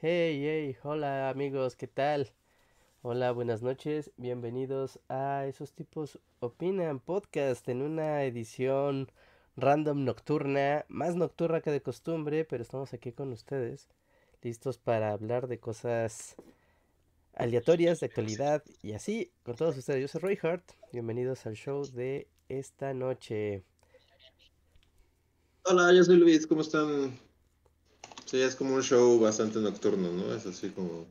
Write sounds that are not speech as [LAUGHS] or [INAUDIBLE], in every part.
hey, hey, hola amigos, ¿qué tal? Hola, buenas noches, bienvenidos a Esos tipos opinan podcast en una edición random nocturna, más nocturna que de costumbre, pero estamos aquí con ustedes, listos para hablar de cosas aleatorias, de actualidad y así, con todos ustedes. Yo soy Roy Hart, bienvenidos al show de esta noche. Hola, yo soy Luis, ¿cómo están? Sí, es como un show bastante nocturno, ¿no? Es así como...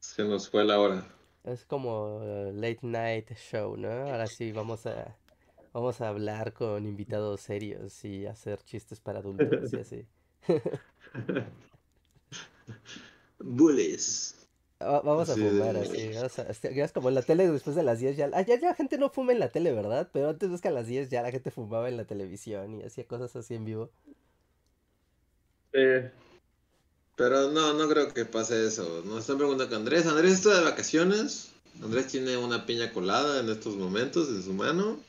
Se nos fue la hora. Es como uh, late night show, ¿no? Ahora sí vamos a vamos a hablar con invitados serios y hacer chistes para adultos y así. [LAUGHS] Bullies. Va- Vamos a de- fumar así. vamos a- este, es como en la tele después de las 10 ya, ya. Ya la gente no fuma en la tele, ¿verdad? Pero antes es que a las 10 ya la gente fumaba en la televisión y hacía cosas así en vivo. Pero no, no creo que pase eso. Nos están preguntando que Andrés. Andrés está de vacaciones. Andrés tiene una piña colada en estos momentos en su mano.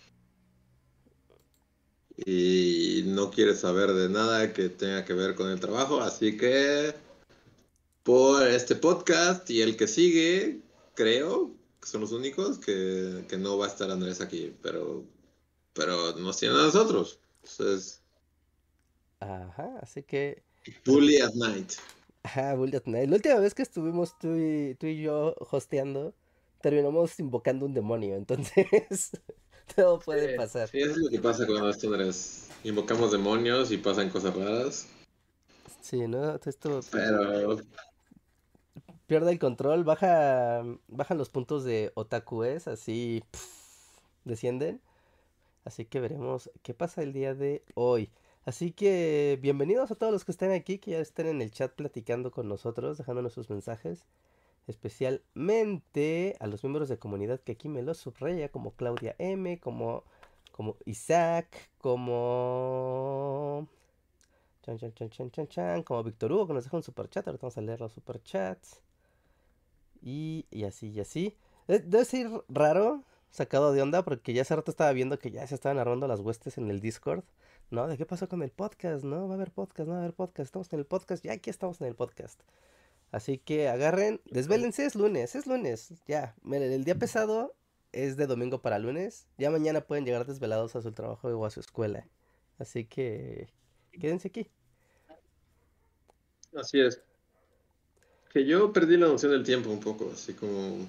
Y no quiere saber de nada que tenga que ver con el trabajo. Así que por este podcast y el que sigue, creo que son los únicos que, que no va a estar Andrés aquí. Pero, pero nos tiene a nosotros. Entonces, Ajá, así que. Bully at Night. Ajá, Bully at Night. La última vez que estuvimos tú y, tú y yo hosteando, terminamos invocando un demonio. Entonces, [LAUGHS] todo puede Sí, pasar. Sí, eso es lo que pasa cuando esto Andrés. Invocamos demonios y pasan cosas raras. Sí, ¿no? Esto Pero pierde el control, baja, bajan los puntos de otakues, así pf, descienden. Así que veremos qué pasa el día de hoy. Así que bienvenidos a todos los que estén aquí, que ya estén en el chat platicando con nosotros, dejándonos sus mensajes. Especialmente a los miembros de comunidad que aquí me los subraya, como Claudia M, como, como Isaac, como... Chan, chan, chan, chan, chan, chan, como Víctor Hugo, que nos deja un super chat. Ahorita vamos a leer los super chats. Y, y así, y así. Eh, Debe ser raro, sacado de onda, porque ya hace rato estaba viendo que ya se estaban armando las huestes en el Discord. ¿No? ¿De qué pasó con el podcast? No, va a haber podcast, no va a haber podcast. Estamos en el podcast, ya aquí estamos en el podcast. Así que agarren, desvélense, es lunes, es lunes. Ya, miren, el día pesado es de domingo para lunes. Ya mañana pueden llegar desvelados a su trabajo o a su escuela. Así que quédense aquí. así es. Que yo perdí la noción del tiempo un poco, así como...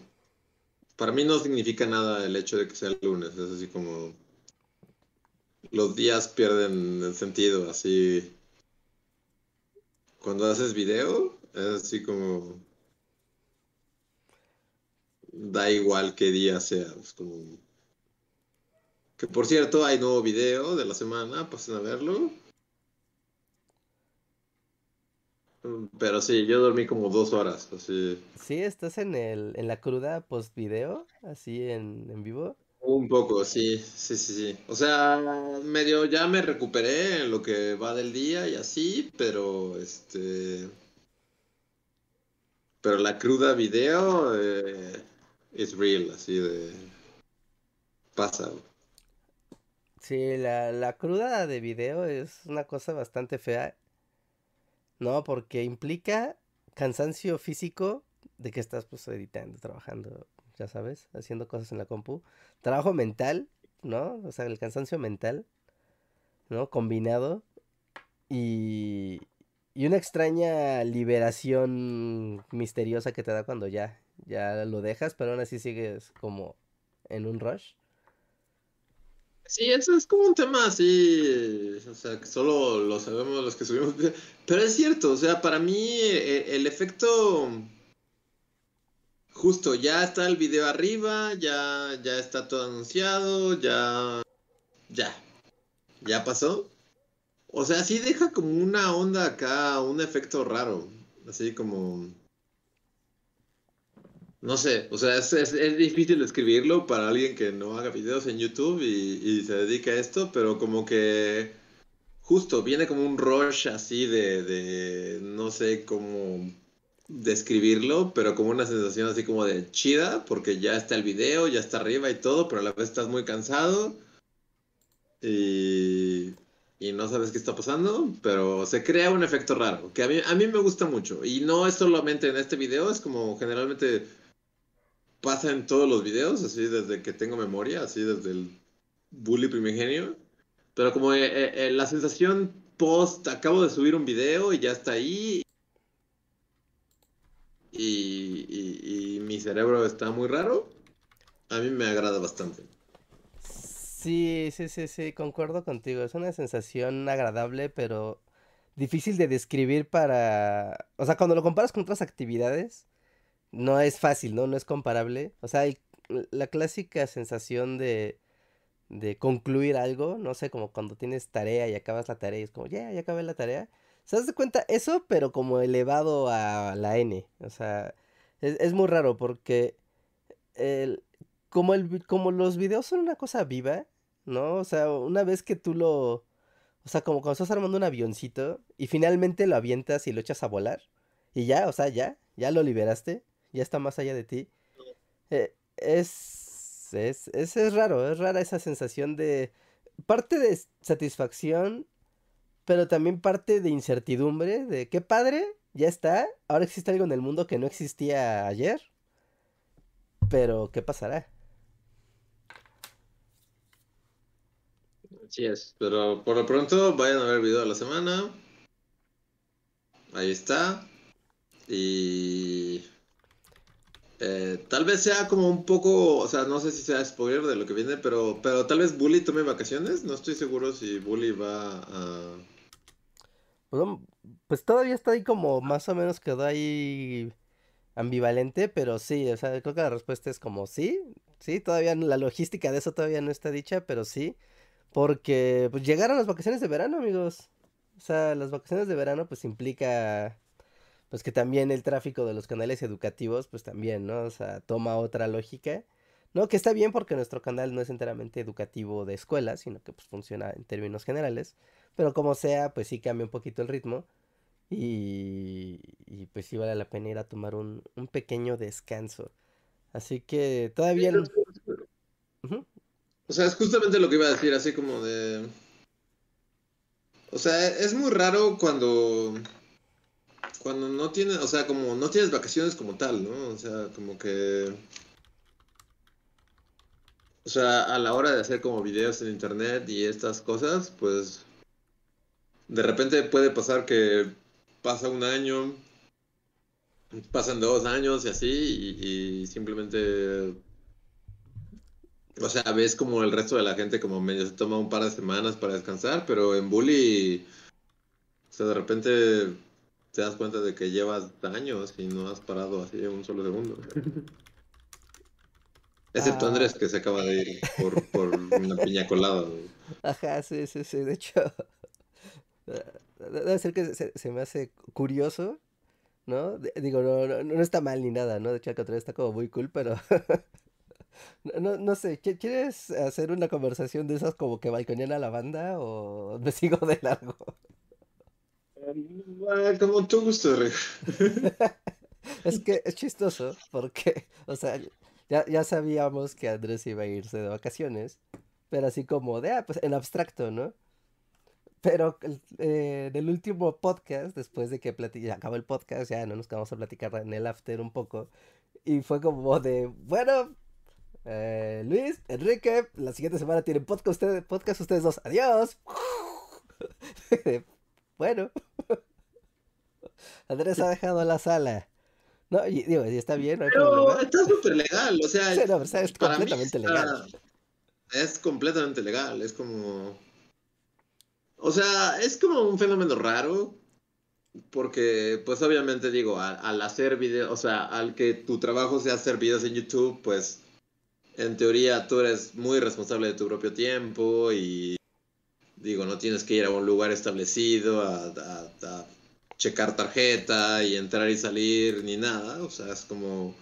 Para mí no significa nada el hecho de que sea el lunes, es así como... Los días pierden el sentido, así... Cuando haces video, es así como... Da igual qué día sea, es como... Que por cierto, hay nuevo video de la semana, pasen a verlo. Pero sí, yo dormí como dos horas, así. Sí, estás en el, en la cruda post video, así en, en vivo. Un poco, sí, sí, sí, sí. O sea, medio ya me recuperé en lo que va del día y así, pero este... Pero la cruda video eh, es real, así de... Pasa. Sí, la, la cruda de video es una cosa bastante fea. No, porque implica cansancio físico de que estás pues editando, trabajando, ya sabes, haciendo cosas en la compu. Trabajo mental, ¿no? O sea, el cansancio mental, ¿no? Combinado. Y, y una extraña liberación misteriosa que te da cuando ya, ya lo dejas, pero aún así sigues como en un rush. Sí, eso es como un tema así, o sea, que solo lo sabemos los que subimos. Pero es cierto, o sea, para mí eh, el efecto justo, ya está el video arriba, ya, ya está todo anunciado, ya, ya, ya pasó. O sea, sí deja como una onda acá, un efecto raro. así como... No sé, o sea, es, es, es difícil describirlo para alguien que no haga videos en YouTube y, y se dedica a esto, pero como que justo viene como un rush así de, de no sé cómo describirlo, pero como una sensación así como de chida, porque ya está el video, ya está arriba y todo, pero a la vez estás muy cansado y, y no sabes qué está pasando, pero se crea un efecto raro, que a mí, a mí me gusta mucho. Y no es solamente en este video, es como generalmente pasa en todos los videos, así desde que tengo memoria, así desde el bully primigenio. Pero como eh, eh, eh, la sensación post, acabo de subir un video y ya está ahí. Y, mi cerebro está muy raro. A mí me agrada bastante. Sí, sí, sí, sí, concuerdo contigo. Es una sensación agradable, pero difícil de describir para... O sea, cuando lo comparas con otras actividades, no es fácil, ¿no? No es comparable. O sea, la clásica sensación de, de concluir algo, no sé, como cuando tienes tarea y acabas la tarea y es como, ya, ya acabé la tarea. ¿Se das cuenta? Eso, pero como elevado a la N. O sea, es, es muy raro porque el, como, el, como los videos son una cosa viva, ¿no? O sea, una vez que tú lo... O sea, como cuando estás armando un avioncito y finalmente lo avientas y lo echas a volar. Y ya, o sea, ya, ya lo liberaste, ya está más allá de ti. Eh, es, es, es, es raro, es rara esa sensación de... Parte de satisfacción, pero también parte de incertidumbre, de qué padre, ya está, ahora existe algo en el mundo que no existía ayer, pero ¿qué pasará? Así es, pero por lo pronto vayan a ver el video de la semana. Ahí está. Y eh, tal vez sea como un poco, o sea, no sé si sea spoiler de lo que viene, pero, pero tal vez Bully tome vacaciones. No estoy seguro si Bully va a... Pues, pues todavía está ahí como más o menos quedó ahí ambivalente, pero sí, o sea, creo que la respuesta es como sí, sí, todavía la logística de eso todavía no está dicha, pero sí. Porque pues llegaron las vacaciones de verano, amigos. O sea, las vacaciones de verano pues implica pues que también el tráfico de los canales educativos pues también, ¿no? O sea, toma otra lógica. No, que está bien porque nuestro canal no es enteramente educativo de escuela, sino que pues funciona en términos generales. Pero como sea, pues sí cambia un poquito el ritmo. Y, y pues sí vale la pena ir a tomar un, un pequeño descanso. Así que todavía... Sí, uh -huh. O sea, es justamente lo que iba a decir, así como de... O sea, es muy raro cuando... Cuando no tienes, o sea, como no tienes vacaciones como tal, ¿no? O sea, como que... O sea, a la hora de hacer como videos en internet y estas cosas, pues... De repente puede pasar que pasa un año, pasan dos años y así, y, y simplemente o sea, ves como el resto de la gente como medio se toma un par de semanas para descansar, pero en Bully, o sea, de repente te das cuenta de que llevas años y no has parado así un solo segundo. Excepto ah. Andrés, que se acaba de ir por, por una piña colada. Ajá, sí, sí, sí. De hecho, debe ser que se, se me hace curioso, ¿no? Digo, no, no, no, está mal ni nada, ¿no? De hecho, otra vez está como muy cool, pero [LAUGHS] No, no sé, ¿quieres hacer una conversación de esas como que balconean a la banda o [LAUGHS] me sigo de largo? Como tu gusto, [LAUGHS] Es que es chistoso porque, o sea, ya, ya sabíamos que Andrés iba a irse de vacaciones, pero así como de, ah, pues en abstracto, ¿no? Pero eh, en el último podcast, después de que acabó el podcast, ya no nos quedamos a platicar en el after un poco, y fue como de, bueno, eh, Luis, Enrique, la siguiente semana tienen podcast ustedes, podcast ustedes dos. Adiós. [LAUGHS] bueno. [LAUGHS] Andrés ha dejado la sala. No, y, digo, y está bien, no hay pero problema. está súper legal, o sea, sí, no, o sea es completamente está, legal. Es completamente legal, es como... O sea, es como un fenómeno raro, porque pues obviamente digo, al, al hacer videos, o sea, al que tu trabajo sea hacer videos en YouTube, pues en teoría tú eres muy responsable de tu propio tiempo y digo, no tienes que ir a un lugar establecido a, a, a checar tarjeta y entrar y salir ni nada. O sea, es como...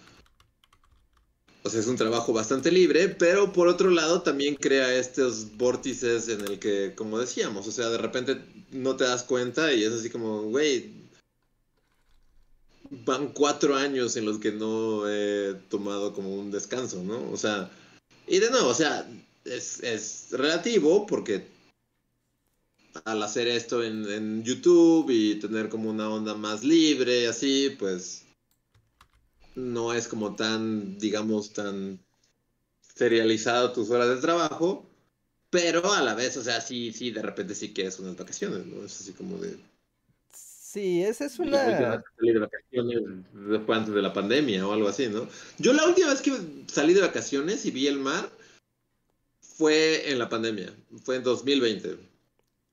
O sea, es un trabajo bastante libre, pero por otro lado también crea estos vórtices en el que, como decíamos, o sea, de repente no te das cuenta y es así como, güey, van cuatro años en los que no he tomado como un descanso, ¿no? O sea, y de nuevo, o sea, es, es relativo porque al hacer esto en, en, YouTube y tener como una onda más libre, así, pues no es como tan, digamos, tan serializado tus horas de trabajo, pero a la vez, o sea, sí, sí, de repente sí que es unas vacaciones, ¿no? Es así como de... Sí, esa es una... Salir de vacaciones después antes de la pandemia o algo así, ¿no? Yo la última vez que salí de vacaciones y vi el mar fue en la pandemia, fue en 2020.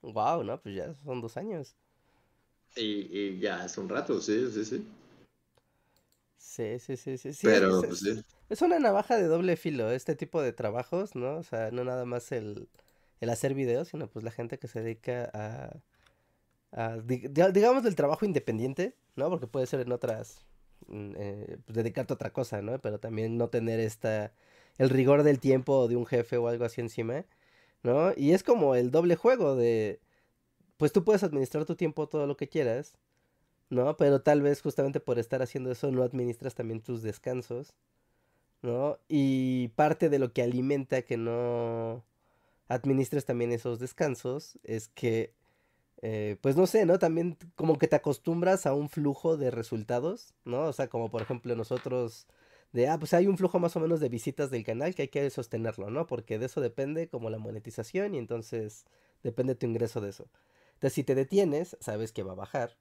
Wow, no, pues ya son dos años. Y, y ya es un rato, sí, sí, sí. Sí, sí, sí, sí. sí Pero, es, pues, sí. es una navaja de doble filo, este tipo de trabajos, ¿no? O sea, no nada más el, el hacer videos, sino pues la gente que se dedica a, a di- di- digamos, del trabajo independiente, ¿no? Porque puede ser en otras, mm, eh, pues, dedicarte a otra cosa, ¿no? Pero también no tener esta, el rigor del tiempo de un jefe o algo así encima, ¿no? Y es como el doble juego de, pues tú puedes administrar tu tiempo todo lo que quieras, ¿no? Pero tal vez justamente por estar haciendo eso no administras también tus descansos, ¿no? Y parte de lo que alimenta que no administres también esos descansos es que, eh, pues no sé, ¿no? También como que te acostumbras a un flujo de resultados, ¿no? O sea, como por ejemplo nosotros de, ah, pues hay un flujo más o menos de visitas del canal que hay que sostenerlo, ¿no? Porque de eso depende como la monetización y entonces depende tu ingreso de eso. Entonces, si te detienes, sabes que va a bajar,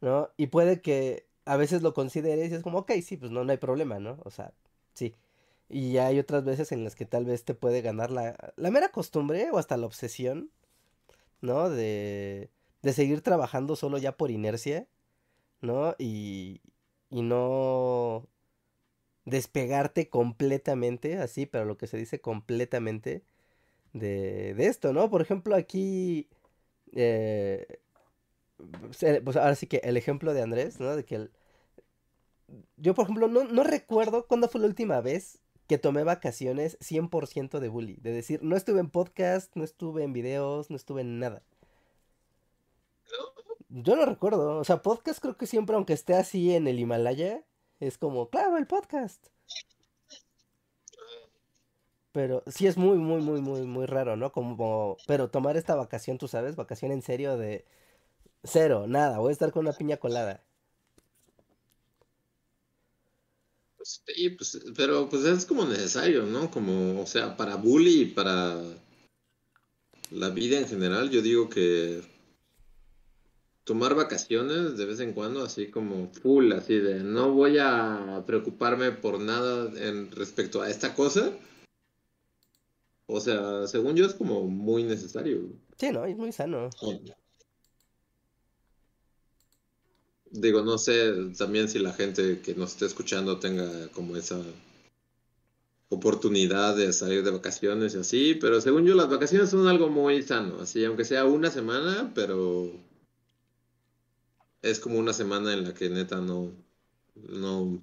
¿no? Y puede que a veces lo consideres y es como, ok, sí, pues no, no hay problema, ¿no? O sea, sí. Y hay otras veces en las que tal vez te puede ganar la, la mera costumbre o hasta la obsesión, ¿no? De, de seguir trabajando solo ya por inercia, ¿no? Y, y no despegarte completamente, así, pero lo que se dice completamente de, de esto, ¿no? Por ejemplo, aquí, eh, pues ahora sí que el ejemplo de Andrés, ¿no? De que el- yo, por ejemplo, no, no recuerdo cuándo fue la última vez que tomé vacaciones 100% de bully. De decir, no estuve en podcast, no estuve en videos, no estuve en nada. Yo no recuerdo. O sea, podcast creo que siempre, aunque esté así en el Himalaya, es como, claro, el podcast. Pero sí es muy, muy, muy, muy, muy raro, ¿no? Como, pero tomar esta vacación, tú sabes, vacación en serio de cero, nada, voy a estar con una piña colada. Pues, sí, pues, pero pues es como necesario, ¿no? Como, o sea, para bully y para la vida en general, yo digo que tomar vacaciones de vez en cuando, así como full, así de no voy a preocuparme por nada en respecto a esta cosa. O sea, según yo es como muy necesario. Sí, ¿no? Es muy sano. Digo, no sé también si la gente que nos esté escuchando tenga como esa oportunidad de salir de vacaciones y así, pero según yo las vacaciones son algo muy sano, así, aunque sea una semana, pero es como una semana en la que neta no, no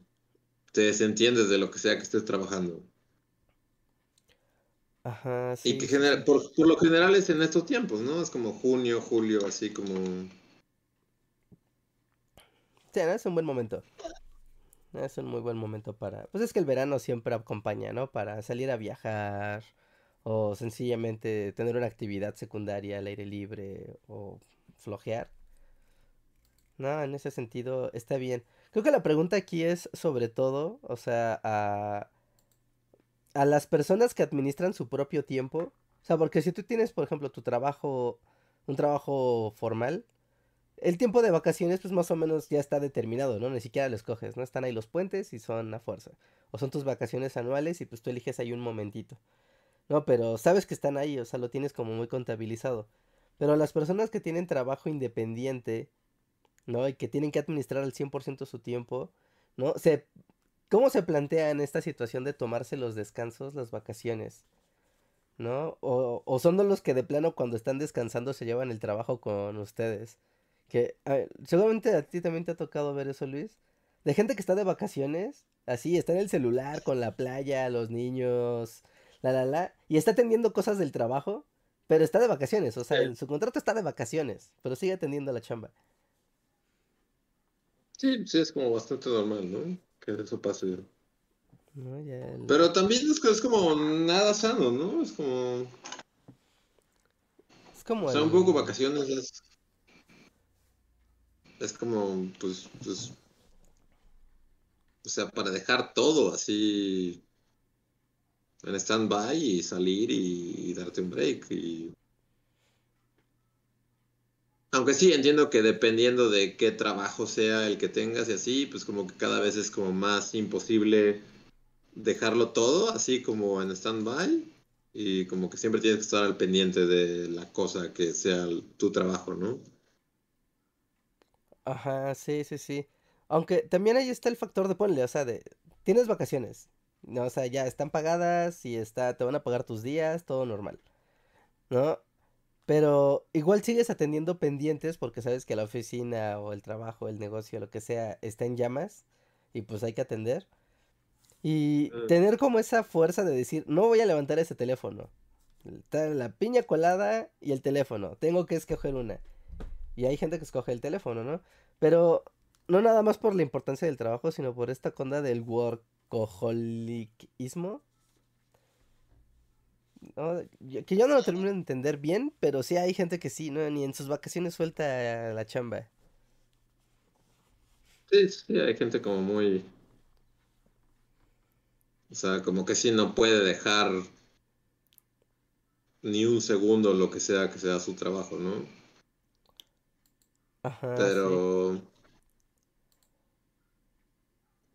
te desentiendes de lo que sea que estés trabajando. Ajá, Y sí, que sí, genera, por, por lo general es en estos tiempos, ¿no? Es como junio, julio, así como... Sí. Es un buen momento. Es un muy buen momento para... Pues es que el verano siempre acompaña, ¿no? Para salir a viajar o sencillamente tener una actividad secundaria al aire libre o flojear. No, en ese sentido está bien. Creo que la pregunta aquí es sobre todo, o sea, a, a las personas que administran su propio tiempo. O sea, porque si tú tienes, por ejemplo, tu trabajo, un trabajo formal, el tiempo de vacaciones, pues más o menos ya está determinado, ¿no? Ni siquiera lo escoges, ¿no? Están ahí los puentes y son a fuerza. O son tus vacaciones anuales y pues tú eliges ahí un momentito. No, pero sabes que están ahí, o sea, lo tienes como muy contabilizado. Pero las personas que tienen trabajo independiente, ¿no? Y que tienen que administrar al 100% su tiempo, ¿no? ¿Cómo se plantean esta situación de tomarse los descansos, las vacaciones? ¿No? O, o son de los que de plano cuando están descansando se llevan el trabajo con ustedes. Que a ver, seguramente a ti también te ha tocado ver eso, Luis. De gente que está de vacaciones, así, está en el celular con la playa, los niños, la la la, y está atendiendo cosas del trabajo, pero está de vacaciones, o sea, Sí. en su contrato está de vacaciones, pero sigue atendiendo la chamba. Sí, sí, es como bastante normal, ¿no? Que eso pase. ¿no? Ya el- Pero también es, es como nada sano, ¿no? Es como... es como O sea, un poco vacaciones es... Es como, pues, pues... O sea, para dejar todo así en stand-by y salir y, darte un break. Y... Aunque sí, entiendo que dependiendo de qué trabajo sea el que tengas y así, pues como que cada vez es como más imposible dejarlo todo así como en stand-by. Y como que siempre tienes que estar al pendiente de la cosa que sea tu trabajo, ¿no? Ajá, sí, sí, sí. Aunque también ahí está el factor de ponle, o sea, de tienes vacaciones, ¿no? O sea, ya están pagadas y está, te van a pagar tus días, todo normal, ¿no? Pero igual sigues atendiendo pendientes porque sabes que la oficina o el trabajo, el negocio, lo que sea, está en llamas y pues hay que atender. Y tener como esa fuerza de decir, no voy a levantar ese teléfono. Está la piña colada y el teléfono, tengo que escoger una. Y hay gente que escoge el teléfono, ¿no? Pero no nada más por la importancia del trabajo, sino por esta conda del workaholicismo. que yo no lo termino de entender bien, pero sí hay gente que sí, ¿no? Ni en sus vacaciones suelta la chamba. Sí, sí, hay gente como muy... O sea, como que sí no puede dejar ni un segundo lo que sea que sea su trabajo, ¿no? Ajá, sí. Pero...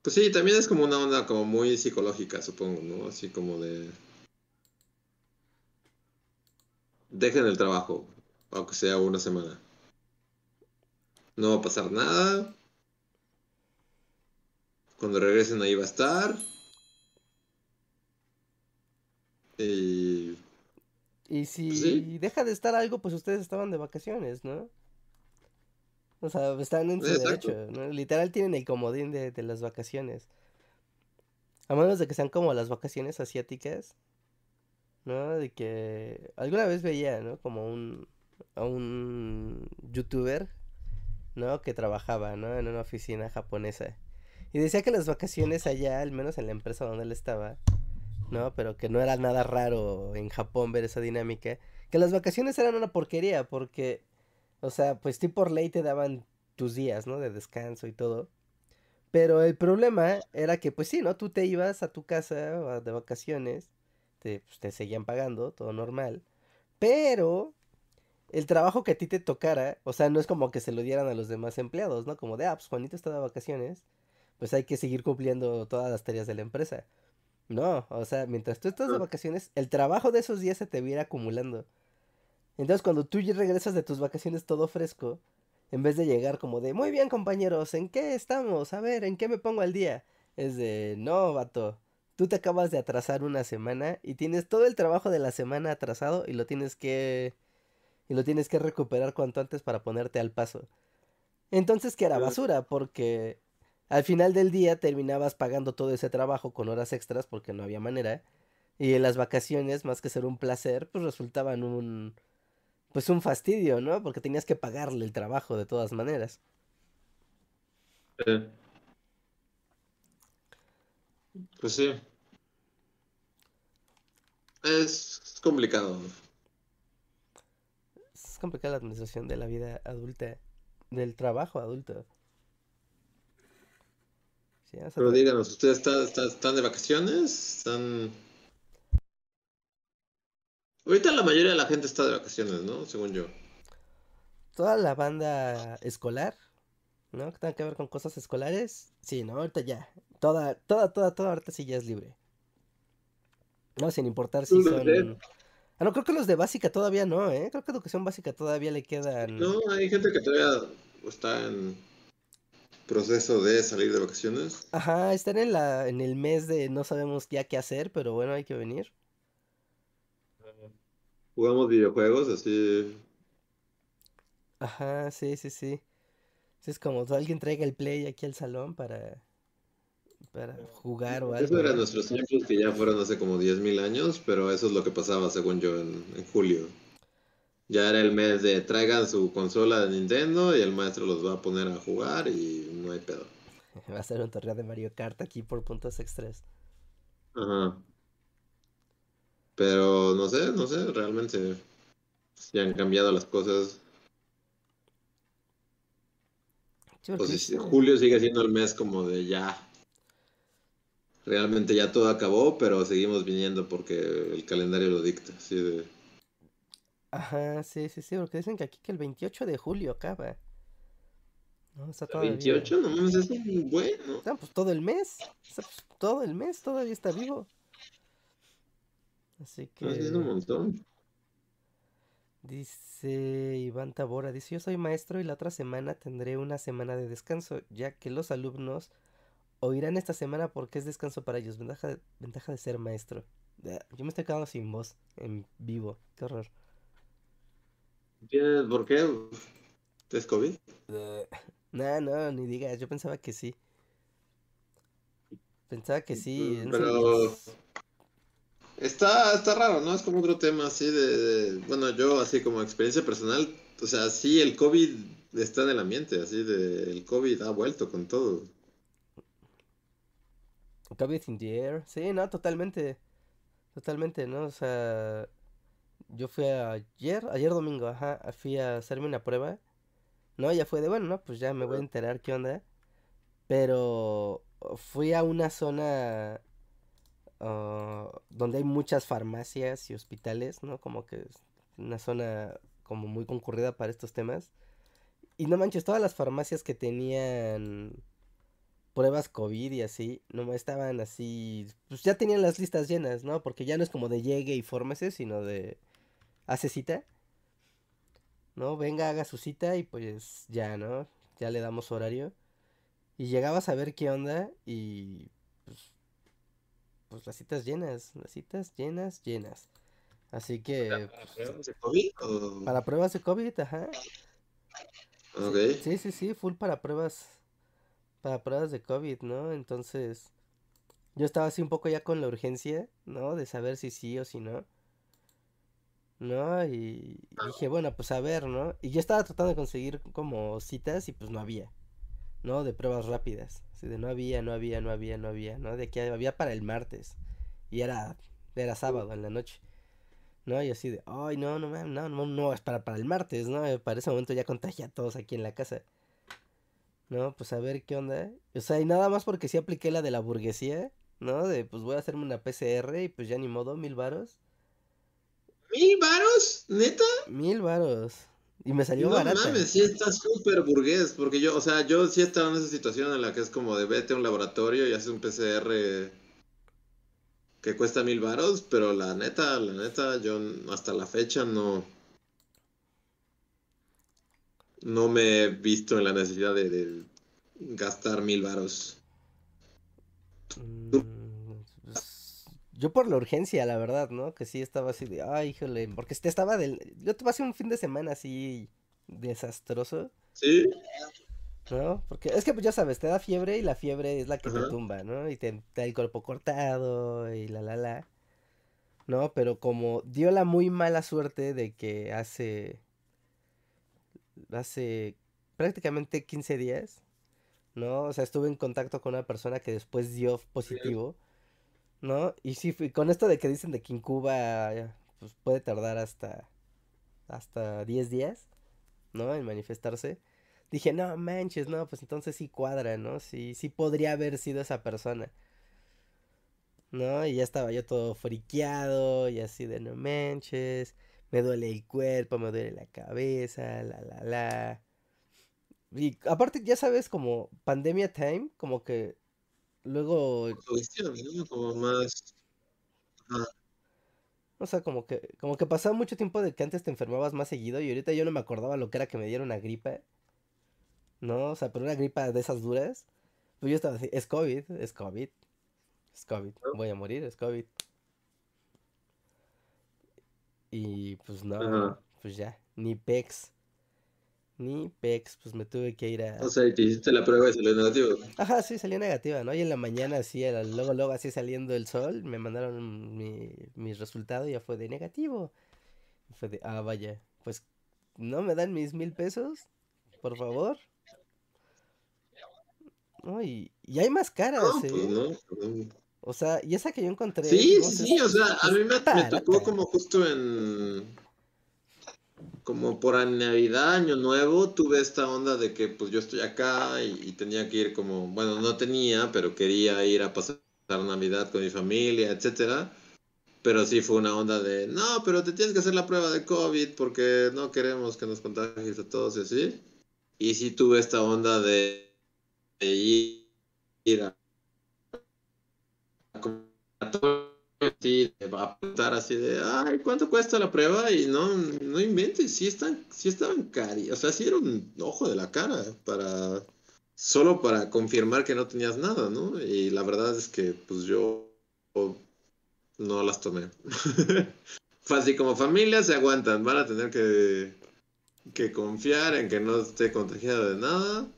Pues sí, también es como una onda como muy psicológica, supongo, ¿no? Así como de... Dejen el trabajo, aunque sea una semana. No va a pasar nada. Cuando regresen ahí va a estar. Y... Y si sí. deja de estar algo, pues ustedes estaban de vacaciones, ¿no? O sea, están en su Exacto. derecho, ¿no? Literal tienen el comodín de, de las vacaciones. A menos de que sean como las vacaciones asiáticas, ¿no? De que alguna vez veía, ¿no? Como un, a un youtuber, ¿no? Que trabajaba, ¿no? En una oficina japonesa. Y decía que las vacaciones allá, al menos en la empresa donde él estaba, ¿no? Pero que no era nada raro en Japón ver esa dinámica. Que las vacaciones eran una porquería porque, o sea, pues tú por ley te daban tus días, ¿no? De descanso y todo. Pero el problema era que, pues sí, ¿no? Tú te ibas a tu casa de vacaciones, te, pues, te seguían pagando, todo normal. Pero el trabajo que a ti te tocara, o sea, no es como que se lo dieran a los demás empleados, ¿no? Como de, ah, pues Juanito está de vacaciones, pues hay que seguir cumpliendo todas las tareas de la empresa. No, o sea, mientras tú estás de Ah. vacaciones, el trabajo de esos días se te viera acumulando. Entonces, cuando tú ya regresas de tus vacaciones todo fresco, en vez de llegar como de, muy bien, compañeros, ¿en qué estamos? A ver, ¿en qué me pongo al día? Es de, no, vato, tú te acabas de atrasar una semana y tienes todo el trabajo de la semana atrasado y lo tienes que y lo tienes que recuperar cuanto antes para ponerte al paso. Entonces, que era basura porque al final del día terminabas pagando todo ese trabajo con horas extras porque no había manera. Y en las vacaciones, más que ser un placer, pues resultaban un pues un fastidio, ¿no? Porque tenías que pagarle el trabajo de todas maneras. Eh. Pues sí. Es complicado. Es complicada la administración de la vida adulta, del trabajo adulto. Sí, Pero díganos, ¿ustedes está- está- están de vacaciones? ¿Están...? Ahorita la mayoría de la gente está de vacaciones, ¿no? Según yo. toda la banda escolar, ¿no? Que tenga que ver con cosas escolares, sí, ¿no? Ahorita ya. Toda, toda, toda, toda, ahorita sí ya es libre. No, sin importar si son... de- Ah, no, creo que los de básica todavía no, ¿eh? Creo que educación básica todavía le quedan... No, hay gente que todavía está en proceso de salir de vacaciones. Ajá, están en la, en el mes de no sabemos ya qué hacer, pero bueno, hay que venir. Jugamos videojuegos, así... Ajá, sí, sí, sí. Es como alguien traiga el play aquí al salón para, para jugar o algo, Eso eran nuestros tiempos que ya fueron hace como 10.000 años, pero eso es lo que pasaba, según yo, en, en julio. Ya era el mes de traigan su consola de Nintendo y el maestro los va a poner a jugar y no hay pedo. [LAUGHS] Va a ser un torneo de Mario Kart aquí por puntos extras. Ajá. Pero no sé, no sé, realmente ya han cambiado las cosas. Sí, Pues sí, julio sigue siendo el mes como de ya. Realmente ya todo acabó, pero seguimos viniendo porque el calendario lo dicta. Así de... Ajá, sí, sí, sí, porque dicen que aquí que el 28 de julio acaba. No, está ¿El todavía. 28? No mames, es un bueno. Pues todo el mes. Pues, todo el mes todavía está vivo. Así es un que montón. dice Iván Tabora, dice yo soy maestro y la otra semana tendré una semana de descanso, ya que los alumnos oirán esta semana porque es descanso para ellos. Ventaja de, ventaja de ser maestro. Ah, Yo me estoy quedando sin voz en vivo. Qué horror. ¿Tienes por qué? ¿Es COVID? No, no, ni digas. Yo pensaba que sí. Pensaba que sí. No sé, Pero pues, está, está raro, ¿no? Es como otro tema así de, de- Bueno, yo así como experiencia personal, o sea, sí, el COVID está en el ambiente, así de... El COVID ha vuelto con todo. COVID in the air. Sí, no, totalmente. Totalmente, ¿no? O sea, yo fui ayer, ayer domingo, ajá, fui a hacerme una prueba. No, ya fue de, bueno, no, pues ya me voy a enterar qué onda. Pero fui a una zona ah, donde hay muchas farmacias y hospitales, ¿no? Como que es una zona como muy concurrida para estos temas. Y no manches, todas las farmacias que tenían pruebas COVID y así, no estaban así, pues ya tenían las listas llenas, ¿no? Porque ya no es como de llegue y fórmese, sino de hace cita, ¿no? Venga, haga su cita y pues ya, ¿no? Ya le damos horario. Y llegabas a ver qué onda y pues, las citas llenas, las citas llenas, llenas. Así que pues, ¿De COVID? o- para pruebas de COVID, ajá. Ok. Sí, sí, sí, full para pruebas, para pruebas de COVID, ¿no? Entonces, yo estaba así un poco ya con la urgencia, ¿no? De saber si sí o si no, ¿no? Y dije, bueno, pues a ver, ¿no? Y yo estaba tratando de conseguir como citas y pues no había, ¿no? De pruebas rápidas, así de no había, no había, no había, no había, ¿no? De que había para el martes y era, era sábado en la noche. ¿no? Y así de, ay, no, no, no, no, no, es para, para el martes, ¿no? Para ese momento ya contagié a todos aquí en la casa. No, pues a ver qué onda. O sea, y nada más porque sí apliqué la de la burguesía, ¿no? De, pues voy a hacerme una PCR y pues ya ni modo, mil varos. ¿Mil varos? ¿Neta? Mil varos. Y me salió No barata. mames, sí está súper burgués, porque yo, o sea, yo sí estaba en esa situación en la que es como de vete a un laboratorio y haces un PCR que cuesta mil varos, pero la neta, la neta, yo hasta la fecha no, no me he visto en la necesidad de, de gastar mil varos. Mm, yo por la urgencia, la verdad, ¿no? Que sí estaba así de, ay, híjole, porque este estaba del... Yo te pasé un fin de semana así desastroso. Sí, ¿no? Porque es que pues ya sabes, te da fiebre y la fiebre es la que te Ajá. tumba, ¿no? Y te, te da el cuerpo cortado y la la la, ¿no? Pero como dio la muy mala suerte de que hace, hace prácticamente 15 días, ¿no? O sea, estuve en contacto con una persona que después dio positivo, ¿no? Y sí, con esto de que dicen de que incuba, pues puede tardar hasta, hasta 10 días, ¿no? En manifestarse. Dije, no manches, no, pues entonces sí cuadra, ¿no? Sí, sí podría haber sido esa persona, ¿no? Y ya estaba yo todo friqueado y así de no manches, me duele el cuerpo, me duele la cabeza, la la la. Y aparte, ya sabes, como pandemia time, como que luego, ¿no? Como más... O sea, como que, como que pasaba mucho tiempo de que antes te enfermabas más seguido y ahorita yo no me acordaba lo que era que me diera una gripa, ¿no? O sea, pero una gripa de esas duras. Pues yo estaba así, es COVID, es COVID, es COVID, voy a morir, es COVID. Y pues no, Ajá. pues ya, ni pex, Ni pex, pues me tuve que ir a... O sea, y te hiciste la prueba y salió negativo. Ajá, sí, salió negativa, ¿no? Y en la mañana, así, era- luego, luego, así saliendo el sol, me mandaron mi, mi resultado y ya fue de negativo. Fue de, ah, vaya, pues, ¿no me dan mis mil pesos? Por favor. No, y, y hay más caras, No, ¿eh? pues no. no. O sea, y esa que yo encontré, Sí, sí, sí, o sea, a mí me, me tocó como justo en... Como por Navidad, Año Nuevo, tuve esta onda de que pues yo estoy acá y, tenía que ir como, bueno, no tenía, pero quería ir a pasar Navidad con mi familia, etcétera. Pero sí fue una onda de, no, pero te tienes que hacer la prueba de COVID porque no queremos que nos contagies a todos y así. Y sí tuve esta onda de, ir, a, a sí, va a apuntar así de, ay, ¿cuánto cuesta la prueba? Y no, no inventes, sí están, sí estaban cari, o sea, sí era un ojo de la cara para, solo para confirmar que no tenías nada, ¿no? Y la verdad es que, pues yo no las tomé. [LAUGHS] Así como familia se aguantan, van a tener que, que confiar en que no esté contagiado de nada.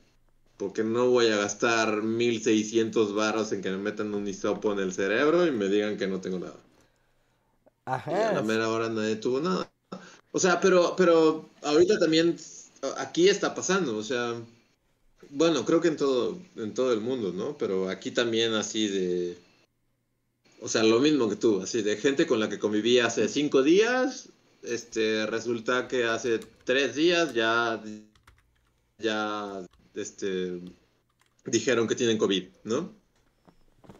Porque no voy a gastar 1600 barros en que me metan un hisopo en el cerebro y me digan que no tengo nada. Y a Ajá, la mera hora nadie tuvo nada. O sea, pero, pero ahorita también aquí está pasando, o sea, bueno, creo que en todo, en todo el mundo, ¿no? Pero aquí también así de, o sea, lo mismo que tú, así de gente con la que conviví hace cinco días, este, resulta que hace tres días ya, ya, este, dijeron que tienen COVID, ¿no?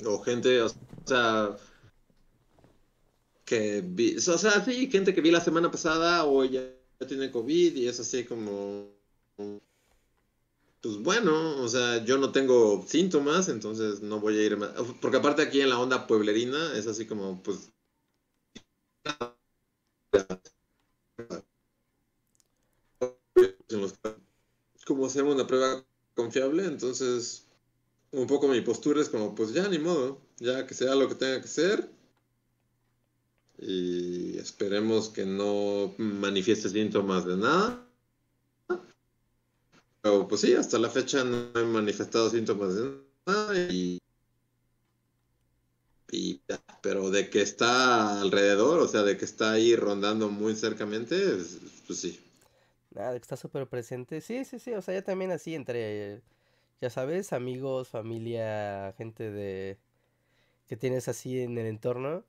O gente, o sea, que vi, o sea, sí, gente que vi la semana pasada o ya tiene COVID y es así como, pues bueno, o sea, yo no tengo síntomas, entonces no voy a ir más, porque aparte aquí en la onda pueblerina es así como, pues, en los- como hacemos una prueba confiable, entonces un poco mi postura es como, pues ya ni modo, ya que sea lo que tenga que ser. Y esperemos que no manifieste síntomas de nada. Pero pues sí, hasta la fecha no he manifestado síntomas de nada. Y, y pero de que está alrededor, o sea, de que está ahí rondando muy cercamente, es- pues sí. Nada, que está súper presente. Sí, sí, sí, o sea, ya también así entre, ya sabes, amigos, familia, gente de que tienes así en el entorno.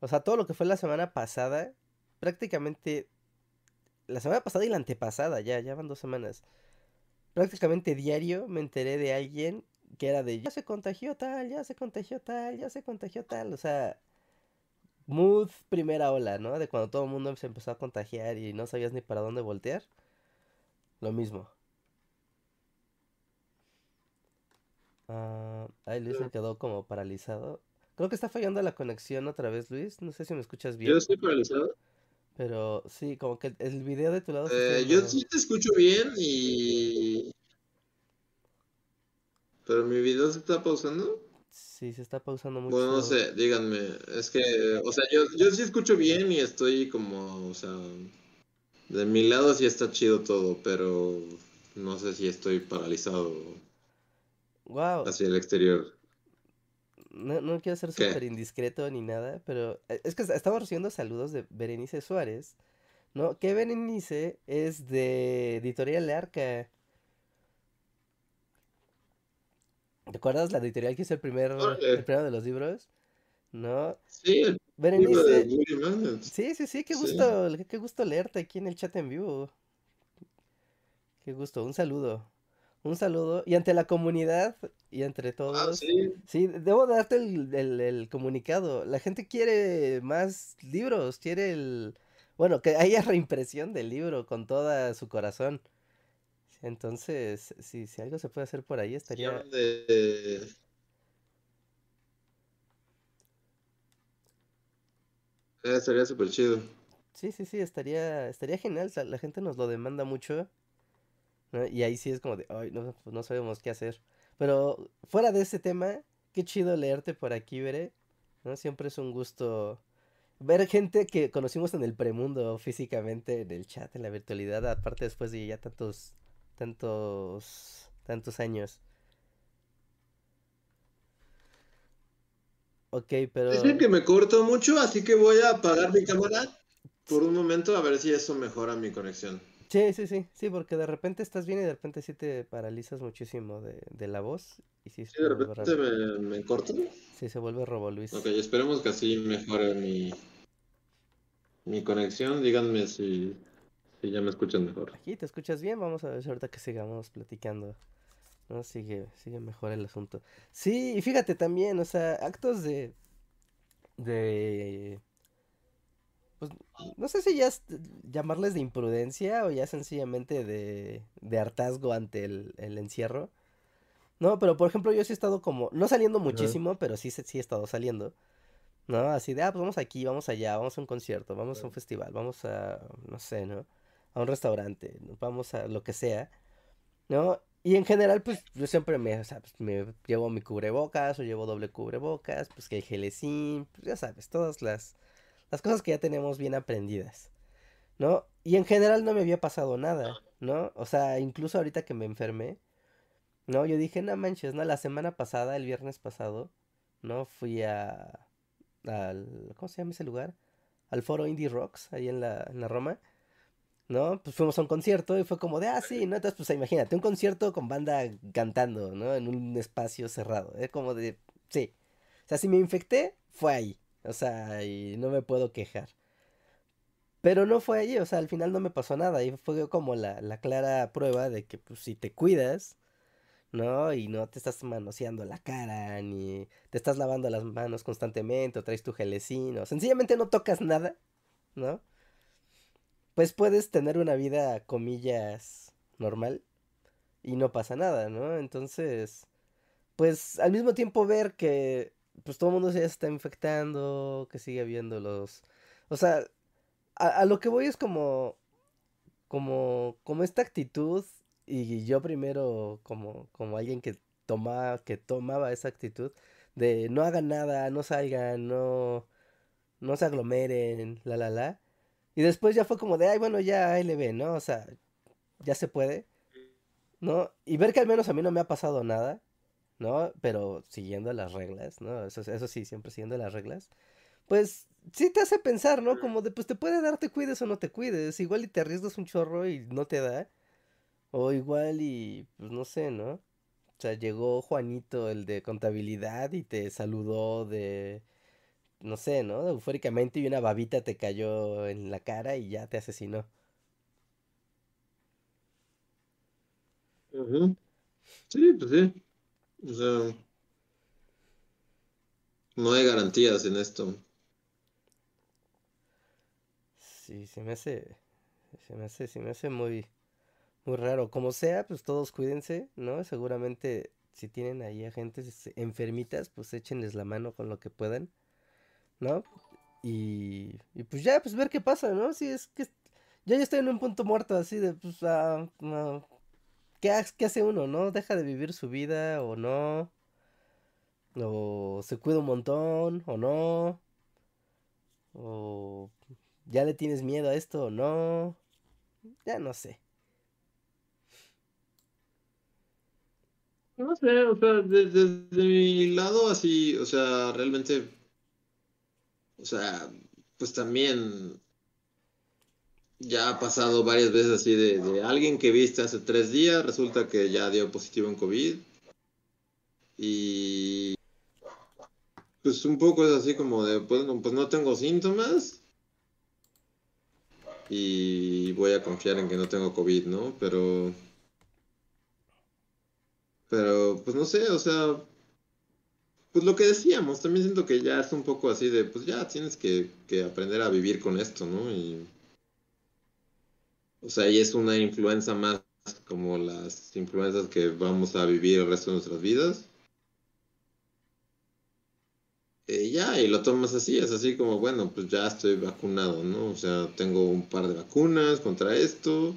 O sea, todo lo que fue la semana pasada, prácticamente la semana pasada y la antepasada, ya, ya van dos semanas. Prácticamente diario me enteré de alguien que era de ya se contagió tal, ya se contagió tal, ya se contagió tal. O sea, mood primera ola, ¿no? De cuando todo el mundo se empezó a contagiar y no sabías ni para dónde voltear. Lo mismo. Ah, ay, Luis se quedó como paralizado. Creo que está fallando la conexión otra vez, Luis. No sé si me escuchas bien. Yo estoy paralizado. Pero sí, como que el video de tu lado Eh, yo sí te escucho bien y... Pero mi video se está pausando. Sí, se está pausando mucho. Bueno, no sé, díganme. Es que, o sea, yo, yo sí escucho bien y estoy como, o sea, de mi lado sí está chido todo, pero no sé si estoy paralizado Wow, hacia el exterior. no, no quiero ser súper indiscreto ni nada, pero eh, es que est- estamos recibiendo saludos de Berenice Suárez, ¿no? Que Berenice es de Editorial Arca. ¿Te acuerdas la editorial que hizo el primer, Órale. el primero de los libros? ¿No? Sí, el libro de Berenice, sí, sí, sí, qué Sí. gusto, qué gusto leerte aquí en el chat en vivo. Qué gusto, un saludo. Un saludo. Y ante la comunidad y entre Ah, todos. sí. Sí, debo darte el, el- el comunicado. La gente quiere más libros, quiere el... Bueno, que haya reimpresión del libro con toda su corazón. Entonces, si, si algo se puede hacer por ahí, estaría... de... Eh, estaría súper chido. Sí, sí, sí, estaría, estaría genial. La, gente nos lo demanda mucho. Y ahí sí es como de, ay, no, pues no sabemos qué hacer. Pero fuera de ese tema, qué chido leerte por aquí, Veré. ¿no? Siempre es un gusto ver gente que conocimos en el premundo físicamente, en el chat, en la virtualidad, aparte después de ya tantos tantos, tantos años. Ok, pero... Dicen que me corto mucho, así que voy a apagar mi cámara por un momento a ver si eso mejora mi conexión. Sí, sí, sí, sí, porque de repente estás bien y de repente sí te paralizas muchísimo de, de la voz. Y sí, sí de repente me, me, corto. Sí, se vuelve robo, Luis. Ok, esperemos que así mejore mi, mi conexión. Díganme si, si ya me escuchan mejor. Aquí te escuchas bien, vamos a ver si ahorita que sigamos platicando. ¿No? Sigue, sigue mejor el asunto. Sí, y fíjate también, o sea, actos de. de. Pues, no sé si ya llamarles de imprudencia o ya sencillamente de, de hartazgo ante el, el, encierro. No, pero por ejemplo yo sí he estado como, no saliendo muchísimo, pero sí, sí he estado saliendo. ¿No? Así de, ah, pues vamos aquí, vamos allá, vamos a un concierto, vamos a un festival, vamos a, no sé, ¿no? A un restaurante, vamos a lo que sea, ¿no? Y en general, pues yo siempre me, o sea, pues, me llevo mi cubrebocas o llevo doble cubrebocas, pues que hay gelecín, pues ya sabes, todas las, las cosas que ya tenemos bien aprendidas, ¿no? Y en general no me había pasado nada, ¿no? O sea, incluso ahorita que me enfermé, ¿no? Yo dije, no manches, ¿no? La semana pasada, el viernes pasado, ¿no? Fui a, al, ¿cómo se llama ese lugar? Al foro Indie Rocks, ahí en la, en la Roma. ¿No? Pues fuimos a un concierto y fue como de, ah, sí, ¿no? Entonces, pues imagínate, un concierto con banda cantando, ¿no? En un espacio cerrado. Es como de, sí. O sea, si me infecté, fue ahí. O sea, y no me puedo quejar. Pero no fue ahí, o sea, al final no me pasó nada. Y fue como la, la clara prueba de que, pues, si te cuidas, ¿no? Y no te estás manoseando la cara, ni te estás lavando las manos constantemente, o traes tu gelecino. Sencillamente no tocas nada, ¿no? Pues puedes tener una vida, comillas, normal y no pasa nada, ¿no? Entonces, pues al mismo tiempo ver que pues todo el mundo se está infectando, que sigue habiendo los... O sea, a, lo que voy es como... Como, como esta actitud y yo primero como, como alguien que toma, que tomaba esa actitud de no hagan nada, no salgan, no, no se aglomeren, la la la y después ya fue como de, ay, bueno, ya LB, ¿no? O sea, ya se puede, ¿no? Y ver que al menos a mí no me ha pasado nada, ¿no? Pero siguiendo las reglas, ¿no? Eso, eso sí, siempre siguiendo las reglas. Pues sí te hace pensar, ¿no? Como de, pues te puede dar, te cuides o no te cuides. Igual y te arriesgas un chorro y no te da. O igual y, pues no sé, ¿no? O sea, llegó Juanito, el de contabilidad, y te saludó de no sé, ¿no? Eufóricamente y una babita te cayó en la cara y ya te asesinó. Sí, pues sí. O sea, no hay garantías en esto. Sí, se me hace, se me hace, se me hace muy, muy raro. Como sea, pues todos cuídense, ¿no? Seguramente si tienen ahí agentes enfermitas, pues échenles la mano con lo que puedan. ¿No? Y, y pues ya, pues ver qué pasa, ¿no? Si es que ya ya estoy en un punto muerto así de, pues, ah, ¿qué, ¿qué hace uno, no? ¿Deja de vivir su vida o no? ¿O se cuida un montón o no? ¿O ya le tienes miedo a esto o no? Ya no sé. No sé, o sea, desde mi lado así, o sea, realmente o sea, pues también ya ha pasado varias veces así de, alguien que viste hace tres días, resulta que ya dio positivo en COVID. Y pues un poco es así como de, pues no, pues no tengo síntomas. Y voy a confiar en que no tengo COVID, ¿no? Pero... Pero, pues no sé, o sea, pues lo que decíamos, también siento que ya es un poco así de, pues ya tienes que, aprender a vivir con esto, ¿no? Y, o sea, y es una influencia más como las influencias que vamos a vivir el resto de nuestras vidas. Y ya, y lo tomas así, es así como, bueno, pues ya estoy vacunado, ¿no? O sea, tengo un par de vacunas contra esto,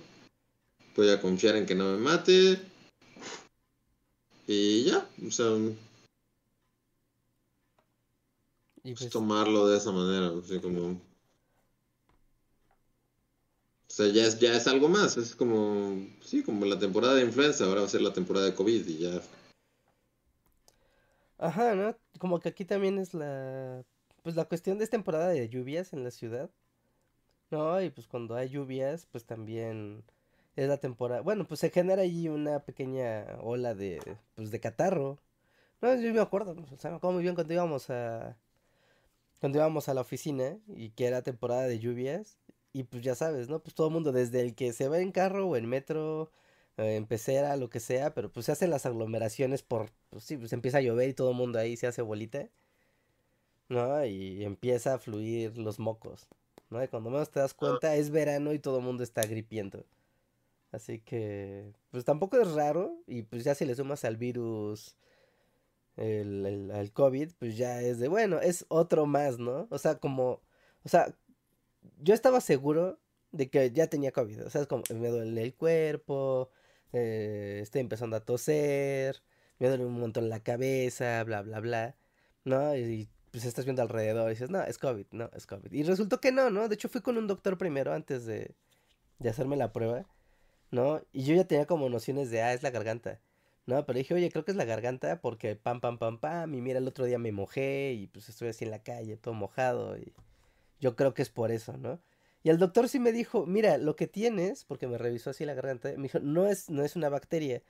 voy a confiar en que no me mate. Y ya, o sea, y pues, tomarlo de esa manera, así como... O sea, ya es, ya es algo más, es como, sí, como la temporada de influenza, ahora va a ser la temporada de COVID y ya. Ajá, ¿no? Como que aquí también es la, pues la cuestión de temporada de lluvias en la ciudad. No, y pues cuando hay lluvias, pues también es la temporada. Bueno, pues se genera ahí una pequeña ola de, pues de catarro. No, yo me acuerdo, o sea, me acuerdo muy bien cuando íbamos a, cuando íbamos a la oficina y que era temporada de lluvias. Y pues ya sabes, ¿no? Pues todo el mundo, desde el que se va en carro o en metro, eh, en pecera, lo que sea, pero pues se hacen las aglomeraciones por, pues sí, pues empieza a llover y todo el mundo ahí se hace bolita. ¿No? Y empieza a fluir los mocos. ¿No? Y cuando menos te das cuenta es verano y todo el mundo está gripiendo. Así que, pues tampoco es raro. Y pues ya si le sumas al virus, el, el, COVID, pues ya es de, bueno, es otro más, ¿no? O sea, como, o sea, yo estaba seguro de que ya tenía COVID. O sea, es como, me duele el cuerpo, eh, estoy empezando a toser, me duele un montón la cabeza, bla, bla, bla, ¿no? Y, pues estás viendo alrededor y dices, no, es COVID, no, es COVID. Y resultó que no, ¿no? De hecho fui con un doctor primero antes de, de hacerme la prueba, ¿no? Y yo ya tenía como nociones de, ah, es la garganta. No, pero dije, oye, creo que es la garganta porque pam, pam, pam, pam. Y mira, el otro día me mojé y pues estoy así en la calle, todo mojado. Y yo creo que es por eso, ¿no? Y el doctor sí me dijo, mira, lo que tienes, porque me revisó así la garganta, me dijo, no es, no es una bacteria,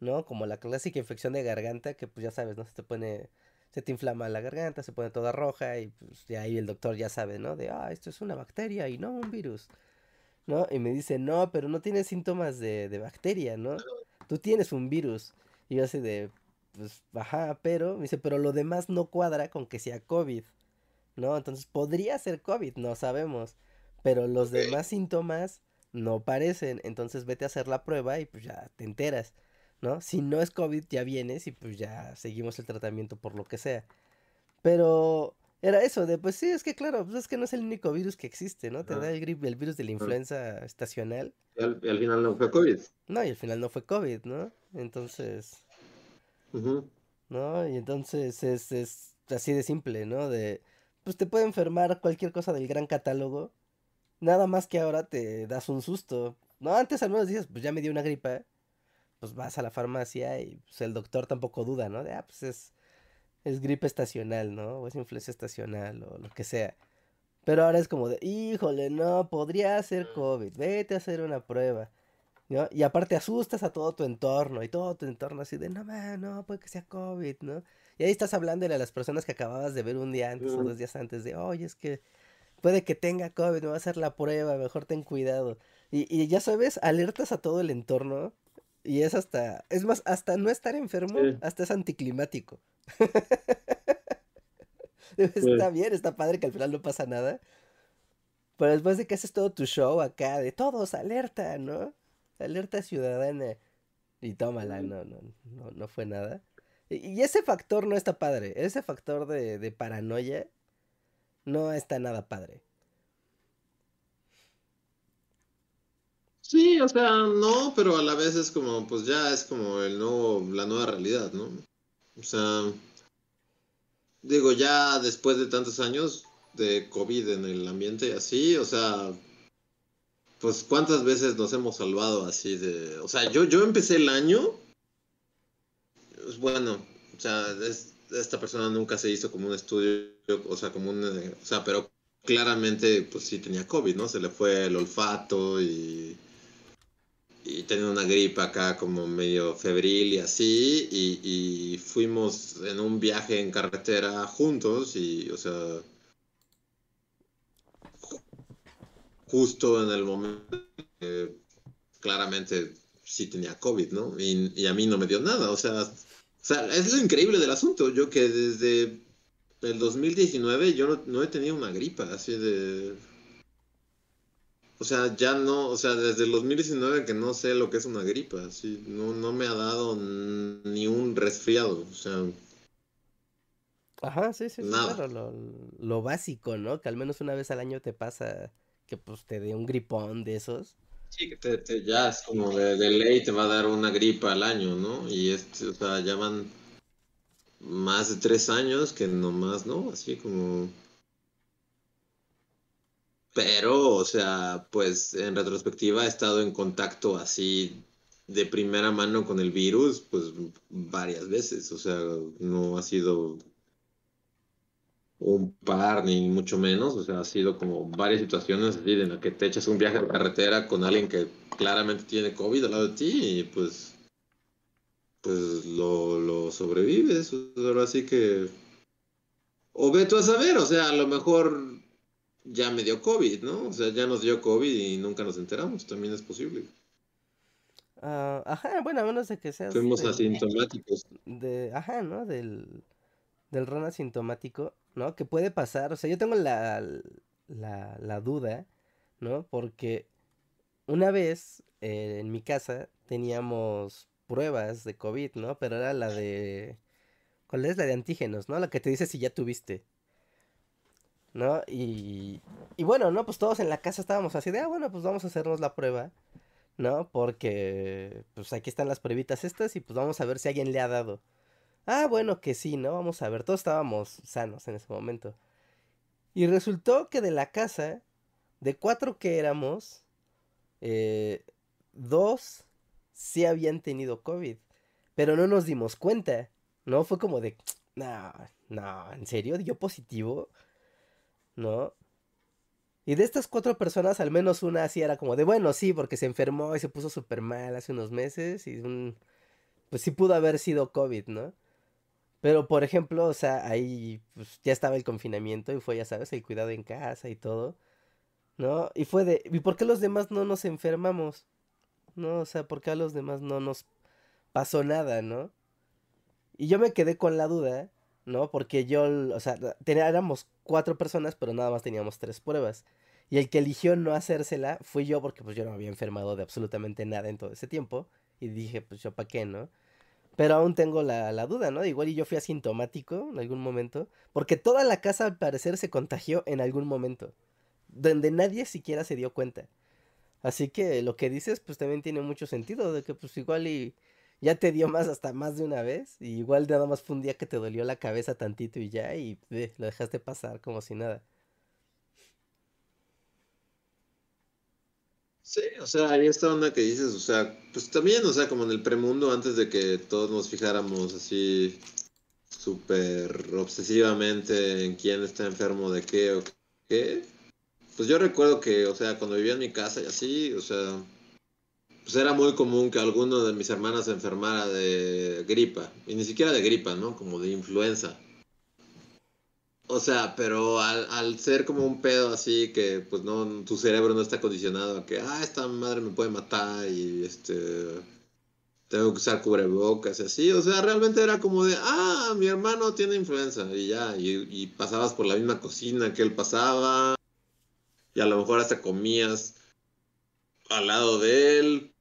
¿no? Como la clásica infección de garganta, que pues ya sabes, ¿no? Se te pone, se te inflama la garganta, se pone toda roja y pues ya ahí el doctor ya sabe, ¿no? De, ah, esto es una bacteria y no un virus, ¿no? Y me dice, no, pero no tienes síntomas de, de bacteria, ¿no? Tú tienes un virus. Y yo así de, pues, ajá, pero, me dice, pero lo demás no cuadra con que sea COVID, ¿no? Entonces podría ser COVID, no sabemos pero los demás síntomas no parecen, entonces vete a hacer la prueba y pues ya te enteras, ¿no? Si no es COVID ya vienes y pues ya seguimos el tratamiento por lo que sea. Pero era eso, de pues sí, es que claro, pues es que no es el único virus que existe, ¿no? Te da el grip, el virus de la influenza estacional. Y al, final no fue COVID. No, y al final no fue COVID, ¿no? Entonces... ¿No? Y entonces es, es así de simple, ¿no? De, pues te puede enfermar cualquier cosa del gran catálogo Nada más que ahora te das un susto. No, antes al menos dices, pues ya me dio una gripa. Pues vas a la farmacia y pues, el doctor tampoco duda, ¿no? De, ah, pues es, es gripe estacional, ¿no? O es influencia estacional o lo que sea. Pero ahora es como de, híjole, no, podría ser COVID, vete a hacer una prueba. ¿no? Y aparte asustas a todo tu entorno y todo tu entorno así de, no, man, no, puede que sea COVID, ¿no? Y ahí estás hablándole a las personas que acababas de ver un día antes o dos días antes de, oye, es que puede que tenga COVID, me va a hacer la prueba, mejor ten cuidado. Y, ya sabes, alertas a todo el entorno. Y es hasta, es más, hasta no estar enfermo, hasta es anticlimático. [LAUGHS] está bien, está padre que al final no pasa nada. Pero después de que haces todo tu show acá, de todos, alerta, ¿no? Alerta ciudadana. Y tómala, no, no, no, no fue nada. Y, ese factor no está padre. Ese factor de, de paranoia no está nada padre. Sí, o sea, no, pero a la vez es como, pues ya es como el nuevo, la nueva realidad, ¿no? O sea, digo, ya después de tantos años de COVID en el ambiente y así, o sea, pues cuántas veces nos hemos salvado así de, o sea, yo, yo empecé el año, pues bueno, o sea, es, esta persona nunca se hizo como un estudio, o sea, como un, o sea, pero claramente pues sí tenía COVID, ¿no? Se le fue el olfato y, y tenía una gripa acá como medio febril y así, y, fuimos en un viaje en carretera juntos y, o sea, justo en el momento claramente sí tenía COVID, ¿no? Y, y, a mí no me dio nada, o sea, o sea, es lo increíble del asunto. Yo que desde el 2019 yo no, he tenido una gripa así de... O sea, ya no, o sea, desde el 2019 que no sé lo que es una gripa, así, no, no me ha dado ni un resfriado, o sea... Ajá, sí, sí, claro, lo, lo, básico, ¿no? Que al menos una vez al año te pasa que pues te dé un gripón de esos. Sí, que te, ya es como de, ley te va a dar una gripa al año, ¿no? Y este, o sea, ya van más de tres años que nomás, ¿no? Así como... Pero, o sea, pues en retrospectiva he estado en contacto así de primera mano con el virus, pues varias veces. O sea, no ha sido un par ni mucho menos. O sea, ha sido como varias situaciones así en las que te echas un viaje de carretera con alguien que claramente tiene COVID al lado de ti y pues, pues lo, lo sobrevives. Ahora sí que... O ve tú a saber, o sea, a lo mejor ya me dio COVID, ¿no? O sea, ya nos dio COVID y nunca nos enteramos, también es posible. Ah, ajá, bueno, a menos de que seas... Fuimos asintomáticos. De, ajá, ¿no? Del, del ron asintomático, ¿no? Que puede pasar, o sea, yo tengo la, la, la duda, ¿no? Porque una vez eh, en mi casa teníamos pruebas de COVID, ¿no? Pero era la de... ¿Cuál es? La de antígenos, ¿no? La que te dice si ya tuviste. ¿No? Y, y bueno, ¿no? Pues todos en la casa estábamos así de, ah, bueno, pues vamos a hacernos la prueba, ¿no? Porque, pues aquí están las pruebitas estas y pues vamos a ver si alguien le ha dado. Ah, bueno, que sí, ¿no? Vamos a ver, todos estábamos sanos en ese momento. Y resultó que de la casa, de cuatro que éramos, eh, dos sí habían tenido COVID, pero no nos dimos cuenta, ¿no? Fue como de, no, no, ¿en serio? ¿Dio positivo? ¿No? Y de estas cuatro personas, al menos una así era como de, bueno, sí, porque se enfermó y se puso súper mal hace unos meses y un... Pues sí pudo haber sido COVID, ¿no? Pero, por ejemplo, o sea, ahí pues, ya estaba el confinamiento y fue, ya sabes, el cuidado en casa y todo, ¿no? Y fue de, ¿y por qué los demás no nos enfermamos? ¿No? O sea, ¿por qué a los demás no nos pasó nada, ¿no? Y yo me quedé con la duda ¿no? Porque yo, o sea, éramos cuatro personas, pero nada más teníamos tres pruebas. Y el que eligió no hacérsela fui yo porque pues yo no había enfermado de absolutamente nada en todo ese tiempo. Y dije, pues yo para qué, ¿no? Pero aún tengo la, la, duda, ¿no? Igual y yo fui asintomático en algún momento. Porque toda la casa al parecer se contagió en algún momento. Donde nadie siquiera se dio cuenta. Así que lo que dices pues también tiene mucho sentido. De que pues igual y ya te dio más hasta más de una vez. Y igual nada más fue un día que te dolió la cabeza tantito y ya, y lo dejaste pasar como si nada. Sí, o sea, hay esta onda que dices, o sea, pues también, o sea, como en el premundo, antes de que todos nos fijáramos así súper obsesivamente en quién está enfermo de qué o qué, pues yo recuerdo que, o sea, cuando vivía en mi casa y así, o sea, pues era muy común que alguno de mis hermanas se enfermara de gripa, y ni siquiera de gripa, ¿no? Como de influenza. O sea, pero al, ser como un pedo así que pues no, tu cerebro no está condicionado a que, ah, esta madre me puede matar y este, tengo que usar cubrebocas y así. O sea, realmente era como de, ah, mi hermano tiene influenza y ya, y, y pasabas por la misma cocina que él pasaba y a lo mejor hasta comías al lado de él,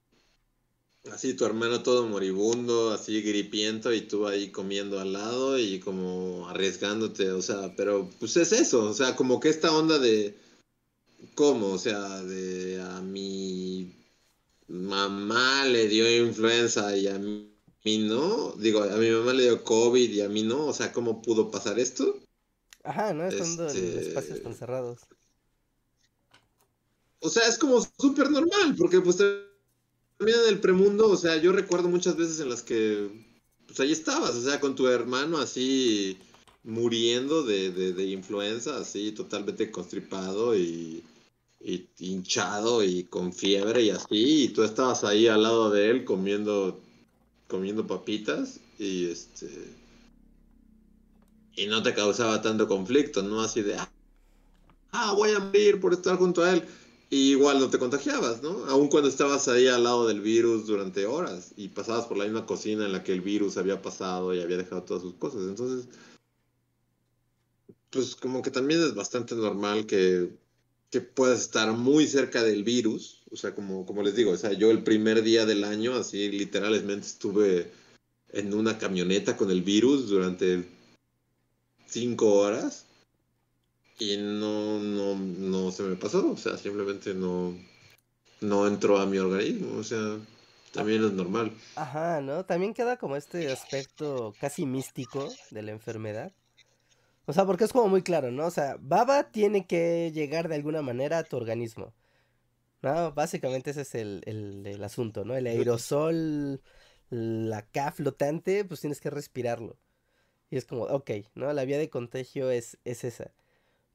Así tu hermano todo moribundo, así gripiento y tú ahí comiendo al lado y como arriesgándote, o sea, pero pues es eso, o sea, como que esta onda de cómo, o sea, de a mi mamá le dio influenza y a mí no, digo, a mi mamá le dio COVID y a mí no, o sea, ¿cómo pudo pasar esto? Ajá, ¿no? Estando en este, espacios tan cerrados. O sea, es como súper normal, porque pues también en el premundo, o sea, yo recuerdo muchas veces en las que, pues ahí estabas, o sea, con tu hermano así muriendo de, de, influenza, así totalmente constripado y, y, hinchado y con fiebre y así, y tú estabas ahí al lado de él comiendo, comiendo papitas y este... Y no te causaba tanto conflicto, ¿no? Así de, ah, voy a morir por estar junto a él igual no te contagiabas, ¿no? Aun cuando estabas ahí al lado del virus durante horas y pasabas por la misma cocina en la que el virus había pasado y había dejado todas sus cosas. Entonces, pues como que también es bastante normal que, que puedas estar muy cerca del virus. O sea, como, como les digo, o sea, yo el primer día del año, así literalmente estuve en una camioneta con el virus durante cinco horas y no, no, no se me pasó, o sea, simplemente no, no entró a mi organismo, o sea, también es normal. Ajá, ¿no? También queda como este aspecto casi místico de la enfermedad, O sea, porque es como muy claro, ¿no? O sea, baba tiene que llegar de alguna manera a tu organismo. ¿No? Básicamente ese es el, el, el asunto, ¿no? El aerosol, la K flotante, pues tienes que respirarlo. Y es como, ok, ¿no? La vía de contagio es, es esa.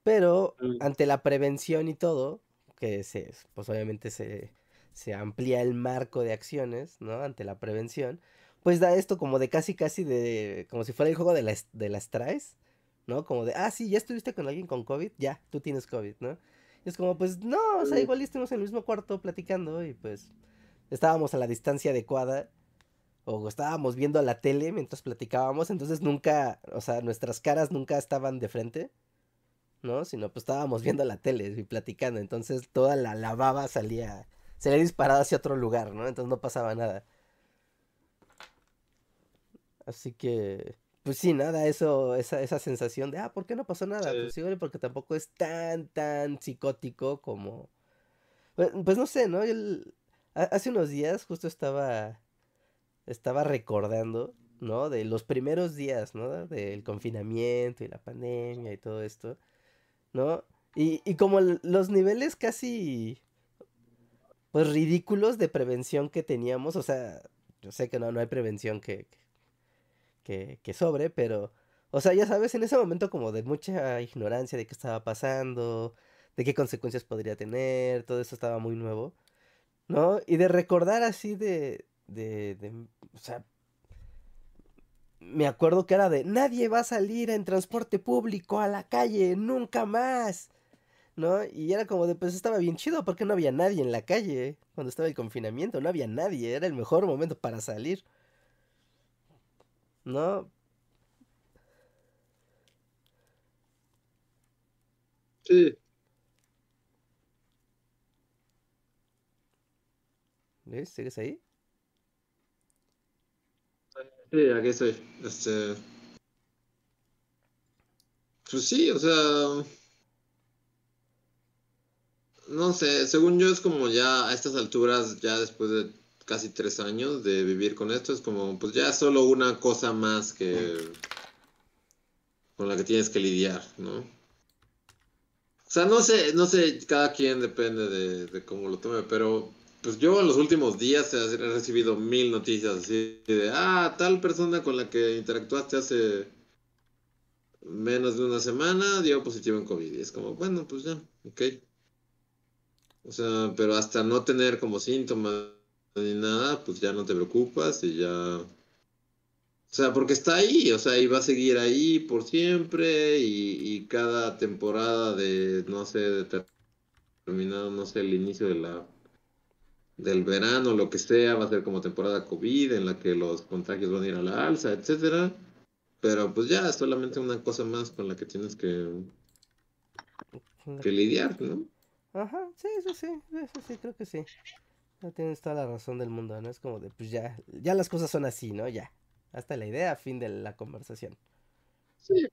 Pero Mm. ante la prevención y todo, que se, pues obviamente se, se amplía el marco de acciones, ¿no? Ante la prevención, pues da esto como de casi casi de, como si fuera el juego de las, de las traes, ¿no? Como de, ah, sí, ya estuviste con alguien con COVID, ya, tú tienes COVID, ¿no? Y es como, pues no, o sea, Mm. igual estuvimos en el mismo cuarto platicando y pues estábamos a la distancia adecuada o estábamos viendo la tele mientras platicábamos, entonces nunca, o sea, nuestras caras nunca estaban de frente, ¿no? Sino pues estábamos viendo la tele y platicando, entonces toda la, la baba salía, se le disparado hacia otro lugar, ¿no? Entonces no pasaba nada. Así que, pues sí, nada, eso, esa, esa sensación de, ah, ¿por qué no pasó nada? Sí. Pues igual porque tampoco es tan, tan psicótico como... Pues, pues no sé, ¿no? Hace unos días justo estaba, estaba recordando, ¿no? De los primeros días, ¿no? Del confinamiento y la pandemia y todo esto, ¿no? Y, como los niveles casi, pues ridículos de prevención que teníamos, o sea, yo sé que no, no hay prevención que, que, que sobre, pero, o sea, ya sabes, en ese momento como de mucha ignorancia de qué estaba pasando, de qué consecuencias podría tener, todo eso estaba muy nuevo, ¿no? Y de recordar así de, de, de, o sea, me acuerdo que era de, nadie va a salir en transporte público a la calle, nunca más, ¿no? Y era como de, pues estaba bien chido porque no había nadie en la calle cuando estaba el confinamiento, no había nadie, era el mejor momento para salir, ¿no? Sí, ¿Ves? ¿Sigues ahí? Sí, aquí estoy. Este. Pues sí, o sea. No sé, según yo es como ya a estas alturas, ya después de casi tres años de vivir con esto, es como, pues ya solo una cosa más que. con la que tienes que lidiar, ¿no? O sea, no sé, no sé, cada quien depende de, de cómo lo tome, pero pues yo en los últimos días he recibido mil noticias así de, ah, tal persona con la que interactuaste hace menos de una semana dio positivo en COVID. Y es como, bueno, pues ya, ok. O sea, pero hasta no tener como síntomas ni nada, pues ya no te preocupas y ya... O sea, porque está ahí, o sea, y va a seguir ahí por siempre y, cada temporada de, no sé, determinado, no sé, el inicio de la del verano, lo que sea, va a ser como temporada COVID en la que los contagios van a ir a la alza, etcétera. Pero pues ya es solamente una cosa más con la que tienes que, que lidiar, ¿no? Ajá, sí, sí, sí, eso sí, creo que sí. No tienes toda la razón del mundo, ¿no? Es como de, pues ya, ya las cosas son así, ¿no? Ya. Hasta la idea, fin de la conversación. Sí.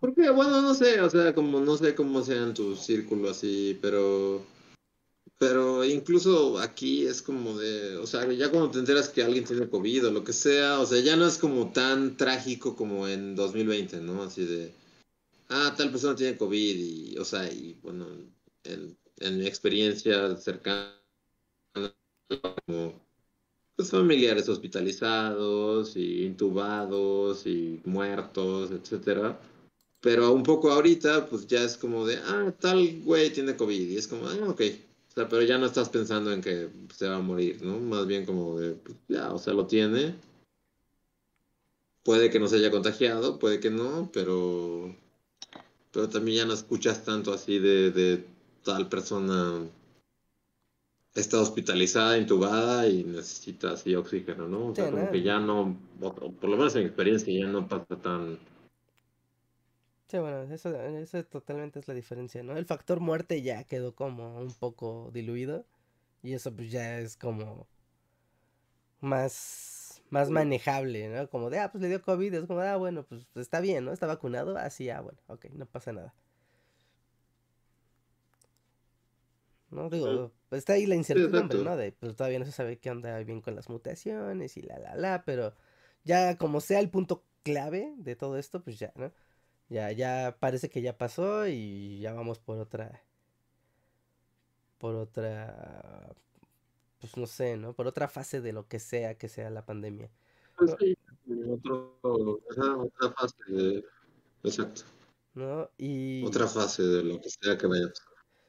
Porque, bueno, no sé, o sea, como no sé cómo sea en tu círculo así, pero pero incluso aquí es como de, o sea, ya cuando te enteras que alguien tiene COVID o lo que sea, o sea, ya no es como tan trágico como en 2020, ¿no? Así de, ah, tal persona tiene COVID y, o sea, y bueno, en, mi experiencia cercana, como pues familiares hospitalizados y intubados y muertos, etcétera. Pero un poco ahorita, pues ya es como de, ah, tal güey tiene COVID. Y es como, ah, ok. O sea, pero ya no estás pensando en que se va a morir, ¿no? Más bien como de, pues ya, o sea, lo tiene. Puede que no se haya contagiado, puede que no, pero. Pero también ya no escuchas tanto así de, de tal persona está hospitalizada, intubada y necesita así oxígeno, ¿no? O sea, Sí, como ¿no? que ya no, por lo menos en mi experiencia, ya no pasa tan. Sí, bueno, eso, eso totalmente es la diferencia, ¿no? El factor muerte ya quedó como un poco diluido y eso pues ya es como más, más manejable, ¿no? Como de, ah, pues le dio COVID, es como, ah, bueno, pues está bien, ¿no? Está vacunado, así, ah, bueno, ok, no pasa nada. ¿No? Digo, está ahí la incertidumbre. ¿no? De, pues todavía no se sabe qué onda bien con las mutaciones y la, la, la, pero ya como sea el punto clave de todo esto, pues ya, ¿no? Ya, ya parece que ya pasó y ya vamos por otra. Por otra. Pues no sé, ¿no? Por otra fase de lo que sea que sea la pandemia. Pues sí, otro, otra fase. De... Exacto. ¿No? Y. Otra fase de lo que sea que vaya a pasar.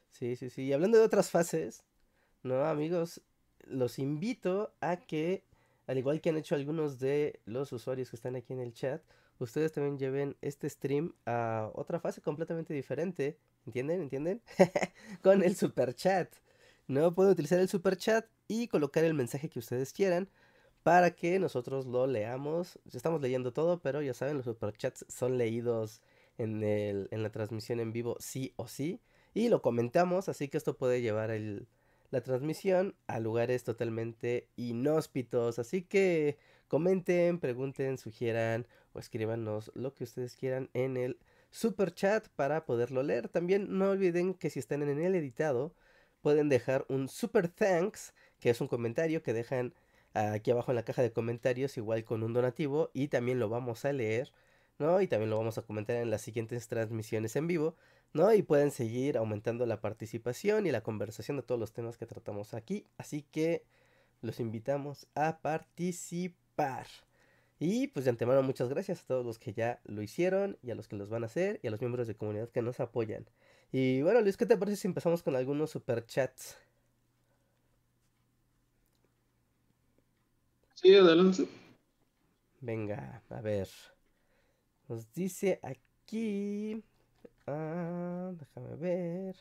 Sí, sí, sí. Y hablando de otras fases, ¿no, amigos? Los invito a que, al igual que han hecho algunos de los usuarios que están aquí en el chat, ustedes también lleven este stream a otra fase completamente diferente. ¿Entienden? ¿Entienden? [LAUGHS] Con el super chat. No pueden utilizar el super chat y colocar el mensaje que ustedes quieran para que nosotros lo leamos. Estamos leyendo todo, pero ya saben, los super chats son leídos en, el, en la transmisión en vivo sí o sí. Y lo comentamos, así que esto puede llevar el, la transmisión a lugares totalmente inhóspitos. Así que comenten, pregunten, sugieran o escríbanos lo que ustedes quieran en el super chat para poderlo leer. También no olviden que si están en el editado pueden dejar un super thanks, que es un comentario que dejan aquí abajo en la caja de comentarios igual con un donativo y también lo vamos a leer, ¿no? Y también lo vamos a comentar en las siguientes transmisiones en vivo, ¿no? Y pueden seguir aumentando la participación y la conversación de todos los temas que tratamos aquí, así que los invitamos a participar. Y pues de antemano muchas gracias a todos los que ya lo hicieron y a los que los van a hacer y a los miembros de comunidad que nos apoyan. Y bueno, Luis, ¿qué te parece si empezamos con algunos superchats? Sí, adelante. Venga, a ver. Nos dice aquí. Ah, déjame ver.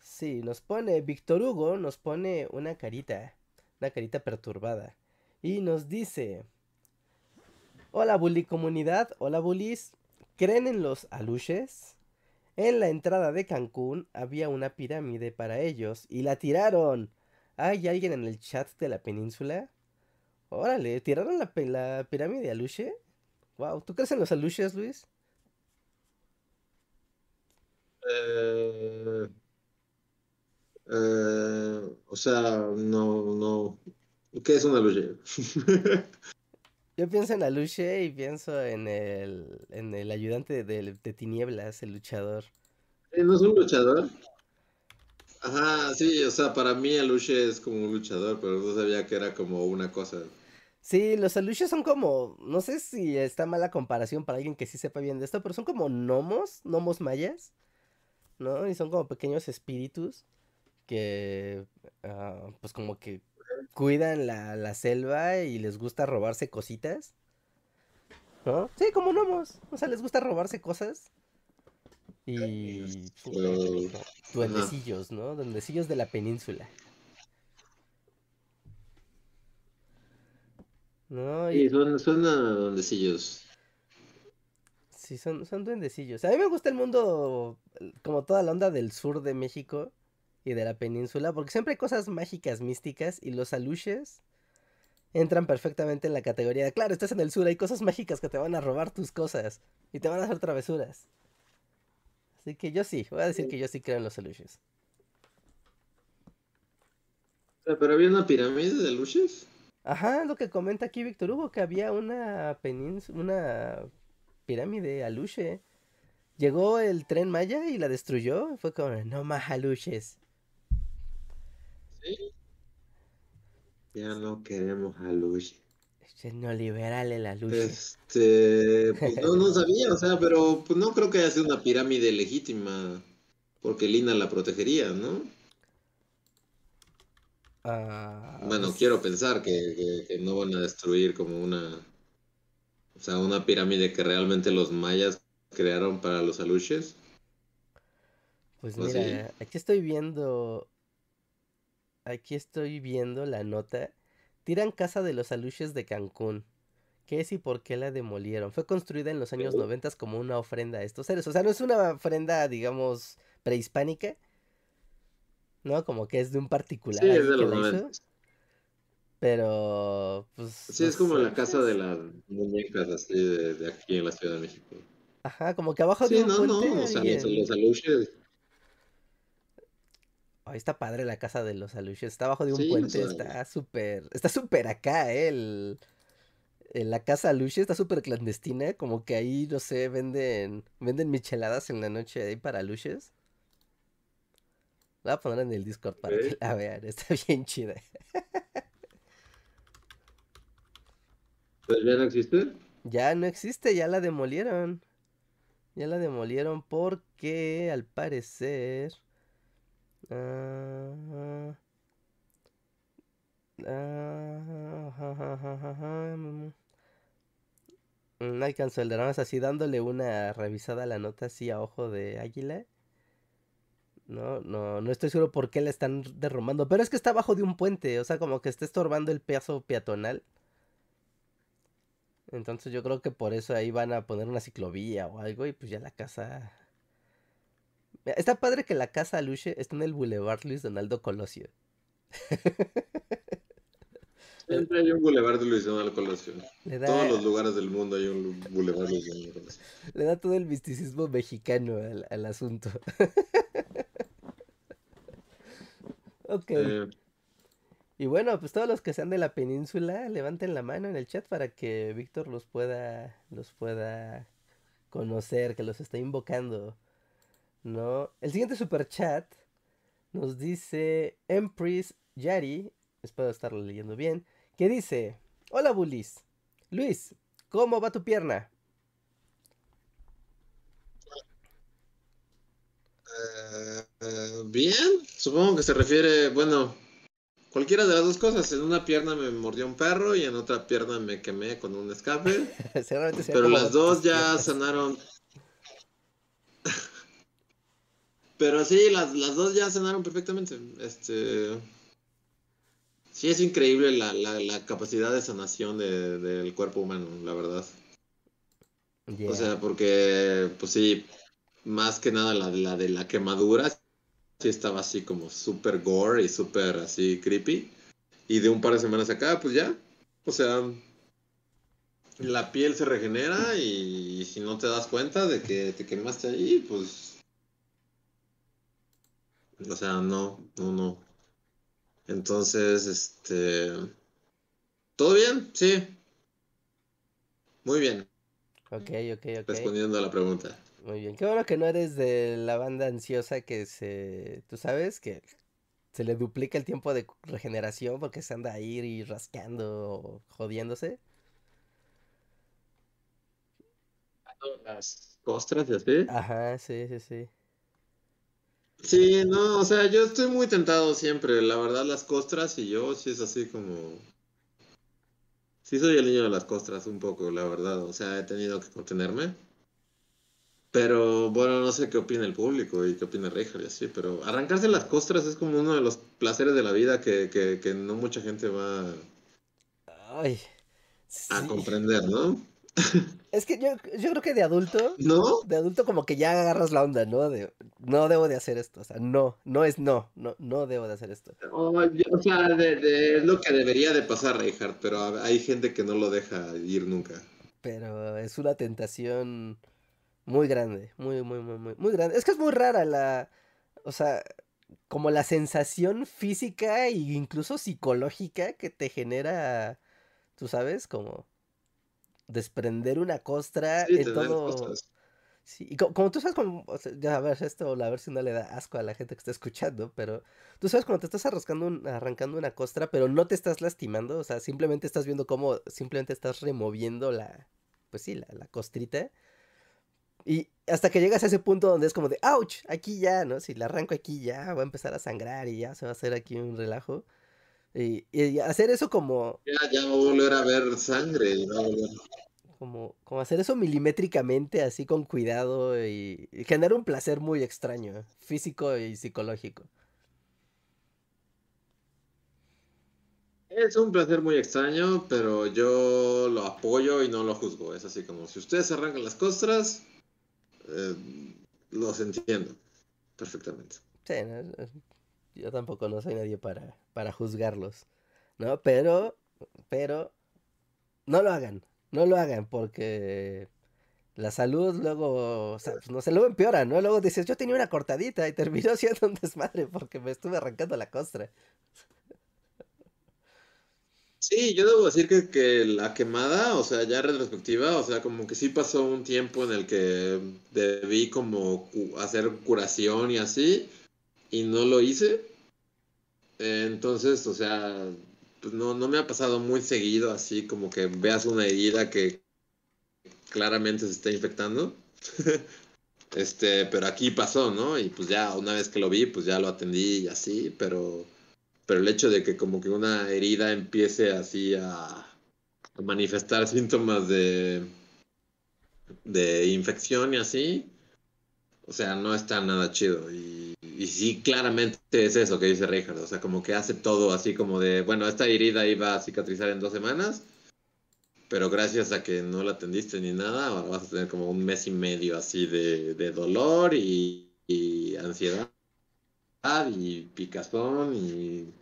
Sí, nos pone. Víctor Hugo nos pone una carita. Una carita perturbada. Y nos dice. Hola bully comunidad, hola bullies. ¿Creen en los aluches? En la entrada de Cancún había una pirámide para ellos y la tiraron. ¿Hay alguien en el chat de la península? Órale, ¿tiraron la, la pirámide aluche? Wow, ¿tú crees en los aluches, Luis? Eh, eh, o sea, no, no. ¿Qué es un aluche? [LAUGHS] Yo pienso en Aluche y pienso en el, en el ayudante de, de Tinieblas, el luchador. ¿No es un luchador? Ajá, sí, o sea, para mí Aluche es como un luchador, pero no sabía que era como una cosa. Sí, los aluches son como, no sé si está mala comparación para alguien que sí sepa bien de esto, pero son como gnomos, gnomos mayas, ¿no? Y son como pequeños espíritus que, ah, pues como que cuidan la, la, selva y les gusta robarse cositas. ¿No? Sí, como gnomos. O sea, les gusta robarse cosas. Y. Uh, duendecillos, ¿no? Duendecillos de la península. ¿no? Y... Sí, son, son duendecillos. Sí, son, son duendecillos. A mí me gusta el mundo, como toda la onda del sur de México y de la península, porque siempre hay cosas mágicas, místicas, y los aluches entran perfectamente en la categoría de, claro, estás en el sur, hay cosas mágicas que te van a robar tus cosas y te van a hacer travesuras. Así que yo sí, voy a decir que yo sí creo en los aluches. ¿Pero había una pirámide de aluches? Ajá, lo que comenta aquí Víctor Hugo, que había una península, una pirámide aluche. Llegó el tren Maya y la destruyó. Fue como, no más aluches. Sí. Ya no queremos aluche. Este no liberale la luz. Este, pues no, no sabía, o sea, pero pues no creo que haya sido una pirámide legítima. Porque Lina la protegería, ¿no? Ah, bueno, pues quiero pensar que, no van a destruir como una. O sea, una pirámide que realmente los mayas crearon para los aluches. Pues mira, aquí estoy viendo. Aquí estoy viendo la nota. Tiran casa de los aluches de Cancún. ¿Qué es y por qué la demolieron? Fue construida en los años noventas como una ofrenda a estos seres. O sea, no es una ofrenda, digamos, prehispánica, ¿no? Como que es de un particular. Sí, es de los Pero, pues. Sí, es como la casa de las muñecas, así, de, aquí en la Ciudad de México. Ajá, como que abajo de un no, puente. no, o sea, los, aluches. Ahí está padre la casa de los aluches. Está abajo de un puente, está súper. Está súper acá, ¿eh? El, en la casa Luche está súper clandestina, como que ahí, no sé, venden, venden micheladas en la noche ahí para Luches. La voy a poner en el Discord para que la vean, [LAUGHS] está bien chida. ¿Pero ya no existe? Ya no existe, ya la demolieron. Ya la demolieron porque al parecer... no alcanzó el drama, así dándole una revisada a la nota así a ojo de águila. No, no, no estoy seguro por qué la están derrumbando, pero es que está abajo de un puente, o sea, como que está estorbando el paso peatonal. Entonces yo creo que por eso ahí van a poner una ciclovía o algo y pues ya la casa... Está padre que la casa Luche está en el Boulevard Luis Donaldo Colosio. [LAUGHS] Siempre hay un Boulevard de Luis Donaldo Colosio. En todos los lugares del mundo hay un Boulevard Luis Donaldo Colosio. Le da todo el misticismo mexicano al, al asunto. [LAUGHS] ok. Eh, y bueno, pues todos los que sean de la península, levanten la mano en el chat para que Víctor los pueda, los pueda conocer, que los está invocando. ¿No? El siguiente super chat nos dice Empris Yari, espero estarlo leyendo bien, que dice, hola Bulis, Luis, ¿cómo va tu pierna? Eh, eh, bien, supongo que se refiere, bueno, Cualquiera de las dos cosas. En una pierna me mordió un perro y en otra pierna me quemé con un escape. [LAUGHS] Pero las dos ya sanaron. Pero sí, las, dos ya sanaron perfectamente. Este. Sí, es increíble la, capacidad de sanación del cuerpo humano, la verdad. O sea, porque, pues sí, más que nada la, la de la quemadura sí estaba así como súper gore y súper así creepy. Y de un par de semanas acá, pues ya. O sea, la piel se regenera y, si no te das cuenta de que te quemaste ahí, pues... O sea, no, no, no. Entonces, este... ¿Todo bien? Sí. Muy bien. Ok, ok, ok. Respondiendo a la pregunta. Muy bien. Qué bueno que no eres de la banda ansiosa que se. Tú sabes que se le duplica el tiempo de regeneración porque se anda ahí y rascando jodiéndose. Las costras y así. Ajá, sí, sí, sí. Sí, no, o sea, yo estoy muy tentado siempre. La verdad, las costras y yo sí es así como. Sí, soy el niño de las costras un poco, la verdad. O sea, he tenido que contenerme. Pero bueno, no sé qué opina el público y qué opina Richard y así, pero arrancarse las costras es como uno de los placeres de la vida que, que, que no mucha gente va a comprender, ¿no? Es que yo, yo creo que de adulto, ¿no? De adulto como que ya agarras la onda, ¿no? De, no debo de hacer esto, o sea, no, no es no, no, no debo de hacer esto. o sea, de, es lo que debería de pasar, Richard, pero hay gente que no lo deja ir nunca. Pero es una tentación muy grande, muy, muy, muy, muy, muy grande. Es que es muy rara la, o sea, como la sensación física e incluso psicológica que te genera, tú sabes, como desprender una costra en todo. Sí, y como, tú sabes, como, ya a ver, esto, a ver si no le da asco a la gente que está escuchando, pero tú sabes cuando te estás arrancando, arrancando una costra, pero no te estás lastimando, o sea, simplemente estás viendo cómo, simplemente estás removiendo la, pues sí, la, la costrita. Y hasta que llegas a ese punto donde es como de, ouch, aquí ya, ¿no? Si la arranco aquí ya, va a empezar a sangrar y ya se va a hacer aquí un relajo. Y, hacer eso como... Ya, ya va a volver a ver sangre. Como, como hacer eso milimétricamente, así con cuidado y, y generar un placer muy extraño, físico y psicológico. Es un placer muy extraño, pero yo lo apoyo y no lo juzgo. Es así como si ustedes arrancan las costras, eh, los entiendo perfectamente. Sí, yo tampoco no soy nadie para, para juzgarlos, ¿no? Pero, pero, no lo hagan, no lo hagan porque la salud luego, o sea, pues, no sé, luego empeora, ¿no? Luego dices, yo tenía una cortadita y terminó [LAUGHS] siendo un desmadre porque me estuve arrancando la costra. Sí, yo debo decir que, que la quemada, o sea, ya retrospectiva, o sea, como que sí pasó un tiempo en el que debí como hacer curación y así, y no lo hice. Eh, Entonces, o sea, pues no, no me ha pasado muy seguido así como que veas una herida que claramente se está infectando. [LAUGHS] Este, pero aquí pasó, ¿no? Y pues ya una vez que lo vi, pues ya lo atendí y así, pero, pero el hecho de que como que una herida empiece así a, manifestar [LAUGHS] síntomas de, de infección y así, o sea, no está nada chido. Y, y sí, claramente es eso que dice Richard, o sea, como que hace todo así como de, bueno, esta herida iba a cicatrizar en dos semanas. Pero gracias a que no la atendiste ni nada, ahora vas a tener como un mes y medio así de, de dolor y, y ansiedad y picazón y,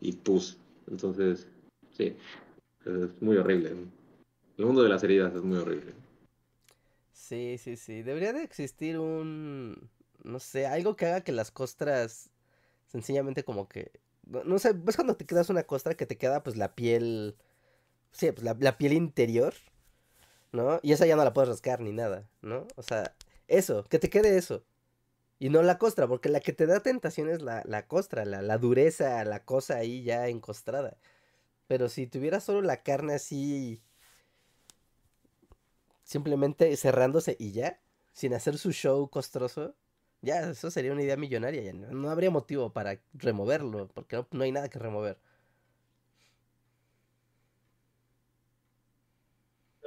y pus. Entonces, sí, es muy horrible. El mundo de las heridas es muy horrible. Sí, sí, sí. Debería de existir un, no sé, algo que haga que las costras sencillamente como que, no, sé, ¿ves cuando te quedas una costra que te queda pues la piel, sí, pues la, la piel interior, ¿no? Y esa ya no la puedes rascar ni nada, ¿no? O sea, eso, que te quede eso. Y no la costra, porque la que te da tentación es la, la costra, la, la dureza, la cosa ahí ya encostrada. Pero si tuvieras solo la carne así, simplemente cerrándose y ya, sin hacer su show costroso, ya, eso sería una idea millonaria. Ya no, habría motivo para removerlo, porque no, no hay nada que remover.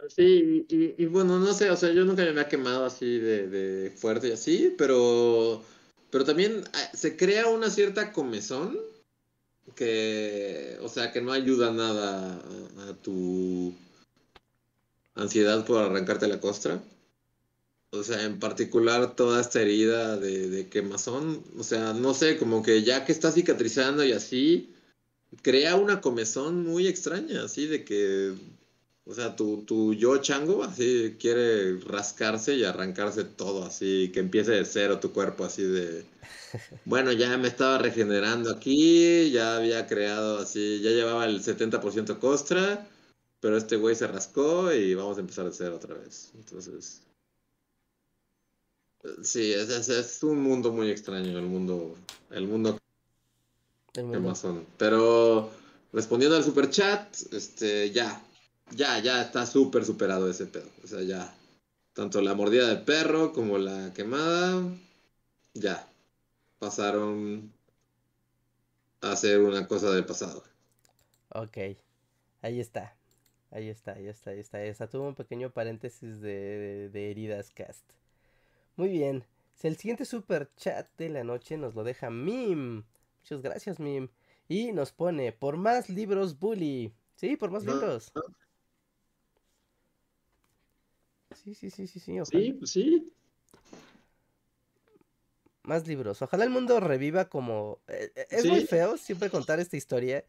Sí, y, bueno, no sé, o sea, yo nunca me había quemado así de, de fuerte y así, pero, pero también ah, se crea una cierta comezón que, o sea, que no ayuda nada a tu ansiedad por arrancarte la costra. O sea, en particular toda esta herida de, de quemazón, o sea, no sé, como que ya que está cicatrizando y así, crea una comezón muy extraña, así de que, o sea, tu, tu yo chango así quiere rascarse y arrancarse todo, así, que empiece de cero tu cuerpo, así de, bueno, ya me estaba regenerando aquí, ya había creado así, ya llevaba el 70% costra, pero este güey se rascó y vamos a empezar de cero otra vez. Entonces, sí, es, es, es un mundo muy extraño, el mundo, el mundo El mundo. Amazon. Pero respondiendo al super chat, este, ya, ya, ya está súper superado ese pedo. O sea, ya, tanto la mordida del perro como la quemada, ya, pasaron a ser una cosa del pasado. Ok, ahí está. Ahí está, ahí está, ahí está. está. Tuvo un pequeño paréntesis de, de- de heridas cast. Muy bien. El siguiente super chat de la noche nos lo deja Mim. Muchas gracias, Mim. Y nos pone, por más libros, Bully. Sí, por más libros. Sí, sí, sí, sí, sí. ojalá. Sí, pues sí. Más libros. Ojalá el mundo reviva como... eh, eh, Es muy feo siempre contar esta historia.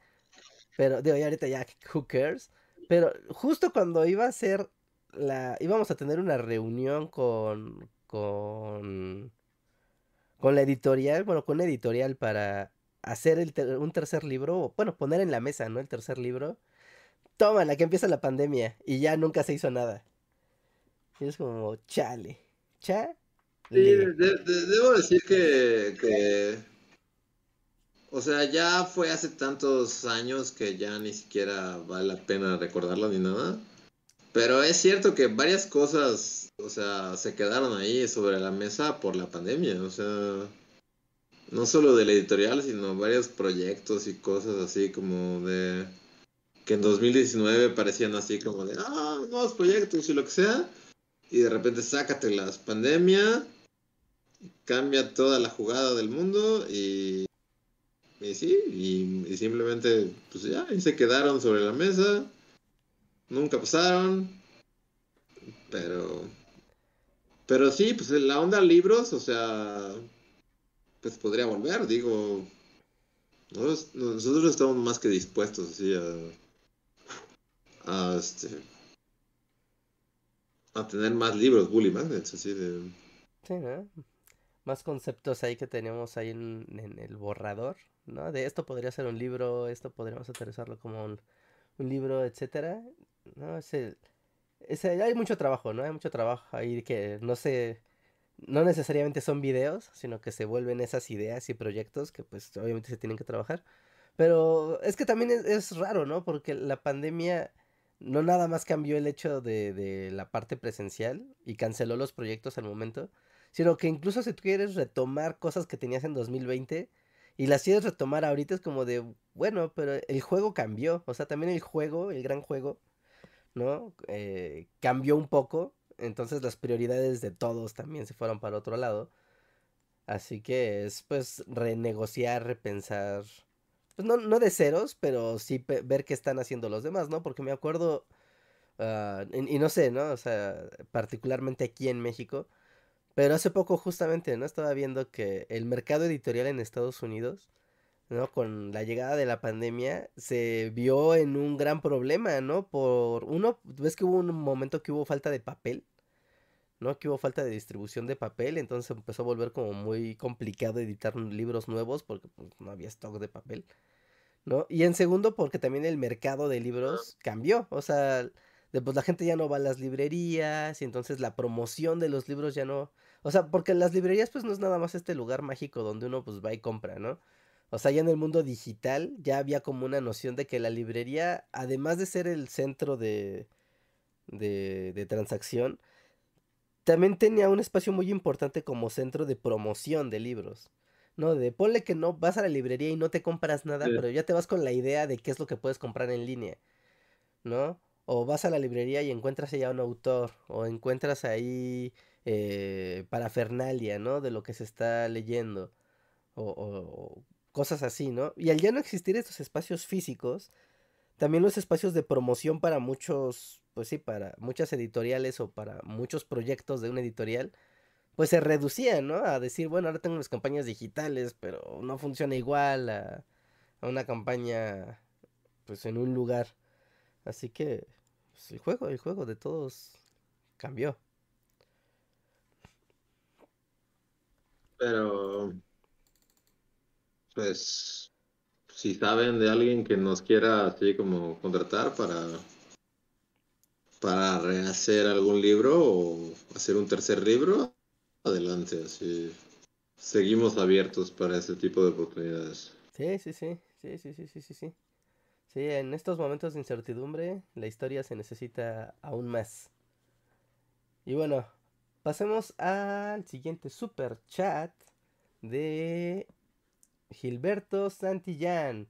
Pero, digo, ya ahorita ya, who cares. Pero justo cuando iba a ser la... Íbamos a tener una reunión con... Con... Con la editorial, bueno, con una editorial para hacer un tercer libro, bueno, poner en la mesa, ¿no? El tercer libro. Toma, la que empieza la pandemia y ya nunca se hizo nada. Es como, chale, chale. Debo decir que, o sea, ya fue hace tantos años que ya ni siquiera vale la pena recordarlo ni nada. Pero es cierto que varias cosas, o sea, se quedaron ahí sobre la mesa por la pandemia. O sea, no solo del editorial, sino varios proyectos y cosas así como de que en 2019 parecían así como de, ah, nuevos proyectos y lo que sea. Y de repente sácatelas, pandemia, cambia toda la jugada del mundo y, y sí, y, y simplemente, pues ya, y se quedaron sobre la mesa, nunca pasaron, pero, pero sí, pues la onda libros, o sea, pues podría volver, digo, nosotros, nosotros estamos más que dispuestos así a, a este, a tener más libros Bully Magnets, así de... Sí, ¿no? Más conceptos ahí que tenemos ahí en, en el borrador, ¿no? De esto podría ser un libro, esto podríamos aterrizarlo como un, un libro, etcétera, ¿no? Es el, hay mucho trabajo, ¿no? Hay mucho trabajo ahí que no se, no necesariamente son videos, sino que se vuelven esas ideas y proyectos que pues obviamente se tienen que trabajar. Pero es que también es, es raro, ¿no? Porque la pandemia no nada más cambió el hecho de, de la parte presencial y canceló los proyectos al momento, sino que incluso si tú quieres retomar cosas que tenías en 2020 y las quieres retomar ahorita es como de, bueno, pero el juego cambió, o sea, también el juego, el gran juego, ¿no? Eh, cambió un poco, entonces las prioridades de todos también se fueron para otro lado. Así que es pues renegociar, repensar, pues no, no de ceros, pero sí ver qué están haciendo los demás, ¿no? Porque me acuerdo, ah, y no sé, ¿no? O sea, particularmente aquí en México, pero hace poco justamente, ¿no? Estaba viendo que el mercado editorial en Estados Unidos, ¿no? Con la llegada de la pandemia, se vio en un gran problema, ¿no? Por uno, ves que hubo un momento que hubo falta de papel. ¿no? Que hubo falta de distribución de papel, entonces empezó a volver como muy complicado editar libros nuevos porque pues, no había stock de papel, ¿no? Y en segundo porque también el mercado de libros cambió, o sea, pues la gente ya no va a las librerías y entonces la promoción de los libros ya no, o sea, porque las librerías pues no es nada más este lugar mágico donde uno pues va y compra, ¿no? O sea, ya en el mundo digital ya había como una noción de que la librería, además de ser el centro de, de, de transacción, también tenía un espacio muy importante como centro de promoción de libros. No, de ponle que no vas a la librería y no te compras nada, Sí. pero ya te vas con la idea de qué es lo que puedes comprar en línea, ¿no? O vas a la librería y encuentras allá un autor, o encuentras ahí eh, parafernalia, ¿no? De lo que se está leyendo, o, o- o cosas así, ¿no? Y al ya no existir estos espacios físicos, también los espacios de promoción para muchos, pues sí, para muchas editoriales o para muchos proyectos de una editorial, pues se reducían, ¿no? A decir, bueno, ahora tengo las campañas digitales, pero no funciona igual a, a una campaña, pues en un lugar. Así que, pues, el juego, el juego de todos cambió. Pero, pues, si saben de alguien que nos quiera así como contratar para, para rehacer algún libro o hacer un tercer libro, adelante, así. Seguimos abiertos para ese tipo de oportunidades. Sí, sí, sí, sí, sí, sí, sí, sí, sí. Sí, en estos momentos de incertidumbre, la historia se necesita aún más. Y bueno, pasemos al siguiente super chat de Gilberto Santillán.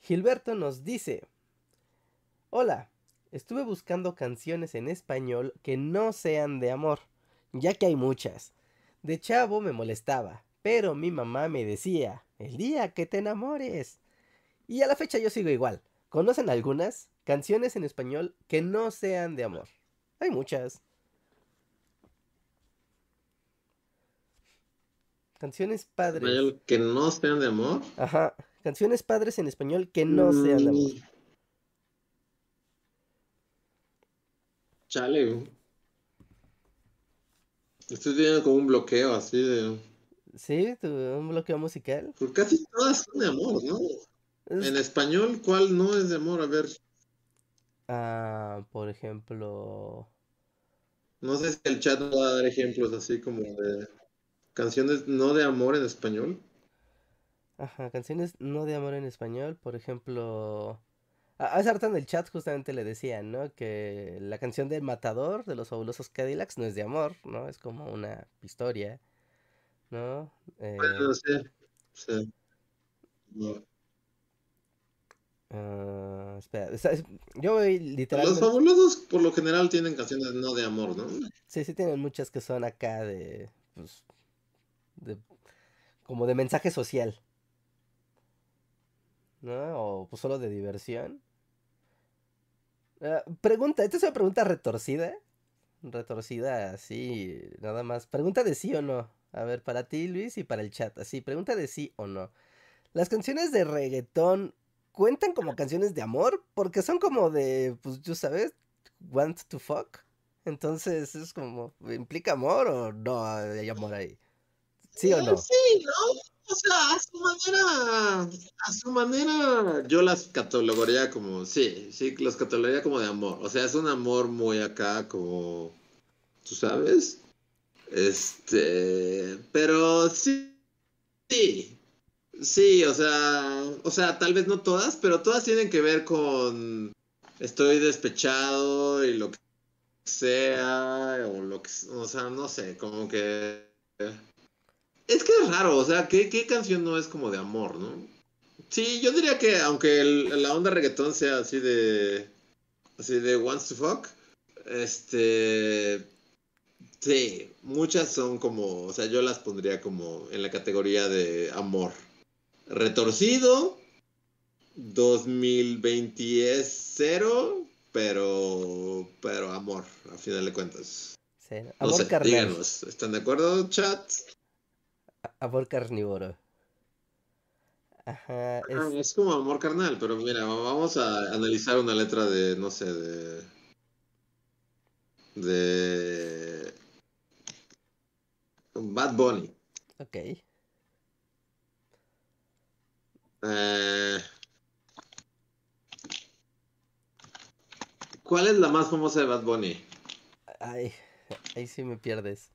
Gilberto nos dice, Hola, estuve buscando canciones en español que no sean de amor, ya que hay muchas. De chavo me molestaba, pero mi mamá me decía, el día que te enamores. Y a la fecha yo sigo igual. ¿Conocen algunas canciones en español que no sean de amor? Hay muchas. Canciones padres. Español que no sean de amor. Ajá. Canciones padres en español que no sean de amor. Mm. Chale. Estoy teniendo como un bloqueo así de... ¿Sí? ¿Tu- ¿Un bloqueo musical? Pues casi todas son de amor, ¿no? Es- En español, ¿cuál no es de amor? A ver, Ah, por ejemplo... no sé si el chat va a dar ejemplos así como de canciones no de amor en español. Ajá, canciones no de amor en español, por ejemplo... Ese rato en el chat justamente le decían, ¿no? Que la canción del Matador de los fabulosos Cadillacs no es de amor, ¿no? Es como una historia, ¿no? Eh, Bueno, sí, sí. No. ah, espera, o sea, es- yo voy Los literalmente... fabulosos por lo general tienen canciones no de amor, ¿no? Sí, sí tienen muchas que son acá de, pues, de, como de mensaje social, ¿no? O pues solo de diversión. Ah, pregunta, esta es una pregunta retorcida, retorcida así, nada más. Pregunta de sí o no. A ver, para ti, Luis, y para el chat, así, pregunta de sí o no. ¿Las canciones de reggaetón cuentan como canciones de amor? Porque son como de, pues, tú sabes, want to fuck. Entonces es como, ¿implica amor o no hay amor ahí? ¿Sí o no? Sí, ¿no? O sea, a su manera, a su manera, yo las catalogaría como, sí, sí, los catalogaría como de amor. O sea, es un amor muy acá, como, tú sabes. Este, pero sí, sí, sí, o sea, o sea, tal vez no todas, pero todas tienen que ver con estoy despechado y lo que sea, o lo que, o sea, no sé, como que es que es raro, o sea, ¿qué, ¿qué, canción no es como de amor, no? Sí, yo diría que aunque el, la onda reggaetón sea así de. así de wants to fuck, este. Sí, muchas son como. O sea, yo las pondría como en la categoría de amor. Retorcido. 2020 es cero, pero. pero amor, a final de cuentas. Sí, amor no sé, carnal. Díganos, ¿están de acuerdo, chat? Amor carnívoro. Ajá. Es... Ah, es... como amor carnal, pero mira, vamos a analizar una letra de, no sé, de. de. Bad Bunny. Ok. Eh... ¿Cuál es la más famosa de Bad Bunny? Ay, ahí sí me pierdes.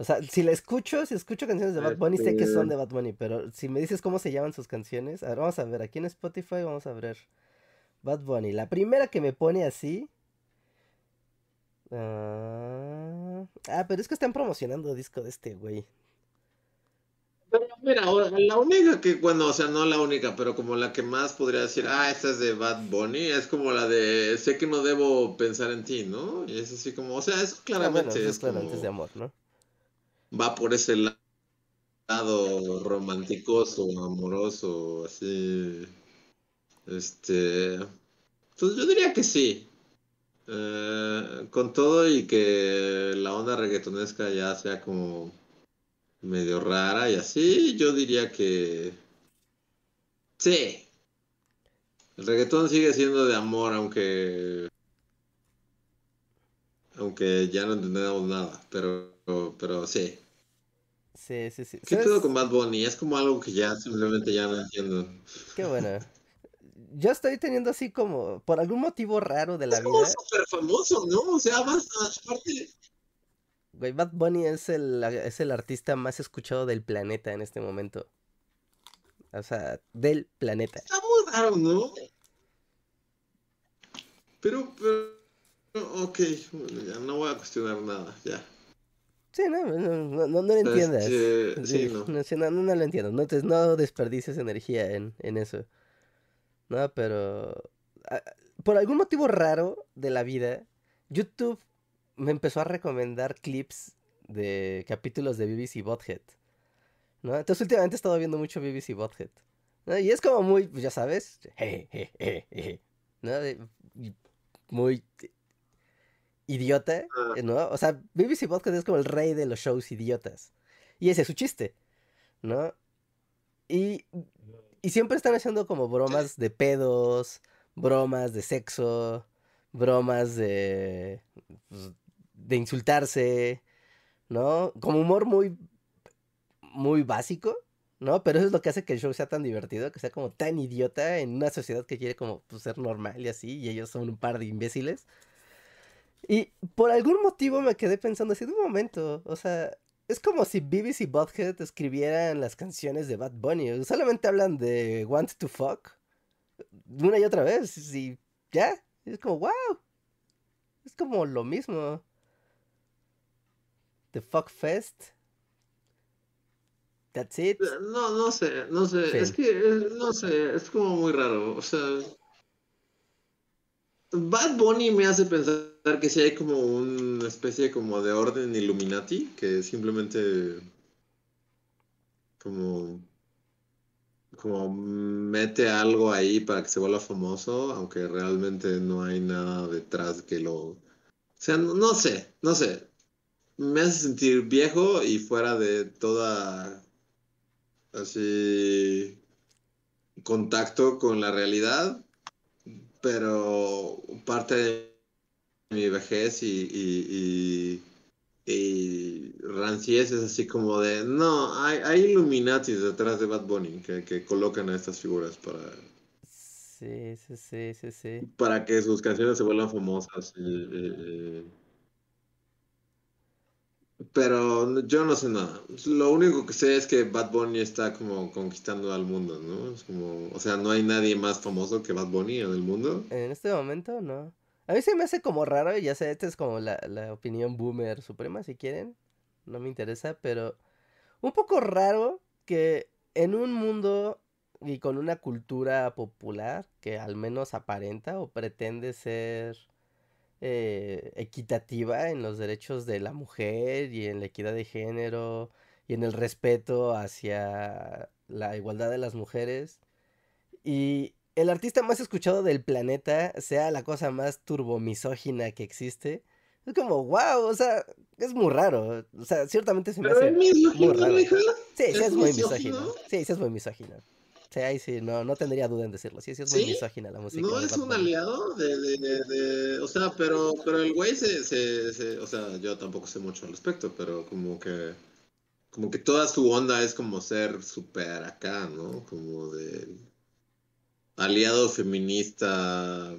O sea, si la escucho, si escucho canciones de Bad Bunny, sé que son de Bad Bunny, pero si me dices cómo se llaman sus canciones, a ver, vamos a ver, aquí en Spotify vamos a ver Bad Bunny. La primera que me pone así... Uh... Ah, pero es que están promocionando disco de este güey. Pero mira, la única que, bueno, o sea, no la única, pero como la que más podría decir, ah, esta es de Bad Bunny, es como la de sé que no debo pensar en ti, ¿no? Y es así como, o sea, es claramente. Ah, bueno, es, claramente es de amor, ¿no? Va por ese lado románticoso, amoroso, así. Este. Pues yo diría que sí. Eh, con todo y que la onda reggaetonesca ya sea como medio rara y así, yo diría que sí. El reggaetón sigue siendo de amor, aunque aunque ya no entendemos nada, pero pero, sí. Sí, sí, sí. ¿Qué pedo con Bad Bunny? Es como algo que ya simplemente ya no entiendo. Qué bueno. Yo estoy teniendo así como, por algún motivo raro de la es vida. Es súper famoso, ¿no? O sea, más aparte. Güey, Bad Bunny es el, es el artista más escuchado del planeta en este momento. O sea, del planeta. Está muy raro, ¿no? Pero, pero, ok, bueno, ya no voy a cuestionar nada, ya. Sí, no, no, no, lo entiendas. sí, no. No, no, lo entiendo. No, no desperdices energía en, en eso. No, pero... Por algún motivo raro de la vida, YouTube me empezó a recomendar clips de capítulos de BBC Bothead. ¿No? Entonces últimamente he estado viendo mucho BBC Bothead. ¿no? Y es como muy, pues ya sabes, ¿no? muy idiota, ah. ¿no? O sea, BBC Podcast es como el rey de los shows idiotas. Y ese es su chiste, ¿no? Y, y siempre están haciendo como bromas de pedos, bromas de sexo, bromas de, pues, de insultarse, ¿no? Como humor muy, muy básico, ¿no? Pero eso es lo que hace que el show sea tan divertido, que sea como tan idiota en una sociedad que quiere como pues, ser normal y así, y ellos son un par de imbéciles. Y por algún motivo me quedé pensando así de un momento, o sea, es como si BBC Butthead escribieran las canciones de Bad Bunny, solamente hablan de Want to Fuck una y otra vez y ya, es como wow. Es como lo mismo. The Fuck Fest. That's it. No, no sé, no sé, es que eh, no sé, es como muy raro, o sea, Bad Bunny me hace pensar que sí hay como una especie como de orden Illuminati que simplemente como como mete algo ahí para que se vuelva famoso, aunque realmente no hay nada detrás que lo... O sea, no, sé, no sé. Me hace sentir viejo y fuera de toda así contacto con la realidad pero parte de mi vejez y, Y Ranciés es así como de, no, hay, hay Illuminatis detrás de Bad Bunny que, que colocan a estas figuras para, Sí, sí, sí, sí, sí. para que sus canciones se vuelvan famosas. y- y- y- Pero yo no sé nada. Lo único que sé es que Bad Bunny está como conquistando al mundo, ¿no? Es como, o sea, no hay nadie más famoso que Bad Bunny en el mundo. En este momento, no. A mí se me hace como raro, y ya sé, esta es como la, la opinión boomer suprema, si quieren. No me interesa, pero un poco raro que en un mundo y con una cultura popular que al menos aparenta o pretende ser eh, equitativa en los derechos de la mujer y en la equidad de género y en el respeto hacia la igualdad de las mujeres. Y el artista más escuchado del planeta sea la cosa más turbomisógina que existe. Es como, wow, o sea, es muy raro. O sea, ciertamente se me Pero hace es muy raro. Sí, sí ¿Es es muy misógino? misógino. Sí, sí es muy misógino. Sí, ahí sí, no, no tendría duda en decirlo. Sí, sí es muy ¿Sí? misógina la música. No es Bad un Bunny. aliado de, de, de, de- o sea, pero, pero el güey se, se, se- o sea, yo tampoco sé mucho al respecto, pero como que, como que toda su onda es como ser súper acá, ¿no? Como de aliado feminista,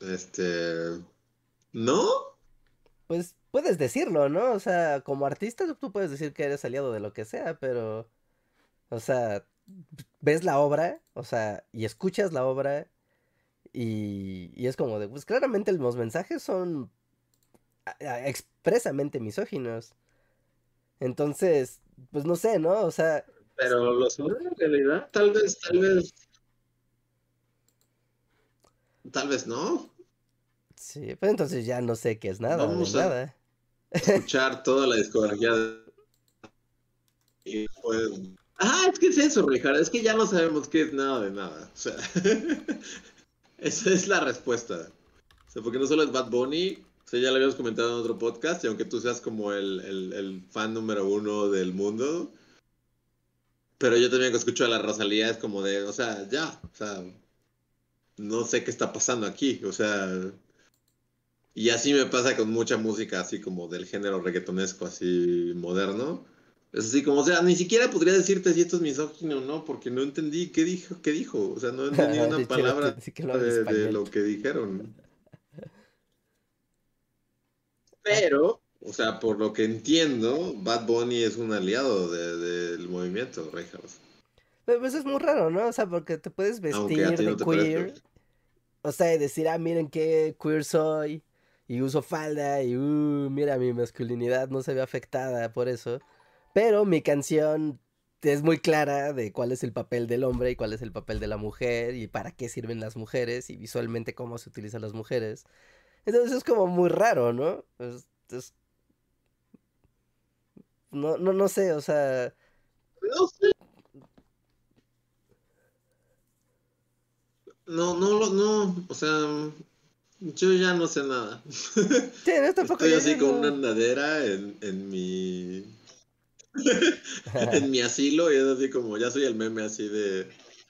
este, ¿no? Pues puedes decirlo, ¿no? O sea, como artista tú puedes decir que eres aliado de lo que sea, pero, o sea, ves la obra, o sea, y escuchas la obra y, y es como de, pues claramente los mensajes son expresamente misóginos. Entonces, pues no sé, ¿no? O sea, Pero lo son en realidad, tal vez, tal vez, tal vez no. sí, pues entonces ya no sé qué es nada, Vamos a- nada. escuchar toda la discografía de... y pues... Ah, es que es eso, Richard, es que ya no sabemos qué es nada de nada. O sea, [LAUGHS] esa es la respuesta. O sea, porque no solo es Bad Bunny, o sea, ya lo habíamos comentado en otro podcast, y aunque tú seas como el, el- el fan número uno del mundo, pero yo también que escucho a la Rosalía es como de, o sea, ya, o sea, no sé qué está pasando aquí, o sea, y así me pasa con mucha música así como del género reggaetonesco, así moderno. Es así como, o sea, ni siquiera podría decirte si esto es misógino o no, porque no entendí qué dijo, qué dijo. O sea, no entendí [LAUGHS] una hecho, palabra sí lo de, lo que dijeron. Pero, o sea, por lo que entiendo, Bad Bunny es un aliado de- del movimiento, Reinhardt. Pero pues es muy raro, ¿no? O sea, porque te puedes vestir ti de queer, o sea, y decir, ah, miren qué queer soy, y uso falda, y uh, mira, mi masculinidad no se ve afectada por eso. Pero mi canción es muy clara de cuál es el papel del hombre y cuál es el papel de la mujer, y para qué sirven las mujeres, y visualmente cómo se utilizan las mujeres. Entonces es como muy raro, ¿no? Es- es- No, no, no sé, o sea... No sé. No, no, no, o sea, yo ya no sé nada. Sí, no, Estoy así ya con no- una andadera en, en mi en [LAUGHS] mi asilo y es así como ya soy el meme así de,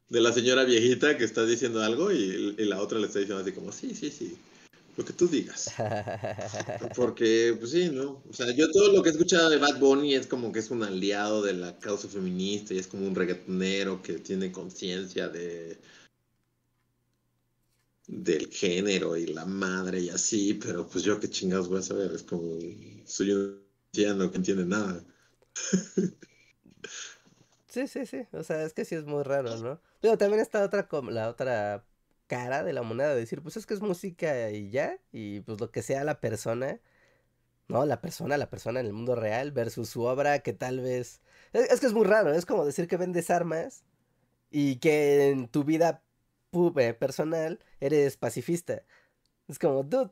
de la señora viejita que está diciendo algo y, y la otra le está diciendo así como sí, sí, sí, lo que tú digas. [LAUGHS] Porque, pues sí, ¿no? O sea, yo todo lo que he escuchado de Bad Bunny es como que es un aliado de la causa feminista y es como un reggaetonero que tiene conciencia de del género y la madre y así, pero pues yo qué chingados voy a saber, es como soy un anciano que no entiende nada. Sí, sí, sí. O sea, es que sí es muy raro, ¿no? Pero también está otra la otra cara de la moneda de decir, pues es que es música y ya, y pues lo que sea la persona, ¿no? La persona, la persona en el mundo real versus su obra que tal vez es, es que es muy raro, es como decir que vendes armas y que en tu vida eh, personal eres pacifista. Es como, dude,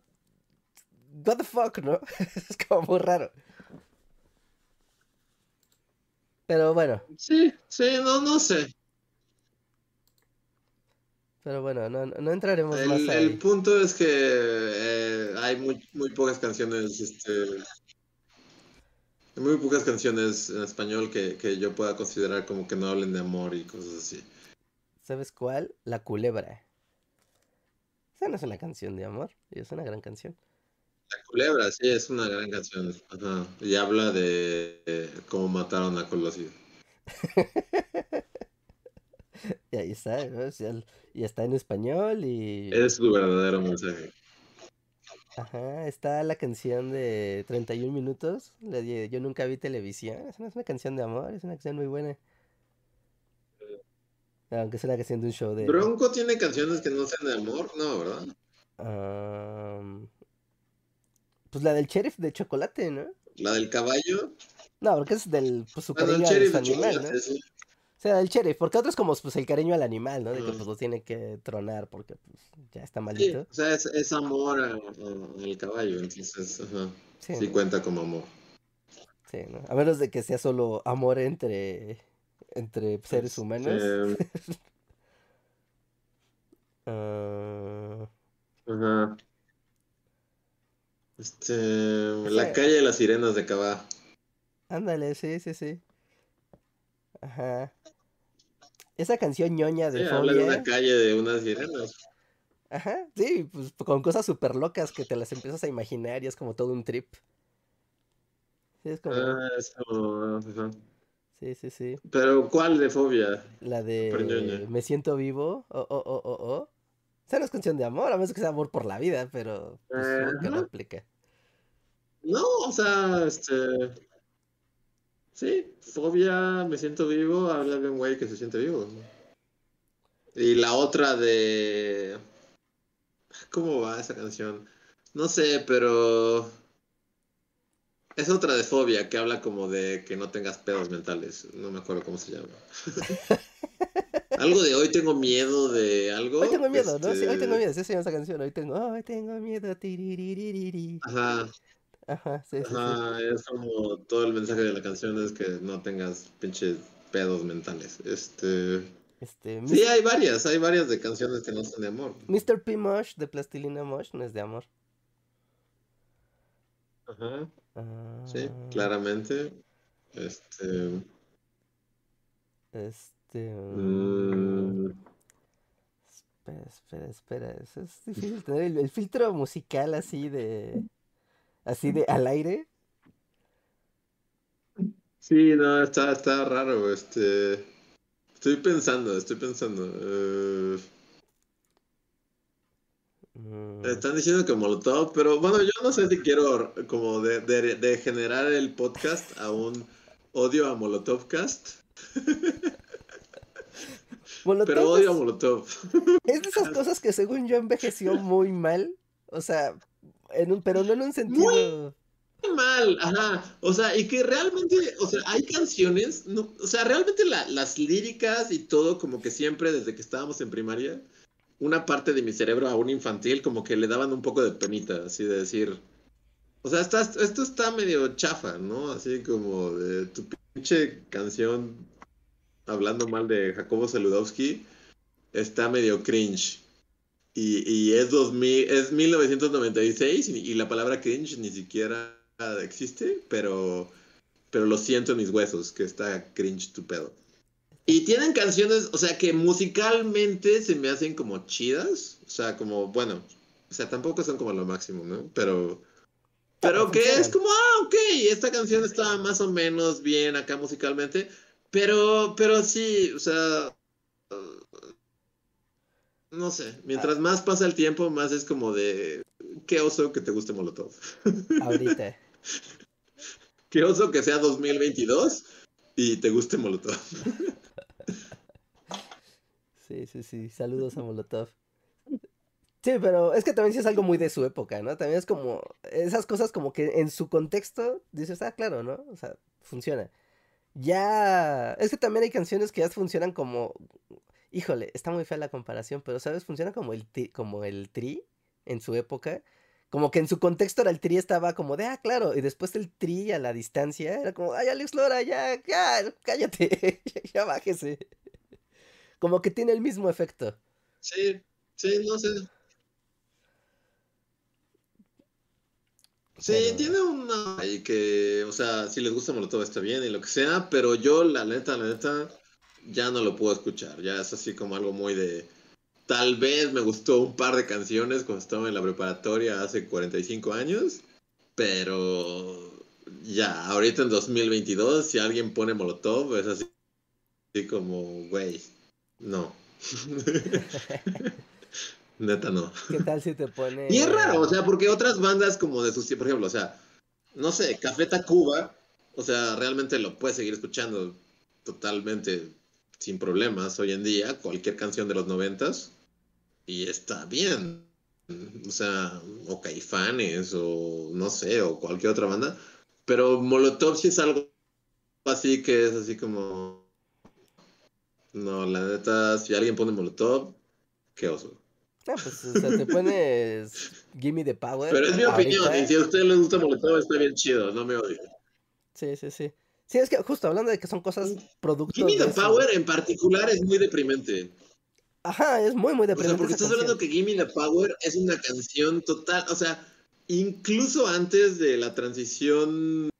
what the fuck, ¿no? [LAUGHS] es como muy raro. Pero bueno, Sí, sí, no, no sé. pero bueno, no, no entraremos más ahí. el punto es que eh, hay muy, muy pocas canciones, este, muy pocas canciones en español que, que yo pueda considerar como que no hablen de amor y cosas así. ¿Sabes cuál? La culebra. Esa no es una canción de amor, es una gran canción. La culebra, sí, es una gran canción. Ajá. Y habla de eh, cómo mataron a Colosio. [LAUGHS] y ahí está, y está en español y... Es su verdadero mensaje. Ajá, está la canción de 31 minutos, la de Yo nunca vi televisión, es una, es una canción de amor, es una canción muy buena. Aunque es una canción de un show de... Bronco tiene canciones que no sean de amor, no, ¿verdad? Am, pues la del sheriff de chocolate, ¿no? La del caballo. No, porque es del, pues su Ah, cariño a sheriff su de animal, ¿no? sí. O sea, el sheriff, porque otro es como pues el cariño al animal, ¿no? De que pues lo tiene que tronar porque pues ya está Sí, maldito. o sea, es, es amor al caballo, entonces, ajá. Sí, Sí ¿no? cuenta como amor. Sí, ¿no? A menos de que sea solo amor entre, entre seres humanos. [LAUGHS] Ah, ajá. Este, la calle de las sirenas de Cabá. ándale, sí, sí, sí. Ajá. Esa canción ñoña Sí, de habla de una Fobia. calle de unas sirenas. Ajá, sí, pues con cosas súper locas que te las empiezas a imaginar y es como todo un trip. Sí, es como, Ah, eso, ajá. sí, sí, sí. Pero ¿cuál de fobia? La de Me siento vivo, oh, oh, oh, oh, oh. Esa no es canción de amor, a menos que sea amor por la vida, pero pues, supongo que no aplica. No, o sea, este. Sí, fobia, me siento vivo, habla de un güey que se siente vivo. Y la otra de. ¿Cómo va esa canción? No sé, pero. Es otra de fobia que habla como de que no tengas pedos mentales. No me acuerdo cómo se llama. [LAUGHS] Algo de hoy tengo miedo de algo. Hoy tengo miedo, ¿no? Sí, hoy tengo este, miedo, sí se llama esa canción, hoy tengo, hoy tengo miedo. Ajá, Ajá, sí, sí, sí. ajá, es como todo el mensaje de la canción es que no tengas pinches pedos mentales. Este. Este, Sí, hay varias, hay varias de canciones que no son de amor. Mr. P. Mosh de Plastilina Mosh no es de amor. Ajá, sí, Ah, claramente. Este. Este. Mm, mm, Espera, espera, espera. Es, es difícil tener el, el filtro musical así de. Así de al aire. sí, no, está, está raro. Este. Estoy pensando, estoy pensando. eh, Mm, están diciendo que Molotov, pero bueno, yo no sé si quiero como de, de, de generar el podcast a un odio a Molotovcast, [LAUGHS] Molotov pero odio a Molotov. [LAUGHS] Es de esas [LAUGHS] cosas que según yo envejeció muy mal. O sea, en un, pero no en un sentido. mal, ajá. O sea, y que realmente, o sea, hay canciones, no, o sea, realmente la- las líricas y todo, como que siempre desde que estábamos en primaria, una parte de mi cerebro aún infantil, como que le daban un poco de penita, así de decir. O sea, está- esto está medio chafa, ¿no? Así como de tu pinche canción hablando mal de Jacobo Saludowski, está medio cringe. Y, y es 2000, es 1996 y, y la palabra cringe ni siquiera existe, pero, pero lo siento en mis huesos, que está cringe tu pedo. Y tienen canciones, o sea, que musicalmente se me hacen como chidas, o sea, como, bueno, o sea, tampoco son como lo máximo, ¿no? Pero, pero que es como, ah, ok, esta canción está más o menos bien acá musicalmente, pero, pero sí, o sea, no sé, mientras más pasa el tiempo, más es como de, qué oso que te guste Molotov. [LAUGHS] Ahorita. Qué oso que sea 2022 y te guste Molotov. Sí, sí, sí. Saludos a Molotov. Sí, pero es que también sí es algo muy de su época, ¿no? También es como esas cosas como que en su contexto dices, ah, claro, ¿no? O sea, funciona. Ya, es que también hay canciones que ya funcionan como, híjole, está muy fea la comparación, pero ¿sabes? Funciona como el tri, como el tri en su época. Como que en su contexto era el tri estaba como de, ah, claro, y después el tri a la distancia era como, ay, Alex Lora, ya, ya, cállate, [LAUGHS] ya bájese. Como que tiene el mismo efecto. Sí, sí, no sé. Sí, Pero- tiene una... Y que, o sea, si les gusta Molotov está bien y lo que sea, pero yo, la neta, la neta, ya no lo puedo escuchar. Ya es así como algo muy de... tal vez me gustó un par de canciones cuando estaba en la preparatoria hace 45 años, pero ya, ahorita en 2022, si alguien pone Molotov, es así, así como, güey, no. [LAUGHS] Neta, no. ¿Qué tal si te pone.? Y es raro, o sea, porque otras bandas como de sus por ejemplo, o sea, no sé, Café Tacuba, o sea, realmente lo puedes seguir escuchando totalmente sin problemas hoy en día, cualquier canción de los noventas, y está bien. O sea, o Caifanes, o no sé, o cualquier otra banda. Pero Molotov sí es algo así que es así como. No, la neta, si alguien pone Molotov, qué oso. No, pues, o sea, te pones Gimme the Power. Pero es mi opinión, y si a usted le gusta Molotov, está bien chido, no me odio. Sí, sí, sí. Sí, es que justo hablando de que son cosas productos. Gimme the Power en particular es muy deprimente. Ajá, es muy, muy deprimente. O sea, porque estás hablando que Gimme the Power es una canción total, o sea, incluso antes de la transición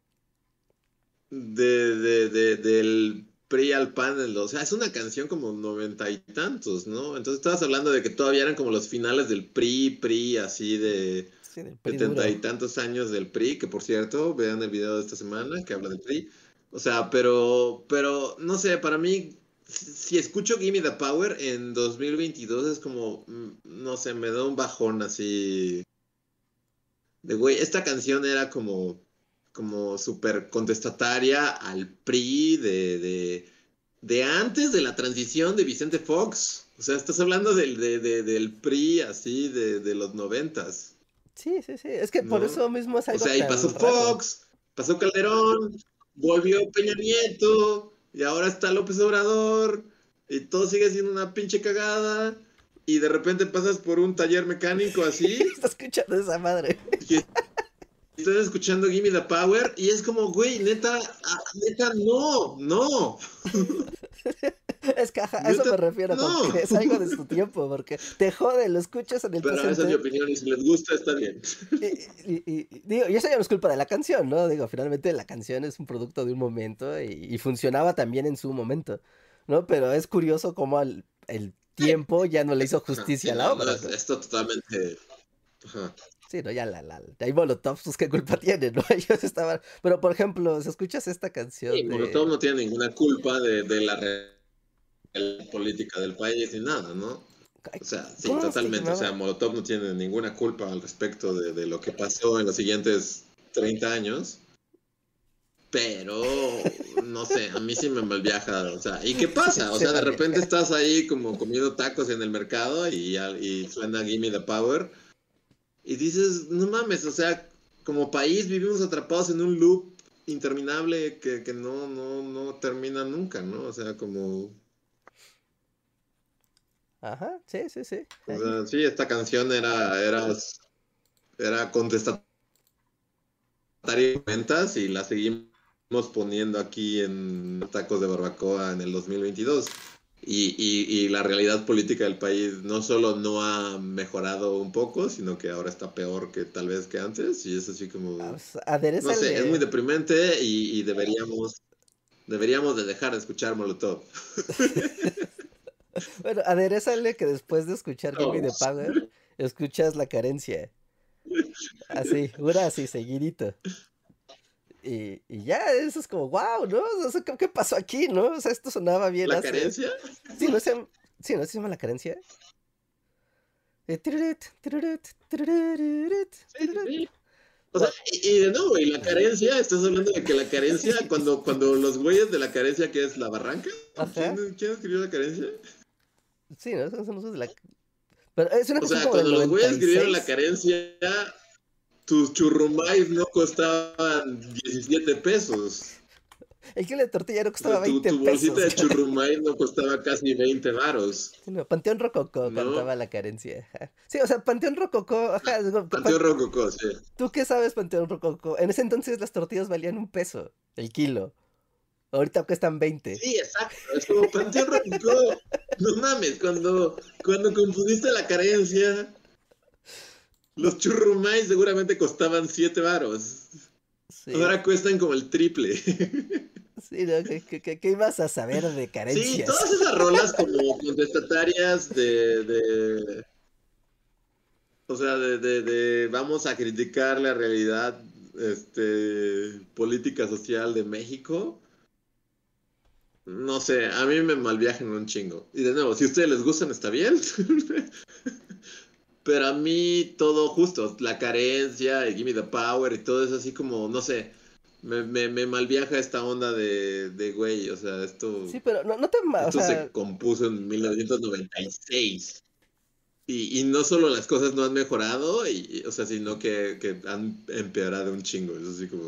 de, de, de, del PRI al PAN, o sea, es una canción como noventa y tantos, ¿no? Entonces estabas hablando de que todavía eran como los finales del PRI, PRI, así de setenta y tantos años del PRI, que por cierto, vean el video de esta semana que habla del PRI. O sea, pero, pero, no sé, para mí, si escucho Gimme the Power en 2022 es como, mm, no sé, me da un bajón así. De güey, esta canción era como como súper contestataria al PRI de, de, antes de la transición de Vicente Fox. O sea, estás hablando del, del PRI así de, los noventas. Sí, sí, sí. Es que por eso mismo es algo O sea, y pasó Fox, pasó Calderón, volvió Peña Nieto, y ahora está López Obrador, y todo sigue siendo una pinche cagada. Y de repente pasas por un taller mecánico así. [LAUGHS] Estás escuchando esa madre. Estoy escuchando Gimme the Power y es como, güey, neta, ah, neta, no, no. [LAUGHS] Es que a eso me refiero, no. es algo de su tiempo, porque te jode, lo escuchas en el Pero esa es mi opinión y si les gusta está bien. Y, digo, y eso ya no es culpa de la canción, ¿no? Digo, finalmente la canción es un producto de un momento y, funcionaba también en su momento, ¿no? Pero es curioso cómo el, tiempo ya no le hizo justicia a la obra. esto totalmente... Ajá. Sí, no, ya la, la, hay Molotov, pues qué culpa tienen, ¿no? [LAUGHS] Ellos estaban, pero por ejemplo, si escuchas esta canción sí, Molotov no tiene ninguna culpa de, de la, política del país ni nada, ¿no? O sea, sí, totalmente, o sea, Molotov no tiene ninguna culpa al respecto de, de lo que pasó en los siguientes 30 años, pero, no sé, a mí sí me malviaja, o sea, ¿y qué pasa? [LAUGHS] O sea, de repente estás ahí como comiendo tacos en el mercado y, y suena Gimme the Power y dices, no mames, o sea, como país vivimos atrapados en un loop interminable que, que no, no, no termina nunca, ¿no? O sea, como... Ajá, sí, sí, sí. O sea, sí, esta canción era, era, era contestataria ventas y la seguimos poniendo aquí en tacos de barbacoa en el 2022. Y, y, la realidad política del país no solo no ha mejorado un poco, sino que ahora está peor que tal vez que antes. Y es así como... Ah, pues, no sé, es muy deprimente y, deberíamos, deberíamos de dejar de escuchar Molotov. [LAUGHS] bueno, aderezale que después de escuchar Gimme de Power, escuchas la carencia. Así, una así, seguidito. Y, y, ya, eso es como, wow, ¿no? O sea, ¿qué, pasó aquí, no? O sea, esto sonaba bien. ¿La carencia? Sí, ¿no se, sí, ¿no se llama la carencia? Sí, O sea, y, de nuevo, y la carencia, estás hablando de que la carencia, [LAUGHS] cuando, cuando los güeyes de la carencia, que es la barranca, ¿quién, ¿quién, escribió la carencia? Sí, no, son los de la... Pero es una o sea, cuando los güeyes escribieron la carencia, tus churrumais no costaban 17 pesos. El kilo de tortilla no costaba 20 pesos. Tu bolsita de churrumais no [LAUGHS] costaba casi 20 varos. Panteón Rococó cantaba la carencia. Sí, o sea, Panteón Rococó. Panteón Rococó, sí. ¿Tú qué sabes, Panteón Rococó? En ese entonces las tortillas valían un peso el kilo. Ahorita cuestan 20. Sí, exacto. Es como Panteón Rococó. No mames, cuando, cuando confundiste la carencia los churrumais seguramente costaban 7 varos. Ahora cuestan como el triple. Sí, ¿no? ¿Qué, qué, qué- qué ibas a saber de carencias? Sí, todas esas rolas como contestatarias de, de o sea, de, de, de vamos a criticar la realidad este política social de México. No sé, a mí me malviajan un chingo. Y de nuevo, si a ustedes les gustan, está bien. [LAUGHS] Pero a mí todo justo, la carencia, el Gimme the Power y todo eso así como, no sé, me, me, me malviaja esta onda de, de güey, o sea, esto... Sí, pero no, no te... ma- O Esto sea, se compuso en 1996. Y, y no solo las cosas no han mejorado, y, y- o sea, sino que, que han empeorado un chingo. Es así como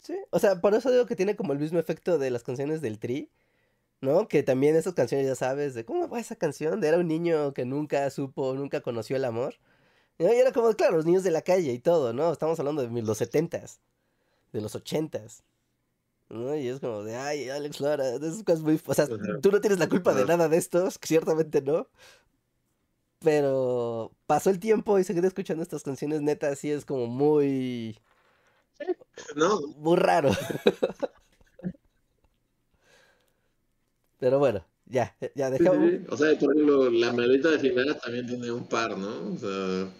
Sí, o sea, por eso digo que tiene como el mismo efecto de las canciones del Tri, ¿no? Que también esas canciones, ya sabes, de cómo va esa canción, de era un niño que nunca supo, nunca conoció el amor. Y era como, claro, los niños de la calle y todo, ¿no? Estamos hablando de los setentas, de los ochentas. ¿no? Y es como de, ay, Alex Lora, esas cosas muy... O sea, tú no tienes la culpa de nada de estos, ciertamente no. Pero pasó el tiempo y seguir escuchando estas canciones netas sí es como muy... No, muy raro. [LAUGHS] Pero bueno, ya, ya dejamos. sí. O sea, por ejemplo, la maldita de Jimena también tiene un par, ¿no? O sea...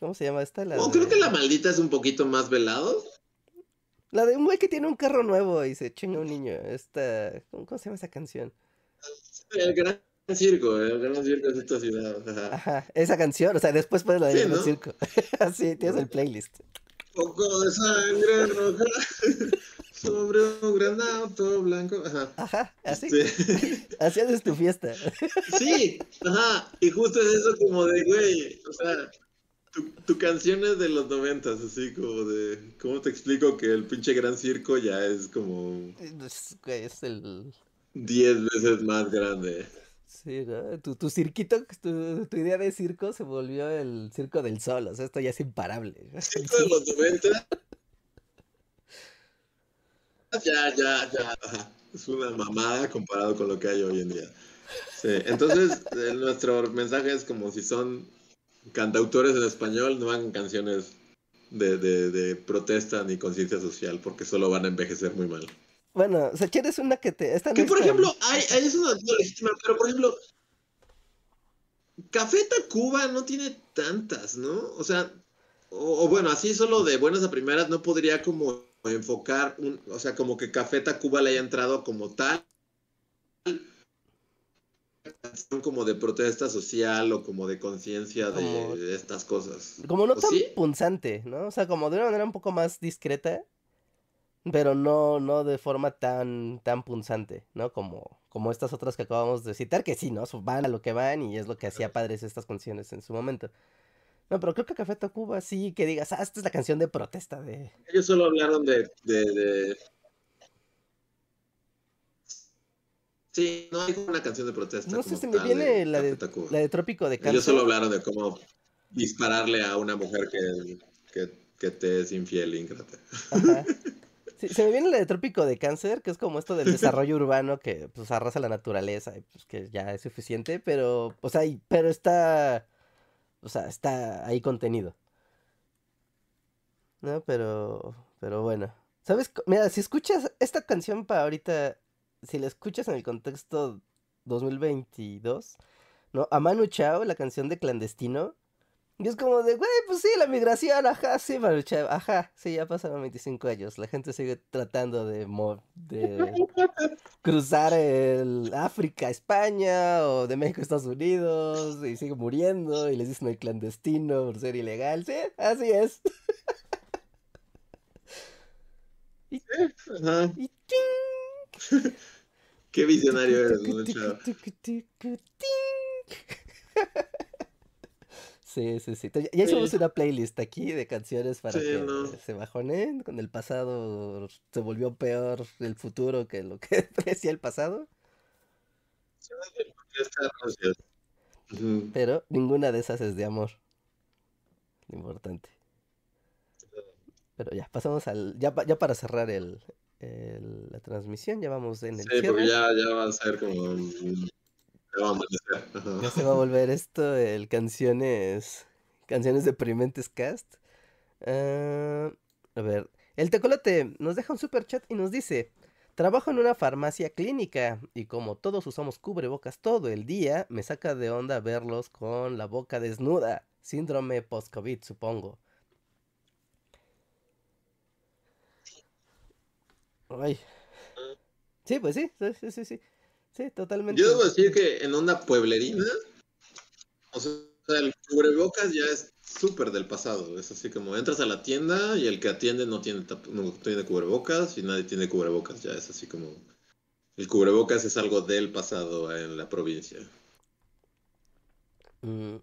¿Cómo se llama esta? La de... creo que la maldita es un poquito más velado. la de un güey que tiene un carro nuevo y se chinga un niño. Esta... ¿Cómo, se llama esa canción? El gran circo, el gran circo de esta ciudad. Ajá. Ajá, esa canción, o sea, después pones la de Sí. Circo. [LAUGHS] sí, tienes el playlist. Poco de sangre roja [LAUGHS] sobre un gran auto blanco. Ajá. Ajá, así. Sí. [LAUGHS] Así haces tu fiesta. [LAUGHS] Sí, ajá, y justo es eso como de, güey, o sea, tu, tu canción es de los noventas, así como de, ¿cómo te explico que el pinche gran circo ya es como Es, el... 10 veces más grande? Sí, ¿no? Tu, tu cirquito, tu, tu idea de circo se volvió el circo del sol. O sea, esto ya es imparable. Circo de los [LAUGHS] noventas. Ya, ya, ya, ajá, es una mamada comparado con lo que hay hoy en día. Sí, entonces eh, nuestro mensaje es como si son cantautores en español, no hagan canciones de, de, de protesta ni conciencia social, porque solo van a envejecer muy mal. Bueno, o sea, ¿quieres una que te... Esta Que por ejemplo, hay, hay- es una duda legítima, pero por ejemplo, Café Tacuba no tiene tantas, ¿no? O sea, o, o bueno, así solo de buenas a primeras no podría como enfocar, un, o sea, como que Café Tacuba le haya entrado como tal como de protesta social o como de conciencia de estas cosas. Como no ¿O tan sí? punzante, ¿no? O sea, como de una manera un poco más discreta, pero no, no de forma tan, tan punzante, ¿no? Como, como estas otras que acabamos de citar, que sí, ¿no? Van a lo que van y es lo que hacía padres estas canciones en su momento. No, pero creo que Café Tacuba sí que digas, ah, esta es la canción de protesta de... Ellos solo hablaron de, de, de- Sí, no hay una canción de protesta. No sé, se me viene de la de, la de Trópico de Ellos Cáncer. solo hablaron de cómo dispararle a una mujer que, que, que te es infiel e. Ajá. [LAUGHS] Sí, se me viene la de Trópico de Cáncer, que es como esto del desarrollo urbano que pues arrasa la naturaleza y pues que ya es suficiente, pero, o sea, y- pero está, o sea, está ahí contenido. No, pero, pero bueno. ¿Sabes? Mira, si escuchas esta canción para ahorita, si la escuchas en el contexto 2022, ¿no? A Manu Chao, la canción de Clandestino, y es como de, güey, pues sí, la migración, ajá, sí, Manu Chao, ajá, sí, ya pasaron 25 años, la gente sigue tratando de, mo- de [LAUGHS] cruzar el África España o de México a Estados Unidos y sigue muriendo y les dicen el clandestino por ser ilegal, sí, así es. [LAUGHS] Y, Ajá. y ¡ting! [LAUGHS] Qué visionario eres. Sí, sí, sí. Entonces, Ya hicimos Sí. una playlist aquí de canciones para Sí, que no. se bajonen. Con el pasado se volvió peor el futuro que lo que [LAUGHS] decía el pasado. Pero ninguna de esas es de amor. Importante. Pero ya, pasamos al. Ya, pa- ya para cerrar el, el- la transmisión, ya vamos en el Sí, cierre. porque ya, ya va a ser como. Ya se va a volver esto el canciones. Canciones deprimentes cast. Ah, a ver. El tecolote nos deja un super chat y nos dice: Trabajo en una farmacia clínica y como todos usamos cubrebocas todo el día, me saca de onda verlos con la boca desnuda. Síndrome post-COVID, supongo. Ay. Sí, pues sí, sí, sí, sí. Sí, totalmente. Yo debo decir que en onda pueblerina, o sea, el cubrebocas ya es súper del pasado. Es así como entras a la tienda y el que atiende no tiene, no tiene cubrebocas y nadie tiene cubrebocas. Ya es así como. El cubrebocas es algo del pasado en la provincia. Mm,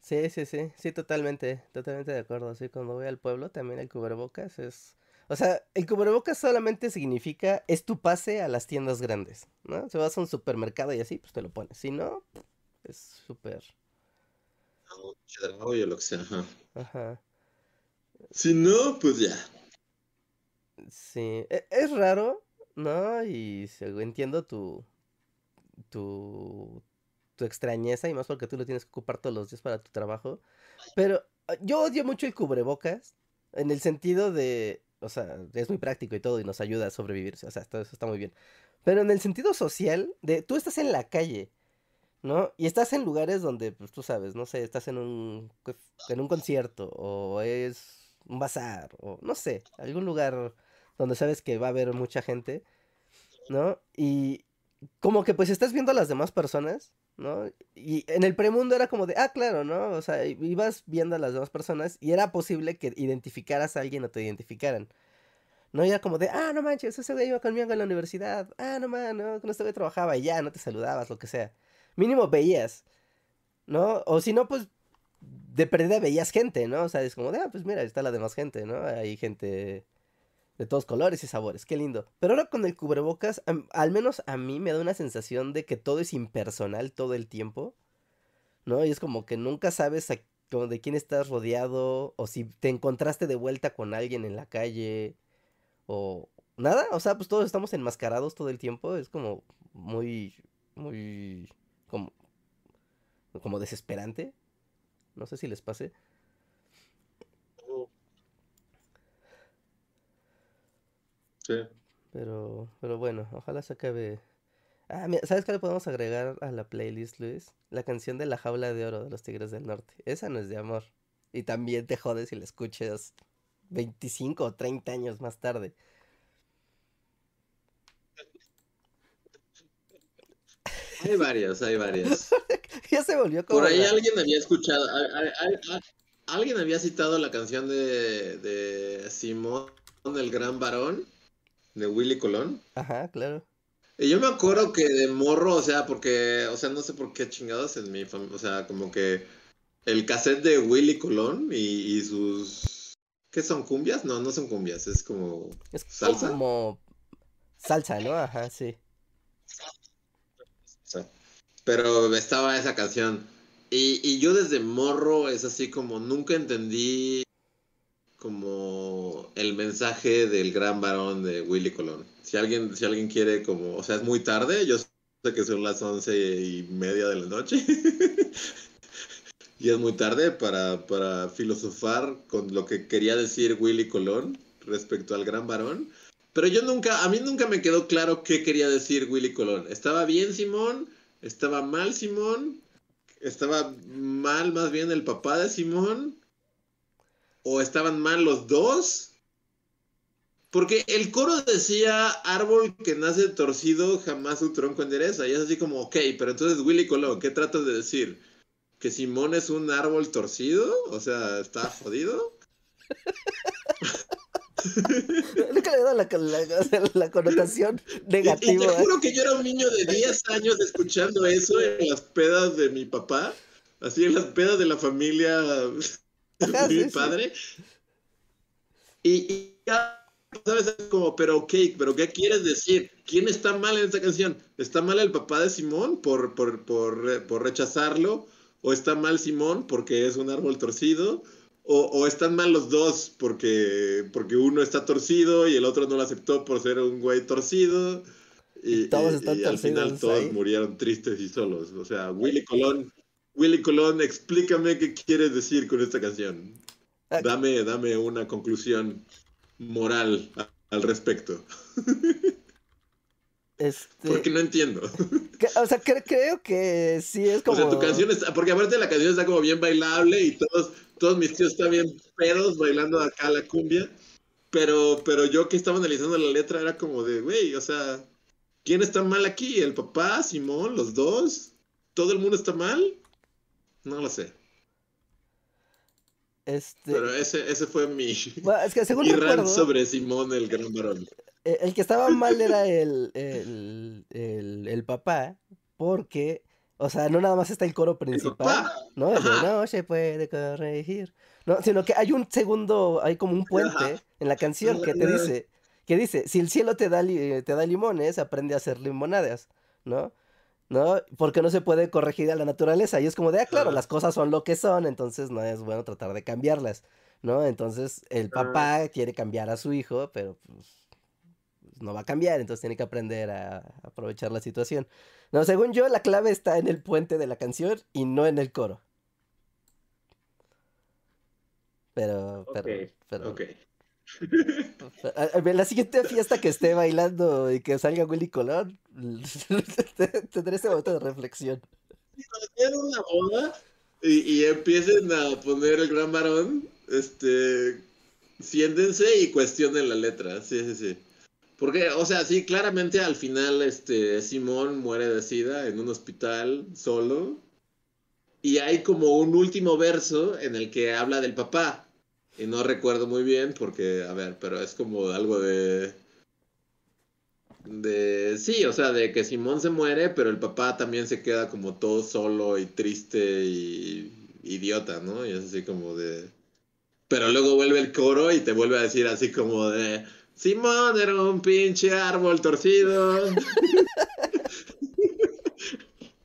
sí, sí, sí. Sí, totalmente. Totalmente de acuerdo. Así cuando voy al pueblo también el cubrebocas es. O sea, el cubrebocas solamente significa es tu pase a las tiendas grandes, ¿no? Si vas a un supermercado y así, pues te lo pones. Si no, es súper lo que sea. Ajá. Si no, pues ya. Sí, e, es raro, ¿no? Y entiendo tu, tu, tu extrañeza y más porque tú lo tienes que ocupar todos los días para tu trabajo. Pero ah, yo odio mucho el cubrebocas en el sentido de, o sea, es muy práctico y todo y nos ayuda a sobrevivir, o sea, todo eso está muy bien. Pero en el sentido social, de tú estás en la calle ¿no? Y estás en lugares donde, pues tú sabes, no sé, estás en un, en un concierto o es un bazar o no sé, algún lugar donde sabes que va a haber mucha gente, ¿no? Y como que pues estás viendo a las demás personas, ¿no? Y en el premundo era como de, ah, claro, ¿no? O sea, ibas viendo a las demás personas y era posible que identificaras a alguien o te identificaran. No era como de, ah, no manches, ese güey iba conmigo en la universidad, ah, no man, no, con este güey trabajaba y ya, no te saludabas, lo que sea mínimo veías, ¿no? O si no, pues de perdida veías gente, ¿no? O sea, es como de, ah, pues mira, está la demás gente, ¿no? Hay gente de todos colores y sabores, qué lindo. Pero ahora con el cubrebocas, al menos a mí me da una sensación de que todo es impersonal todo el tiempo, ¿no? Y es como que nunca sabes de quién estás rodeado, o si te encontraste de vuelta con alguien en la calle, o nada, o sea, pues todos estamos enmascarados todo el tiempo, es como muy, muy como, como desesperante. No sé si les pase. Sí. Pero, pero bueno, ojalá se acabe. Ah, ¿sabes qué le podemos agregar a la playlist, Luis? La canción de La Jaula de Oro de los Tigres del Norte. Esa no es de amor. Y también te jodes si la escuchas 25 o 30 años más tarde. Hay varias, hay varias. [LAUGHS] ya se volvió como. Por ahí alguien había escuchado, alguien había citado la canción de, de Simón, el gran varón, de Willy Colón. Ajá, claro. Y yo me acuerdo que de morro, o sea, porque, o sea, no sé por qué chingados en mi familia, o sea, como que el cassette de Willy Colón y, sus... ¿Qué son? ¿Cumbias? No, no son cumbias, es como... Es salsa. como salsa, ¿no? Ajá, sí. Pero estaba esa canción. Y, yo desde morro es así como nunca entendí como el mensaje del gran varón de Willy Colón. Si alguien, si alguien quiere como, o sea, es muy tarde, yo sé que son las once y media de la noche. [LAUGHS] y es muy tarde para, para filosofar con lo que quería decir Willy Colón respecto al gran varón. Pero yo nunca, a mí nunca me quedó claro qué quería decir Willy Colón. ¿Estaba bien Simón? ¿Estaba mal Simón? ¿Estaba mal más bien el papá de Simón? ¿O estaban mal los dos? Porque el coro decía, árbol que nace torcido, jamás su tronco endereza. Y es así como, ok, pero entonces Willy Colón, ¿qué tratas de decir? ¿Que Simón es un árbol torcido? O sea, ¿está jodido? [LAUGHS] Nunca le he dado la, connotación negativa. Y, te juro que yo era un niño de 10 años escuchando eso en las pedas de mi papá, así en las pedas de la familia mi padre. Y, ya, ¿sabes? Como, pero ok, pero ¿qué quieres decir? ¿Quién está mal en esta canción? ¿Está mal el papá de Simón por, por, por, por rechazarlo? ¿O está mal Simón porque es un árbol torcido? O, están mal los dos porque, porque uno está torcido y el otro no lo aceptó por ser un güey torcido. Y, todos están al final todos murieron tristes y solos. O sea, Willy Colón, Willy Colón, explícame qué quieres decir con esta canción. Dame, dame una conclusión. moral a- al respecto. [LAUGHS] Este, Porque no entiendo. [LAUGHS] o sea, cre- creo que sí es O como... sea, tu canción está, porque aparte la canción está como bien bailable y todos, todos mis tíos están bien pedos bailando acá la cumbia. Pero, pero yo que estaba analizando la letra era como de, güey, o sea, ¿quién está mal aquí? ¿El papá, Simón, los dos? ¿Todo el mundo está mal? No lo sé. Este, Pero ese, ese fue mi, bueno, es que según mi rant recuerdo, sobre Simón el gran varón. eh, el que estaba mal era el, el, el, el papá, porque, o sea, no nada más está el coro principal, papá. ¿no? El de no se puede corregir, no, sino que hay un segundo, hay como un puente Ajá. en la canción que te dice, que dice, si el cielo te da, li- te da limones, aprende a hacer limonadas, ¿no? ¿No? Porque no se puede corregir a la naturaleza. Y es como de, ah, claro, las cosas son lo que son, entonces no es bueno tratar de cambiarlas, ¿no? Entonces el papá quiere cambiar a su hijo, pero pues, no va a cambiar, entonces tiene que aprender a aprovechar la situación. No, según yo, la clave está en el puente de la canción y no en el coro. Pero, pero, pero. [LAUGHS] la siguiente fiesta que esté bailando y que salga Willy Colón, [LAUGHS] tendré ese momento de reflexión. Era una boda y, y empiecen a poner el gran varón, este, siéntense y cuestionen la letra, sí, sí, sí. Porque, o sea, sí, claramente al final, este, Simón muere de sida en un hospital solo y hay como un último verso en el que habla del papá y no recuerdo muy bien porque, a ver, pero es como algo de... De, sí, o sea, de que Simón se muere, pero el papá también se queda como todo solo y triste y idiota, ¿no? Y es así como de... Pero luego vuelve el coro y te vuelve a decir así como de... Simón era un pinche árbol torcido. [LAUGHS]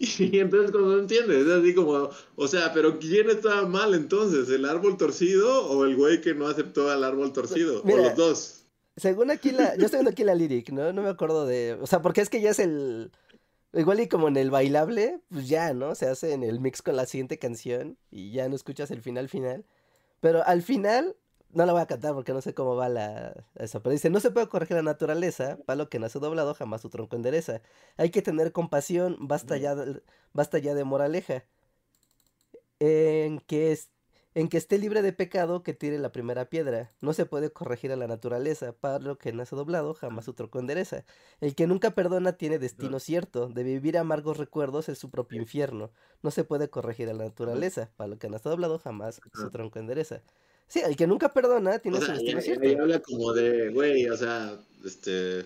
[LAUGHS] y entonces no entiendes, es así como... O sea, pero ¿quién estaba mal entonces? ¿El árbol torcido o el güey que no aceptó al árbol torcido? Mira, o los dos. Según aquí la, yo estoy viendo aquí la lyric, ¿no? No me acuerdo de, o sea, porque es que ya es el, igual y como en el bailable, pues ya, ¿no? Se hace en el mix con la siguiente canción y ya no escuchas el final final. Pero al final, no la voy a cantar porque no sé cómo va la, eso, pero dice, no se puede corregir la naturaleza, palo que nace doblado, jamás su tronco endereza. Hay que tener compasión, basta ya, de- basta ya de moraleja. En que es, en que esté libre de pecado, que tire la primera piedra. No se puede corregir a la naturaleza, palo que nace doblado, jamás su tronco endereza. El que nunca perdona tiene destino cierto, de vivir amargos recuerdos es su propio infierno. No se puede corregir a la naturaleza, palo que nace doblado, jamás su tronco endereza. Sí, el que nunca perdona tiene O su sea, destino cierto. ya habla como de, güey, o sea, este,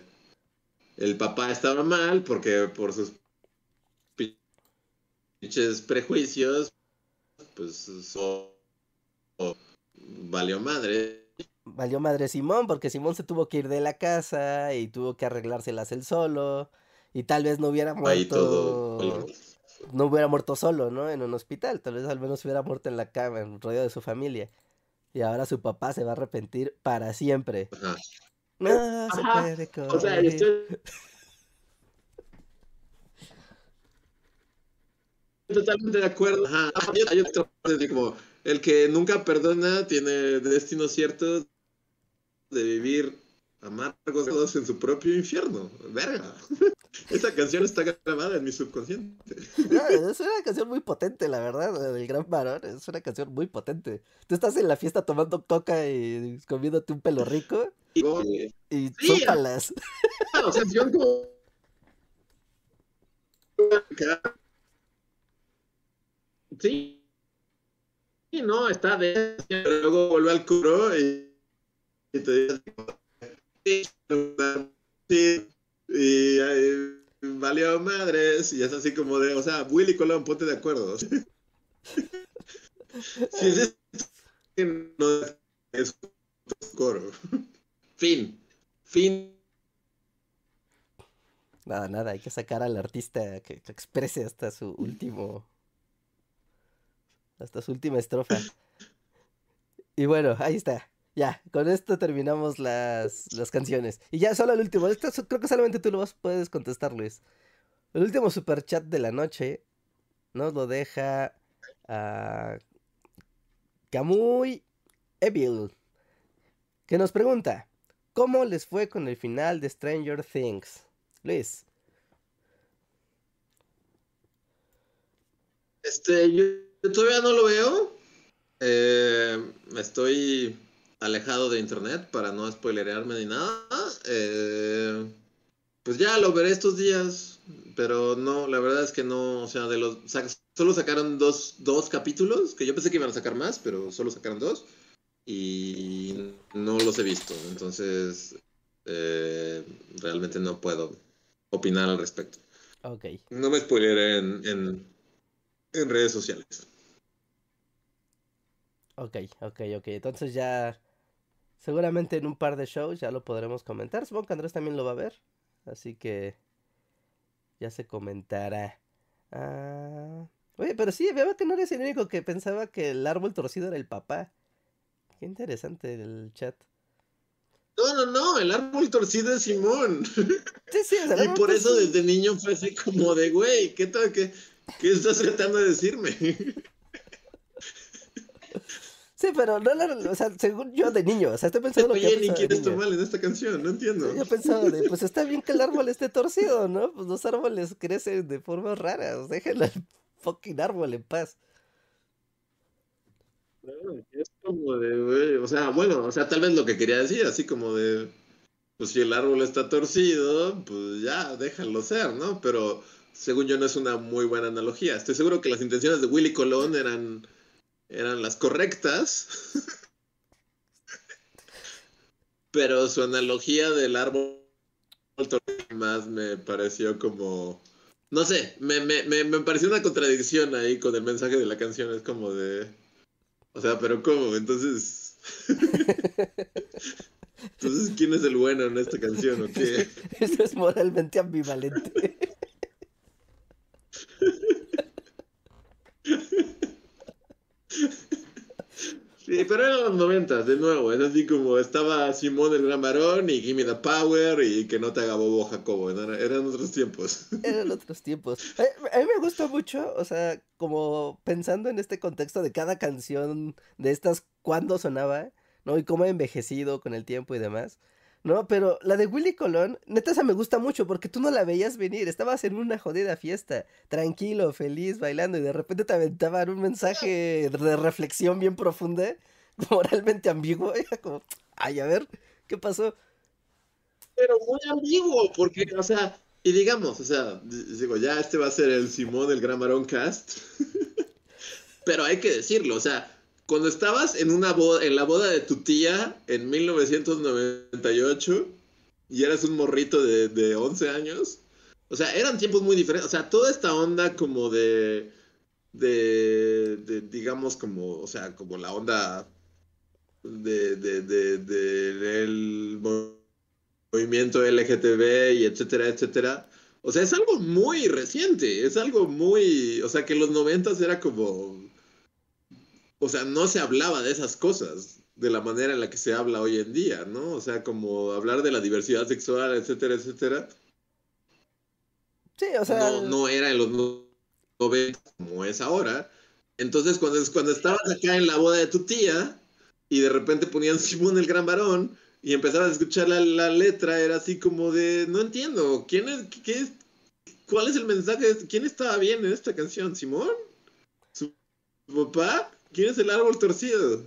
el papá estaba mal porque por sus pinches prejuicios, pues, so- valió madre. Valió madre Simón, porque Simón se tuvo que ir de la casa y tuvo que arreglárselas él solo. Y tal vez no hubiera Ahí todo. muerto. No hubiera muerto solo, ¿no? En un hospital. Tal vez al menos hubiera muerto en la cama, rodeado de su familia. Y ahora su papá se va a arrepentir para siempre. Ajá. No se Ajá. puede O sea, estoy totalmente de acuerdo. Ajá. Hay hay otra parte de como, el que nunca perdona tiene destino cierto de vivir amargos en su propio infierno. Verga. [LAUGHS] Esa canción está grabada en mi subconsciente. No, [LAUGHS] es una canción muy potente, la verdad, del gran varón. Es una canción muy potente. Tú estás en la fiesta tomando coca y comiéndote un pelo rico Y, y Sí, zócalas. o sea, canción como... Sí. Sí, no, está de... Pero luego vuelve al coro y, y te dice... Sí, y eh, valió madres y es así como de, o sea, Willy Colón, ponte de acuerdo. [LAUGHS] no es coro. Fin. Fin. Nada, nada, hay que sacar al artista que, que exprese hasta su último. Hasta su última estrofa. Y bueno, ahí está. Ya, con esto terminamos las, las canciones. Y ya, solo el último. Creo que solamente tú lo puedes contestar, Luis. El último superchat de la noche nos lo deja a Camuy Evil, que nos pregunta: ¿Cómo les fue con el final de Stranger Things? Luis. Este, yo todavía no lo veo. Eh, estoy alejado de internet para no spoilerearme ni nada. Eh, pues ya lo veré estos días. Pero no, la verdad es que no, o sea, de los solo sacaron dos, dos capítulos, que yo pensé que iban a sacar más, pero solo sacaron dos. Y no los he visto. Entonces, eh, realmente no puedo opinar al respecto. Ok. No me spoileré en, en, en redes sociales. Ok, ok, ok. Entonces ya seguramente en un par de shows ya lo podremos comentar. Supongo que Andrés también lo va a ver. Así que ya se comentará. Ah, oye, pero sí, veo que no eres el único que pensaba que el árbol torcido era el papá. Qué interesante el chat. No, no, no, el árbol torcido es Simón. [LAUGHS] Sí, sí, sea, y por eso desde niño fue así como de, güey, ¿qué, tal, qué, ¿qué estás tratando de decirme? [LAUGHS] Sí, pero no, no, o sea, según yo de niño, o sea, estoy pensando Oye, lo que ni quién está mal en esta canción, no entiendo. Yo pensaba de, pues está bien que el árbol esté torcido, ¿no? Pues los árboles crecen de formas raras, déjenlo el fucking árbol en paz. No, es como de, güey, o sea, bueno, o sea, tal vez lo que quería decir, así como de, pues si el árbol está torcido, pues ya, déjalo ser, ¿no? Pero según yo no es una muy buena analogía. Estoy seguro que las intenciones de Willy Colón eran eran las correctas. [LAUGHS] Pero su analogía del árbol más me pareció como. No sé, me, me, me, pareció una contradicción ahí con el mensaje de la canción. Es como de. O sea, pero ¿cómo? Entonces. [LAUGHS] Entonces, ¿quién es el bueno en esta canción o qué? [LAUGHS] Eso es moralmente ambivalente. Sí, pero eran los noventas, de nuevo, es así como estaba Simón el Gran Varón y Gimme the Power y que no te haga bobo Jacobo, eran, otros tiempos. Eran otros tiempos. A, mí me gusta mucho, o sea, como pensando en este contexto de cada canción de estas, cuándo sonaba, ¿no? Y cómo ha envejecido con el tiempo y demás. No, pero la de Willy Colón, neta esa me gusta mucho porque tú no la veías venir, estabas en una jodida fiesta, tranquilo, feliz, bailando y de repente te aventaban un mensaje de reflexión bien profunda, [LAUGHS] moralmente ambiguo, era como, ay, a ver, ¿qué pasó? Pero muy ambiguo, porque, o sea, y digamos, o sea, digo, ya este va a ser el Simón del Gran Marón Cast, [LAUGHS] pero hay que decirlo, o sea, cuando estabas en una boda, en la boda de tu tía en 1998 y eras un morrito de, de 11 años, o sea, eran tiempos muy diferentes. O sea, toda esta onda como de, de, de digamos, como, o sea, como la onda de, de, de, del movimiento LGTB y etcétera, etcétera. O sea, es algo muy reciente, es algo muy, o sea, que los noventas era como o sea, no se hablaba de esas cosas de la manera en la que se habla hoy en día, ¿no? O sea, como hablar de la diversidad sexual, etcétera, etcétera. Sí, o sea. No, era en los 90 como es ahora. Entonces, cuando, cuando estabas acá en la boda de tu tía y de repente ponían Simón el gran varón y empezabas a escuchar la, letra, era así como de, no entiendo, ¿quién es, qué cuál es el mensaje? ¿Quién estaba bien en esta canción? ¿Simón? ¿Su papá? ¿Quién es el árbol torcido?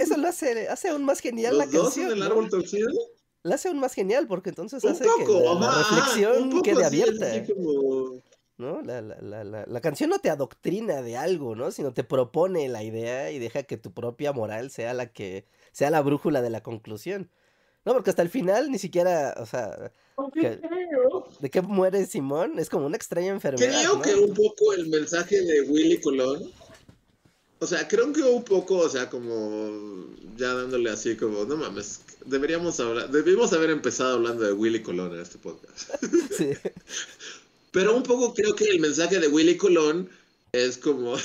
Eso lo hace, hace aún más genial la dos canción. Son el árbol torcido? La hace aún más genial porque entonces hace que la, reflexión quede abierta. ¿no? La, la, la, la, canción no te adoctrina de algo, ¿no? Sino te propone la idea y deja que tu propia moral sea la que sea la brújula de la conclusión. No, porque hasta el final ni siquiera, o sea, de qué muere Simón es como una extraña enfermedad. Creo que un poco el mensaje de Willy Colón o sea, creo que un poco, o sea, como ya dándole así como, no mames, deberíamos hablar, debimos haber empezado hablando de Willy Colón en este podcast. [LAUGHS] Sí. Pero un poco creo que el mensaje de Willy Colón es como,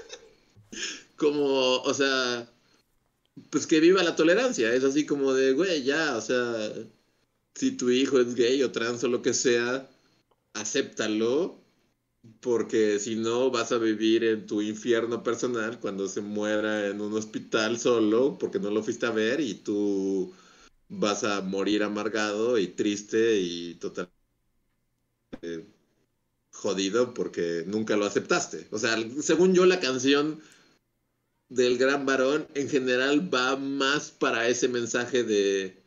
[LAUGHS] como, o sea, pues que viva la tolerancia, es así como de, güey, ya, o sea, si tu hijo es gay o trans o lo que sea, acéptalo porque si no vas a vivir en tu infierno personal cuando se muera en un hospital solo porque no lo fuiste a ver y tú vas a morir amargado y triste y total eh, jodido porque nunca lo aceptaste. O sea, según yo la canción del gran varón en general va más para ese mensaje de,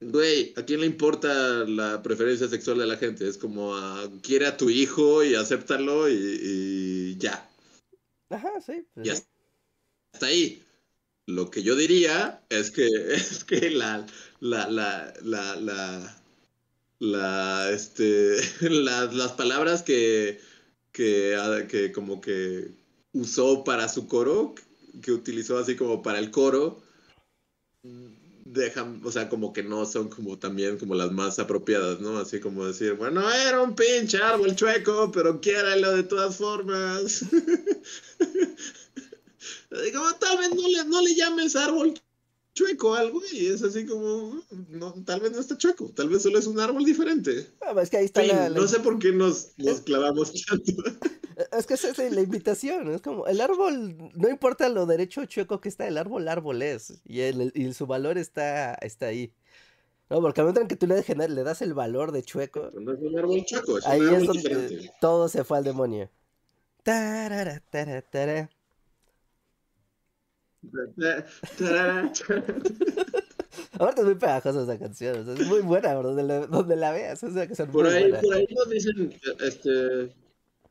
güey, ¿a quién le importa la preferencia sexual de la gente? Es como, a, quiere a tu hijo y acéptalo y, y ya. Ajá, sí. pues Ya sí. hasta ahí. Lo que yo diría es que, [LAUGHS] es que la, la, la, la, la, la, este, [LAUGHS] las, las palabras que, que, ah, que como que usó para su coro, que utilizó así como para el coro, dejan, o sea, como que no son como también como las más apropiadas, ¿no? Así como decir, bueno, era un pinche árbol chueco, pero quiéralo de todas formas. [LAUGHS] Como tal vez no le, no le llames árbol chueco algo y es así como, no, tal vez no está chueco, tal vez solo es un árbol diferente. Ah, es que ahí está Fin, la, la- no sé por qué nos, nos clavamos tanto. [LAUGHS] Es que esa es la invitación, es como, el árbol, no importa lo derecho o chueco que está, el árbol, árbol es, y, el, y su valor está, está ahí. No, porque al momento en que tú le, le das el valor de chueco, No es un árbol chueco, es ahí un es árbol donde diferente. todo se fue al demonio. Tarara, tara, tara. [LAUGHS] Ahorita es muy pegajosa esa canción, o sea, es muy buena, bro, donde la, donde la veas, es una canción Por muy ahí, por ahí nos dicen, este...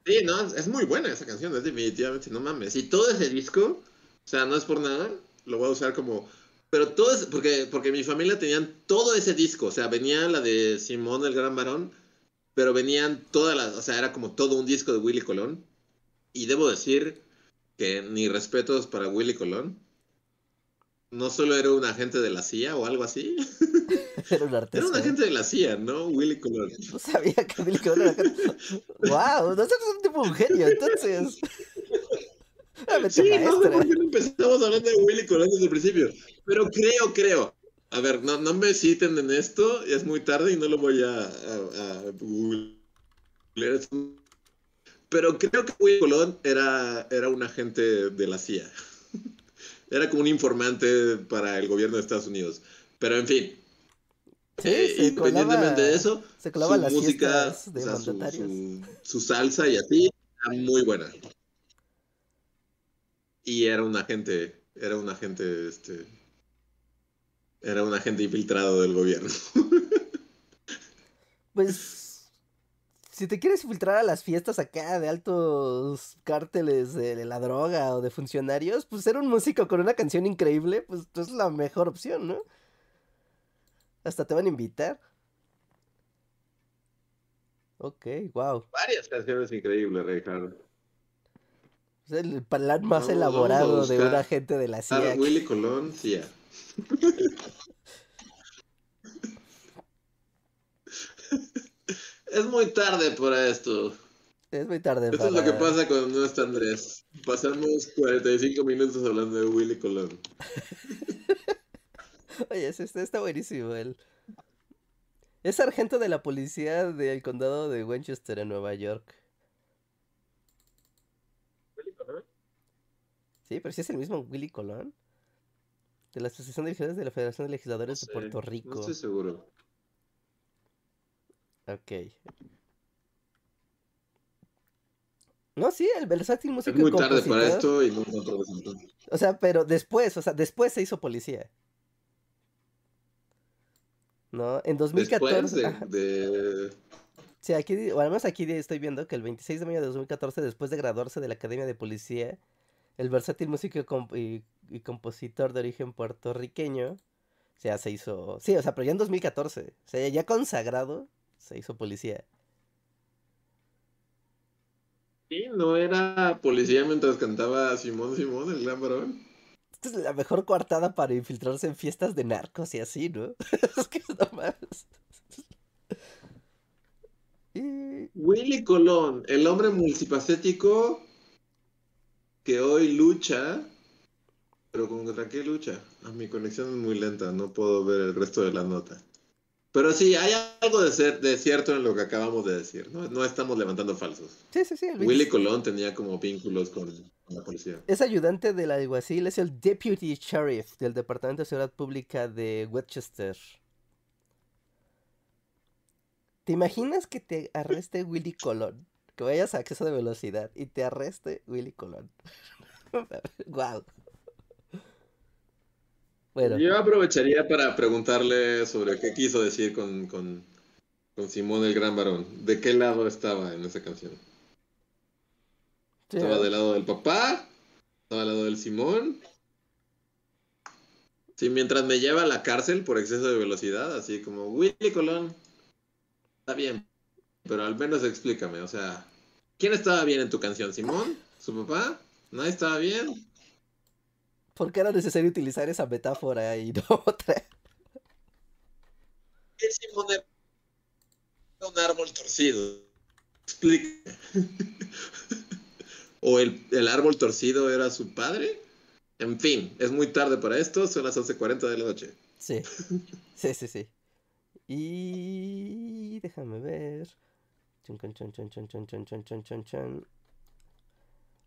Sí, no, es muy buena esa canción, es definitivamente, no mames. Y todo ese disco, o sea, no es por nada, lo voy a usar como... Pero todo es, porque, porque mi familia tenían todo ese disco, o sea, venía la de Simón el Gran Varón, pero venían todas las, o sea, era como todo un disco de Willy Colón. Y debo decir que ni respetos para Willy Colón. No solo era un agente de la CIA o algo así. [LAUGHS] Era un Era artista. un agente de la CIA, ¿no? Willy Colón. [LAUGHS] No sabía que Billy Colón era ¡Wow! No es un tipo un genio, entonces. [LAUGHS] Sí, no sé maestra. por qué no empezamos hablando de Willy Colón desde el principio. Pero creo, creo. A ver, no, no me citen en esto, ya es muy tarde y no lo voy a, a, a googlear. Pero creo que Willy Colón era, era un agente de la CIA. [LAUGHS] Era como un informante para el gobierno de Estados Unidos. Pero en fin, Sí, eh, independientemente colaba, de eso, se su las música, de o sea, su, mandatarios. su- su salsa y así, era muy buena. Y era un agente, era un agente, este, era un agente infiltrado del gobierno. [LAUGHS] Pues, si te quieres filtrar a las fiestas acá de altos cárteles de, de la droga o de funcionarios, pues ser un músico con una canción increíble, pues es la mejor opción, ¿no? Hasta te van a invitar. Ok, wow. Varias canciones increíbles, Ricardo. Es el plan más Vamos- vamos a elaborado de un agente de la CIA. Willy Colón, sí. [LAUGHS] es muy tarde para esto. Es muy tarde Esto es lo que pasa cuando no está Andrés. Pasamos 45 minutos hablando de Willy Colón. [LAUGHS] Oye, ese está, está buenísimo. él. Es sargento de la policía del condado de Winchester en Nueva York. Sí, pero sí es el mismo Willy Colón. De la Asociación de Legisladores de la Federación de Legisladores No de Puerto Rico. No estoy seguro. Ok. No, sí, el versátil Es músico y muy tarde para esto y no resultados. O sea, pero después, o sea, después se hizo policía. ¿No? En 2014. Después de, Sí, aquí, o al menos aquí estoy viendo que el 26 de mayo de 2014, después de graduarse de la Academia de Policía, el versátil músico y, comp- y- y compositor de origen puertorriqueño, o sea, se hizo, sí, o sea, pero ya en 2014, o sea, ya consagrado, se hizo policía. Sí, no era policía mientras cantaba Simón Simón, el gran varón. Esta es la mejor coartada para infiltrarse en fiestas de narcos y así, ¿no? [LAUGHS] es que no más. Y... Willy Colón, el hombre multifacético que hoy lucha. Pero ¿contra qué lucha? Ah, mi conexión es muy lenta, no puedo ver el resto de la nota. Pero sí, hay algo de, ser, de cierto en lo que acabamos de decir, ¿no? No estamos levantando falsos. Sí, sí, sí. Willy Colón tenía como vínculos con, la policía. Es ayudante del alguacil, es el deputy sheriff del Departamento de Seguridad Pública de Westchester. ¿Te imaginas que te arreste Willy Colón? Que vayas a acceso de velocidad y te arreste Willy Colón. [LAUGHS] wow. Yo aprovecharía para preguntarle sobre qué quiso decir con, con, con Simón el Gran Varón. ¿De qué lado estaba en esa canción? ¿Estaba del lado del papá? ¿Estaba del lado del Simón? Sí, mientras me lleva a la cárcel por exceso de velocidad, así como Willy Colón. Está bien, pero al menos explícame, o sea, ¿quién estaba bien en tu canción? ¿Simón? ¿Su papá? ¿Nadie estaba bien? ¿Por qué era necesario utilizar esa metáfora y no [LAUGHS] otra? ¿Qué Simón era un árbol torcido? Explícame. [LAUGHS] ¿O el, el árbol torcido era su padre? En fin, es muy tarde para esto, son las 11.40 de la noche. Sí, [LAUGHS] sí, sí, sí. Y déjame ver. Chun, chun, chun, chun, chun, chun, chun, chun, chun, chun, chun.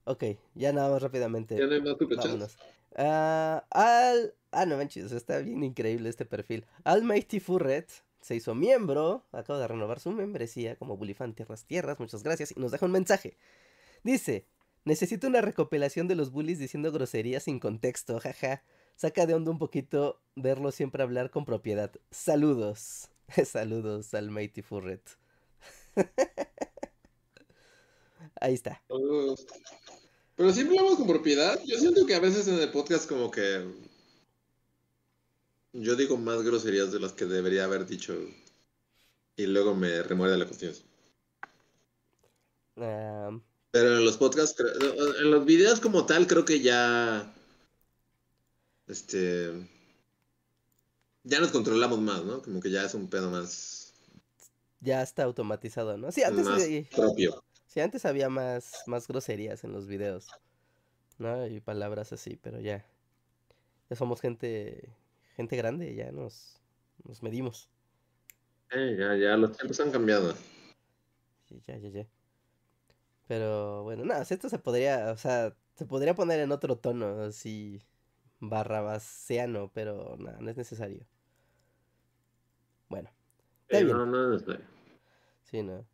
Ok, ya nada más rápidamente. ¿Ya no hay más? Vámonos. Ah, al... Ah, no manches, está bien increíble este perfil. Almighty Furret se hizo miembro, acaba de renovar su membresía como Bulifan Tierras Tierras, muchas gracias, y nos deja un mensaje. Dice, necesito una recopilación de los bullies diciendo groserías sin contexto, jaja. Saca de onda un poquito verlo siempre hablar con propiedad. Saludos. [LAUGHS] Saludos, Almighty Furret. [LAUGHS] Ahí está. Saludos. Pero siempre hablamos con propiedad. Yo siento que a veces en el podcast como que yo digo más groserías de las que debería haber dicho y luego me remuerde la conciencia. Ah, Pero en los podcasts, en los videos como tal, creo que ya, este, ya nos controlamos más, ¿no? Como que ya es un pedo más, ya está automatizado, ¿no? Sí, antes, más sí, propio. Sí, antes había más, más groserías en los videos, ¿no? Y palabras así, pero ya. Ya somos gente, gente grande, ya nos, nos medimos. Eh, ya, ya, los tiempos han cambiado. Sí, ya, ya, ya. Pero bueno, nada, esto se podría, o sea, se podría poner en otro tono, así, barrabaseano, pero nada, no es necesario. Bueno, está Eh, bien. no, no, no, no. Sí, no.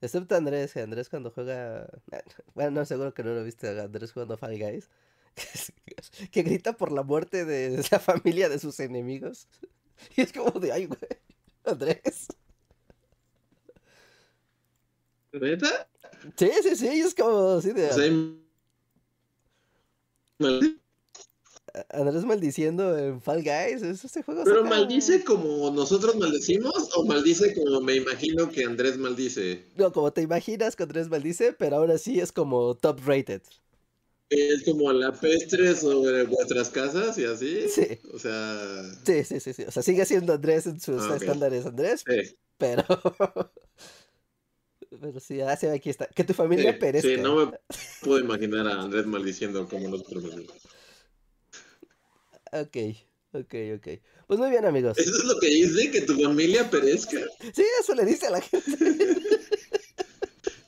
Excepto Andrés, que Andrés cuando juega. [LAUGHS] Bueno, no, seguro que no lo viste a Andrés jugando Fall Guys. [LAUGHS] Que grita por la muerte de la familia de sus enemigos. [LAUGHS] Y es como de, ay, güey. Andrés. ¿Neta? Sí, sí, sí, es como así de. Andrés maldiciendo en Fall Guys. es- Este juego ¿Pero saca- maldice como nosotros maldecimos o maldice como me imagino que Andrés maldice? No, como te imaginas que Andrés maldice, pero ahora sí es como top rated. Es como la pestre sobre vuestras casas y así. Sí. O sea, Sí, sí, sí, sí. O sea, sigue siendo Andrés en sus Ah, estándares, Andrés, sí, pero. [LAUGHS] Pero sí, ah, sí, aquí está. Que tu familia sí, perezca. sí, no me puedo imaginar a Andrés maldiciendo como nosotros maldicimos. Ok, ok, ok. Pues muy bien, amigos. ¿Eso es lo que dice? ¿Que tu familia perezca? Sí, eso le dice a la gente. [LAUGHS]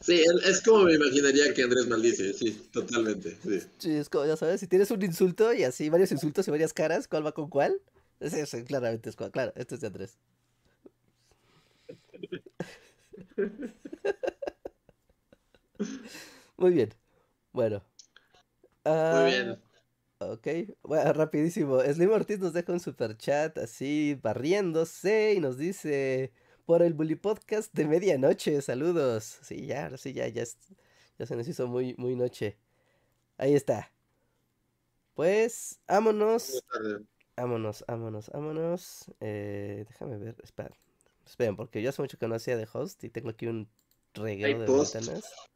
Sí, es, como me imaginaría que Andrés maldice, sí, totalmente. Sí. Sí, es como, ya sabes, si tienes un insulto y así varios insultos y varias caras, ¿cuál va con cuál? Ese claramente es cuál. Claro, este es de Andrés. [LAUGHS] Muy bien. Bueno. Muy Ah, bien. Ok, bueno, rapidísimo. Slim Ortiz nos deja un super chat así barriéndose y nos dice por el Bully Podcast de medianoche. Saludos. Sí, ya, ahora sí, ya, ya, se nos hizo muy, muy noche. Ahí está. Pues, vámonos, vámonos, vámonos, vámonos. Eh, déjame ver, espera. Esperen, porque yo hace mucho que no hacía de host y tengo aquí un reguero de ventanas.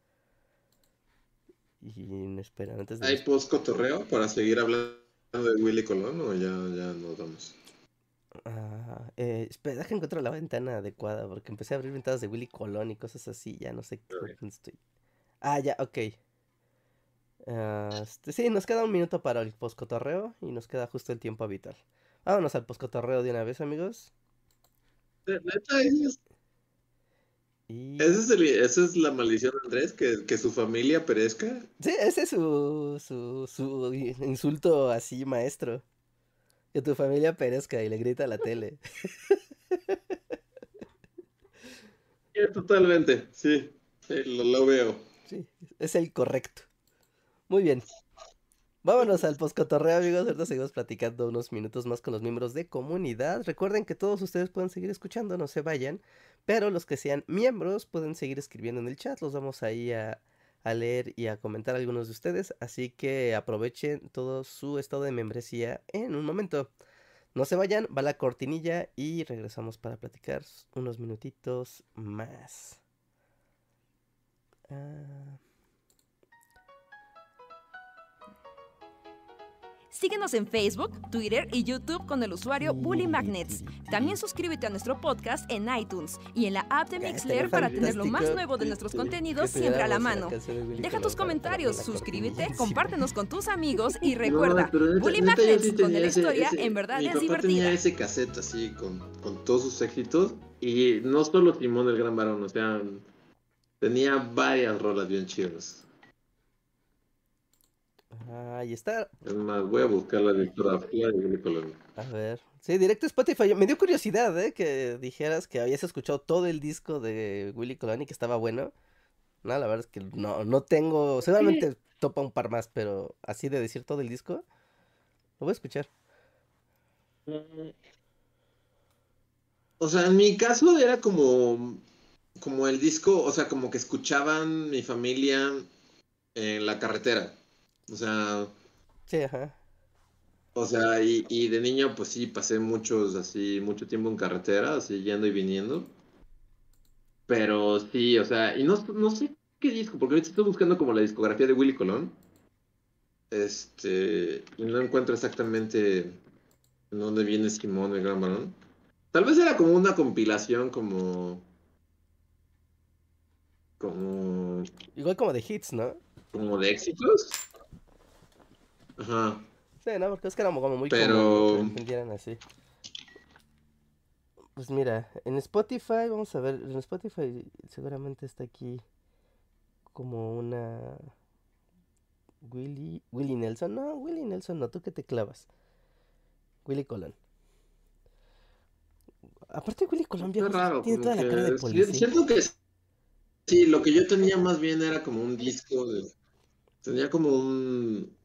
Y espera, antes de ¿Hay post cotorreo para seguir hablando de Willy Colón o ya, ya nos vamos? Ah, eh, espera, deja encontrar la ventana adecuada porque empecé a abrir ventanas de Willy Colón y cosas así, ya no sé qué Ok. dónde estoy. Ah, ya, ok. Ah, este, sí, nos queda un minuto para el poscotorreo y nos queda justo el tiempo habitual. Vámonos al poscotorreo de una vez, amigos. Neta, ese es- Y... ese es el- esa es la maldición de Andrés, que, que su familia perezca. Sí, ese es su, su, su insulto así, maestro. Que tu familia perezca y le grita a la tele. [LAUGHS] totalmente, sí, lo, lo, veo. Sí, es el correcto. Muy bien. Vámonos al postcotorreo, amigos. Ahorita seguimos platicando unos minutos más con los miembros de comunidad. Recuerden que todos ustedes pueden seguir escuchando, no se vayan. Pero los que sean miembros pueden seguir escribiendo en el chat. Los vamos ahí a, a leer y a comentar algunos de ustedes. Así que aprovechen todo su estado de membresía en un momento. No se vayan, va la cortinilla y regresamos para platicar unos minutitos más. Ah. Síguenos en Facebook, Twitter y YouTube con el usuario Bully Magnets. También suscríbete a nuestro podcast en iTunes y en la app de Mixler para tener lo más nuevo de nuestros contenidos siempre a la mano. Deja tus comentarios, suscríbete, [LAUGHS] compártenos con tus amigos y [LAUGHS] recuerda, Bully Magnets con la historia en verdad es divertida. tenía ese cassette así con, con todos sus éxitos y no solo Timón el Gran Varón, o sea, tenía varias rolas bien chidas. Ahí está. Es más, voy a buscar la discografía de Willy Colón. A ver. Sí, directo Spotify. Me dio curiosidad, ¿eh? Que dijeras que habías escuchado todo el disco de Willy Colón y que estaba bueno. No, la verdad es que no, no tengo. Seguramente topa un par más, pero así de decir todo el disco, lo voy a escuchar. Mm. O sea, en mi caso era como. Como el disco, o sea, como que escuchaban mi familia en la carretera. O sea. Sí, ajá. O sea, y, y, de niño, pues sí, pasé muchos, así, mucho tiempo en carretera, así, yendo y viniendo. Pero sí, o sea, y no, no sé qué disco, porque ahorita estoy buscando como la discografía de Willy Colón. Este, y no encuentro exactamente en dónde viene Simón el Gran Barón. Tal vez era como una compilación como... Como... Igual como de hits, ¿no? Como de éxitos. Ajá. Sí, no, porque es que era como muy Pero... común así. Pues mira, en Spotify, vamos a ver, en Spotify seguramente está aquí como una Willy, Willy Nelson, no, Willy Nelson no, tú que te clavas. Willy Colón. Aparte Willy Colón viejo, raro, tiene toda la cara de policía. Siento que sí, lo que yo tenía más bien era como un disco de tenía como un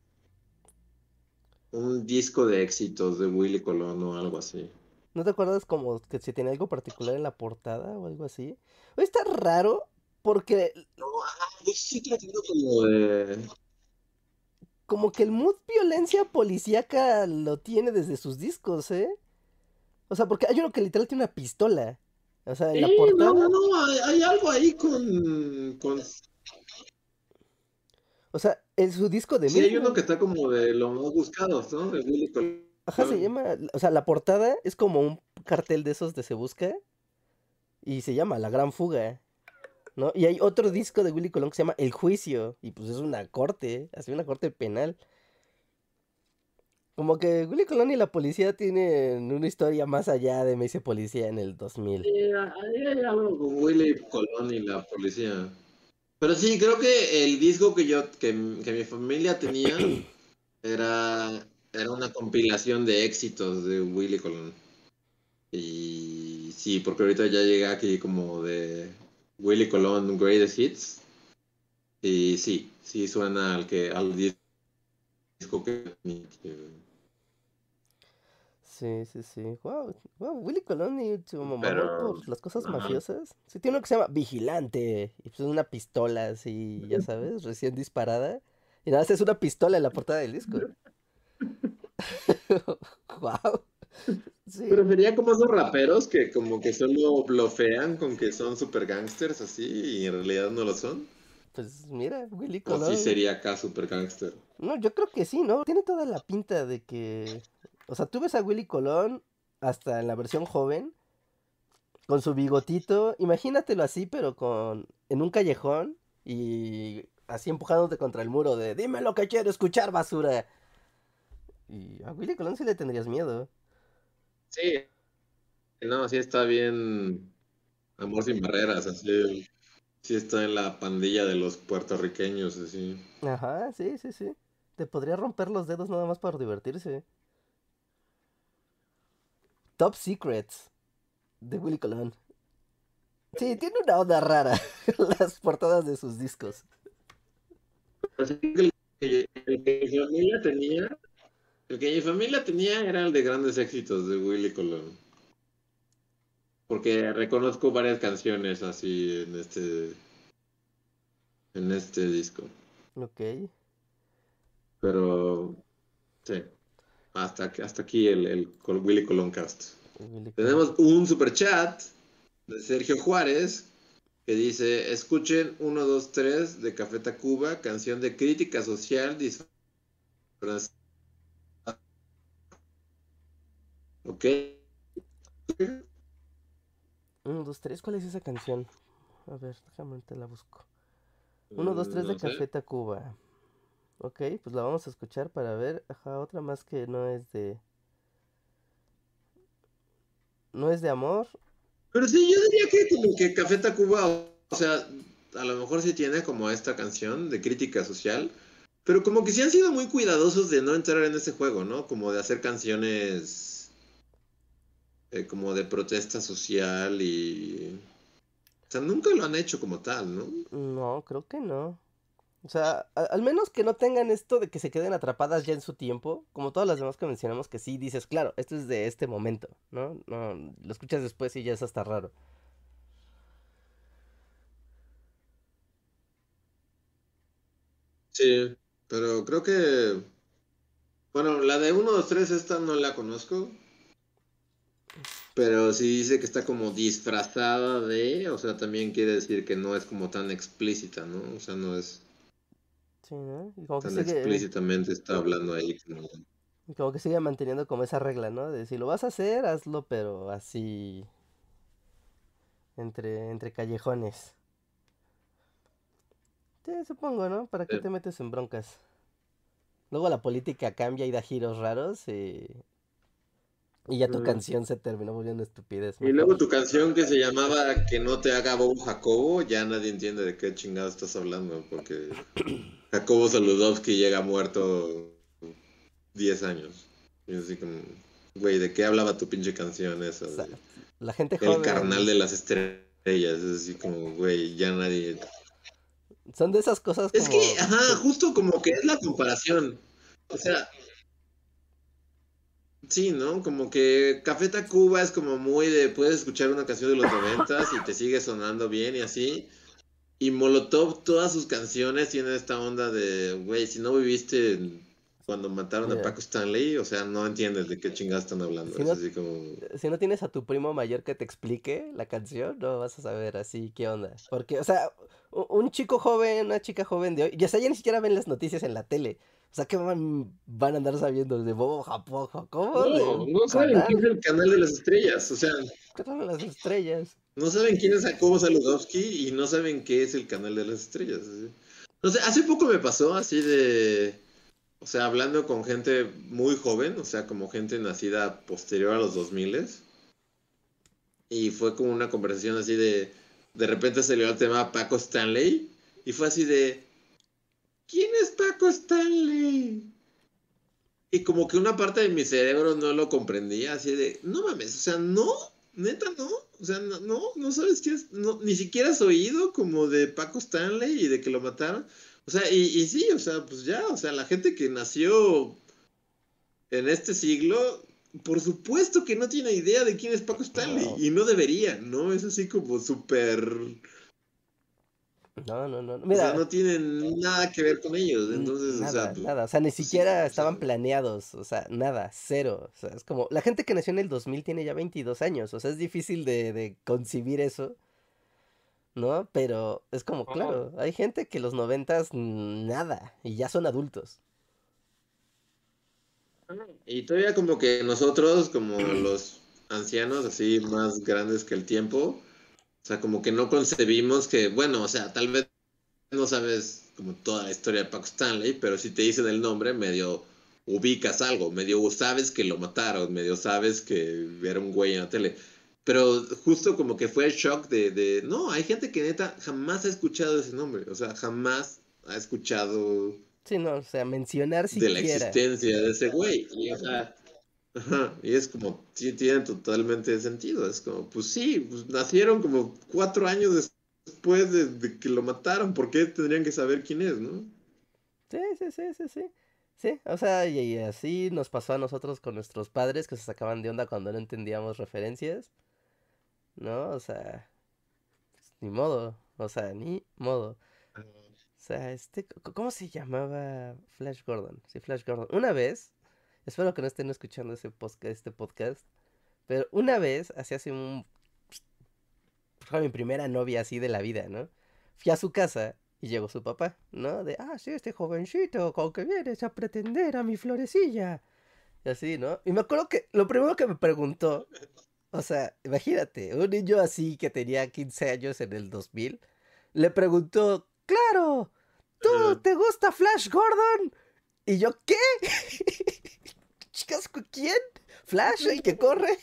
un disco de éxitos de Willy Colón o algo así. ¿No te acuerdas como que si tenía algo particular en la portada o algo así? Está raro porque... No, yo sí tratando como de... Como que el mood violencia policíaca lo tiene desde sus discos, ¿eh? O sea, porque hay uno que literal tiene una pistola. O sea, en la portada... No, no, hay, hay algo ahí con, con o sea, en su disco de Sí, hay uno que está como de los más buscados, ¿no? De Willy Colón. Ajá, se llama. O sea, la portada es como un cartel de esos de Se Busca. Y se llama La Gran Fuga. ¿No? Y hay otro disco de Willy Colón que se llama El Juicio. Y pues es una corte, así una corte penal. Como que Willy Colón y la policía tienen una historia más allá de Me hice policía en el 2000. Sí, ahí hay algo con Willy Colón y la policía. Pero sí, creo que el disco que yo, que, mi familia tenía [CLEARS THROAT] era, era una compilación de éxitos de Willy Colón. Y sí, porque ahorita ya llegué aquí como de Willy Colón Greatest Hits. Y sí, sí suena al que al disco que Sí, sí, sí. Wow, wow. Willy Colón y su mamá por las cosas mafiosas. Sí, tiene uno que se llama Vigilante. Y pues una pistola así, ya sabes, recién disparada. Y nada más es una pistola en la portada del disco. [LAUGHS] wow. Sí. Prefería como esos raperos que como que solo blofean con que son super gangsters así y en realidad no lo son. Pues mira, Willy Colón. O sí sería acá super gangster. No, yo creo que sí, ¿no? Tiene toda la pinta de que o sea, tú ves a Willy Colón hasta en la versión joven, con su bigotito, imagínatelo así, pero con en un callejón y así empujándote contra el muro de dime lo que quiero escuchar, basura. Y a Willy Colón sí le tendrías miedo. Sí. No, sí está bien. Amor sin barreras, así. Sí está en la pandilla de los puertorriqueños, así. Ajá, sí, sí, sí. Te podría romper los dedos nada más para divertirse. Top Secrets de Willy Colón. Sí, tiene una onda rara [LAUGHS] las portadas de sus discos. Así que el, que mi familia tenía, el que mi familia tenía era el de grandes éxitos de Willy Colón. Porque reconozco varias canciones así en este en este disco. Ok. Pero sí. Hasta, hasta aquí el, el Willy Colón Cast. Willy. Tenemos un super chat de Sergio Juárez que dice, escuchen 1, 2, 3 de Café Tacuba, canción de crítica social disfrazada. Ok. Uno, dos, tres, ¿cuál es esa canción? A ver, déjame te la busco. Uno, dos, tres de No. Café Tacuba. Ok, pues la vamos a escuchar para ver. Ajá, otra más que no es de. No es de amor. Pero sí, yo diría que como que Café Tacuba, o sea, a lo mejor sí tiene como esta canción de crítica social, pero como que sí han sido muy cuidadosos de no entrar en ese juego, ¿no? Como de hacer canciones eh, como de protesta social y... O sea, nunca lo han hecho como tal, ¿no? No, creo que no. O sea, al menos que no tengan esto de que se queden atrapadas ya en su tiempo, como todas las demás que mencionamos, que sí dices, claro, esto es de este momento, ¿no? No, lo escuchas después y ya es hasta raro. Sí, pero creo que... Bueno, la de 1, 2, 3, esta no la conozco. Pero sí dice que está como disfrazada de, o sea, también quiere decir que no es como tan explícita, ¿no? O sea, no es Sí, ¿no? Y como que tan sigue, explícitamente está hablando ahí como... como que sigue manteniendo como esa regla, ¿no? De si lo vas a hacer, hazlo, pero así entre, entre callejones. Sí, supongo, ¿no? ¿Para qué Sí. te metes en broncas? Luego la política cambia y da giros raros y, y ya tu Mm. canción se terminó volviendo estupidez. Y luego tu canción que se llamaba Que no te haga Bobo Jacobo, ya nadie entiende de qué chingado estás hablando, porque [CLEARS THROAT] Jacobo Saludowski llega muerto 10 años. Y así como, güey, ¿de qué hablaba tu pinche canción esa? O sea, de- la gente El carnal de las estrellas, es así como, güey, ya nadie... son de esas cosas Es como que, ajá, justo como que es la comparación. O sea, sí, ¿no? Como que Café Tacuba es como muy de, puedes escuchar una canción de los noventas y te sigue sonando bien y así. Y Molotov, todas sus canciones tienen esta onda de, güey, si no viviste cuando mataron a. Paco Stanley, o sea, no entiendes de qué chingados están hablando. Si Es no- así como... si no tienes a tu primo mayor que te explique la canción, no vas a saber así qué onda. Porque, o sea, un chico joven, una chica joven de hoy, ya, sea, ya ni siquiera ven las noticias en la tele. O sea, ¿qué van, van a andar sabiendo de Bobo Japón, Jacobo? No, no saben canal? quién es el canal de las estrellas, o sea... ¿Qué son las estrellas? No saben quién es Jacobo Saludowski y no saben qué es el canal de las estrellas. No sé, hace poco me pasó así de. O sea, hablando con gente muy joven, o sea, como gente nacida posterior a los 2000 Y fue como una conversación así de. De repente salió el tema Paco Stanley. Y fue así de. ¿Quién es Paco Stanley? Y como que una parte de mi cerebro no lo comprendía, así de, no mames, o sea, no, neta no, o sea, no, no, no sabes quién es, no, ni siquiera has oído como de Paco Stanley y de que lo mataron. O sea, y, y sí, o sea, pues ya, o sea, la gente que nació en este siglo, por supuesto que no tiene idea de quién es Paco Stanley, No. y no debería, ¿no? Es así como súper, No, no, no. no. o Mira, sea, no tienen nada que ver con ellos, entonces, o nada, sea, pues, nada. O sea, ni sí, siquiera o sea, estaban planeados. O sea, nada, cero. O sea, es como, la gente que nació en el 2000 tiene ya 22 años. O sea, es difícil de, de concebir eso. ¿No? Pero es como, claro, hay gente que los noventas nada. Y ya son adultos. Y todavía como que nosotros, como los ancianos, así más grandes que el tiempo, o sea, como que no concebimos que, bueno, o sea, tal vez no sabes como toda la historia de Paco Stanley, pero si te dicen el nombre, medio ubicas algo, medio sabes que lo mataron, medio sabes que era un güey en la tele. Pero justo como que fue el shock de, de, no, hay gente que neta jamás ha escuchado ese nombre, o sea, jamás ha escuchado Sí, no, o sea, mencionar de la siquiera. existencia de ese güey. Y, o sea, Ajá, y es como, sí, tiene totalmente sentido. Es como, pues sí, pues nacieron como cuatro años después de, que lo mataron. ¿Por qué tendrían que saber quién es, no? Sí, sí, sí, sí, sí. Sí, o sea, y, así nos pasó a nosotros con nuestros padres que se sacaban de onda cuando no entendíamos referencias. ¿No? O sea, pues, ni modo. O sea, ni modo. O sea, este, ¿cómo se llamaba Flash Gordon? Sí, Flash Gordon. Una vez Espero que no estén escuchando ese podcast, este podcast. Pero una vez, así hace un... Fue mi primera novia así de la vida, ¿no? Fui a su casa y llegó su papá, ¿no? De, ah, sí, este jovencito, con que vienes a pretender a mi florecilla. Y así, ¿no? Y me acuerdo que lo primero que me preguntó, o sea, imagínate, un niño así que tenía 15 años en el 2000, le preguntó, claro, ¿tú te gusta Flash Gordon? Y yo, ¿qué? [LAUGHS] ¿quién? ¿Flash, el que corre?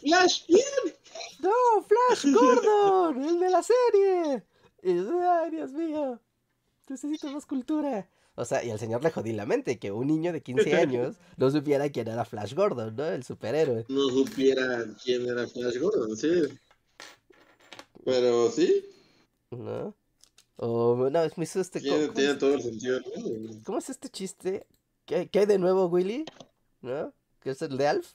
¿Flash quién? No, Flash Gordon, el de la serie. ay, Dios mío, necesito más cultura. O sea, y al señor le jodí la mente que un niño de 15 [LAUGHS] años no supiera quién era Flash Gordon, ¿no? El superhéroe. No supiera quién era Flash Gordon, sí. Pero sí. ¿No? O, no, me hizo este... Tiene, tiene todo el sentido. ¿Cómo es este chiste? ¿Qué, ¿Qué, hay de nuevo, Willy? ¿No? ¿Qué es el de Alf?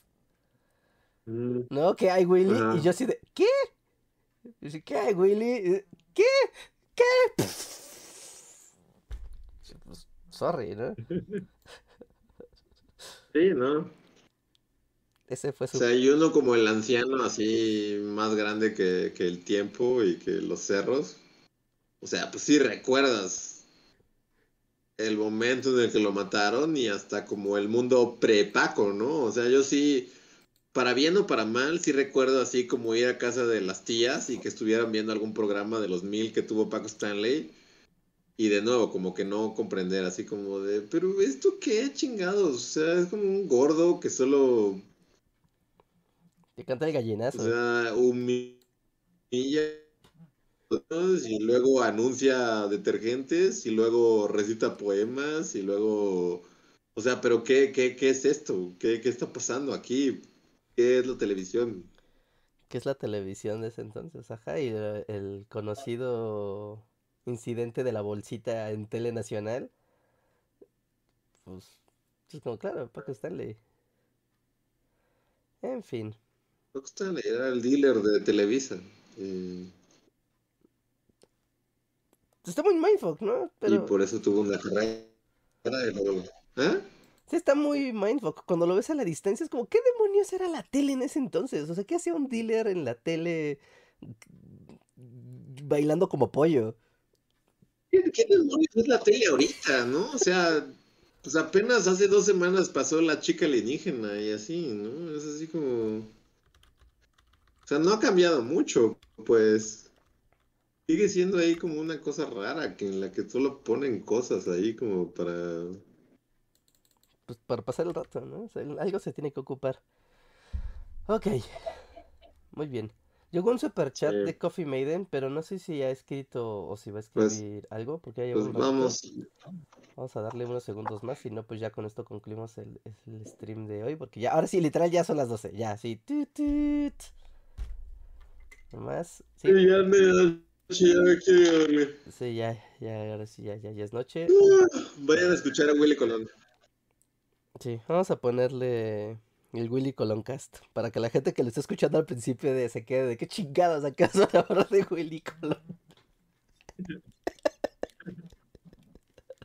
Mm. ¿No? ¿Qué hay, Willy? Y yo así de, ¿qué? Y ¿qué hay, Willy? ¿Qué? ¿Qué? Pues, sorry, ¿no? [LAUGHS] Sí, ¿no? Ese fue su... O sea, y uno como el anciano así más grande que, que el tiempo y que los cerros. O sea, pues sí recuerdas el momento en el que lo mataron y hasta como el mundo pre-Paco, ¿no? O sea, yo sí, para bien o para mal, sí recuerdo así como ir a casa de las tías y que estuvieran viendo algún programa de los mil que tuvo Paco Stanley. Y de nuevo, como que no comprender, así como de, pero ¿esto qué chingados? O sea, es como un gordo que solo... Que canta el gallinazo. O sea, humilla y luego anuncia detergentes y luego recita poemas y luego... O sea, pero ¿qué, qué, qué es esto? ¿Qué, ¿Qué está pasando aquí? ¿Qué es la televisión? ¿Qué es la televisión de ese entonces? Ajá, y el, conocido incidente de la bolsita en Tele Nacional. Pues, es como, claro, Paco Stanley. En fin. Paco Stanley era el dealer de Televisa. Eh, Está muy mindfuck, ¿no? Y por eso tuvo una carrera de ¿Eh? Sí, está muy mindfuck. Cuando lo ves a la distancia es como, ¿qué demonios era la tele en ese entonces? O sea, ¿qué hacía un dealer en la tele bailando como pollo? ¿Qué demonios es la tele ahorita, no? O sea, pues apenas hace dos semanas pasó la chica alienígena y así, ¿no? Es así como... O sea, no ha cambiado mucho, pues sigue siendo ahí como una cosa rara, que en la que solo ponen cosas ahí como para... Pues para pasar el rato, ¿no? algo se tiene que ocupar. Ok, muy bien. Llegó un super chat de Coffee Maiden, pero no sé si ha escrito o si va a pues, escribir algo, porque hay pues vamos. Vamos a darle unos segundos más, si no, pues ya con esto concluimos el, stream de hoy, porque ya, ahora sí, literal, ya son las 12, ya, sí. Tut, tut. Más, sí. ya me Sí, ya Sí, ya, ya, ahora sí, ya, ya, ya es noche. vayan a escuchar a Willy Colón. Sí, vamos a ponerle el Willy Colón cast para que la gente que lo está escuchando al principio de se quede de qué chingadas acaso la hora de Willy Colón. [LAUGHS]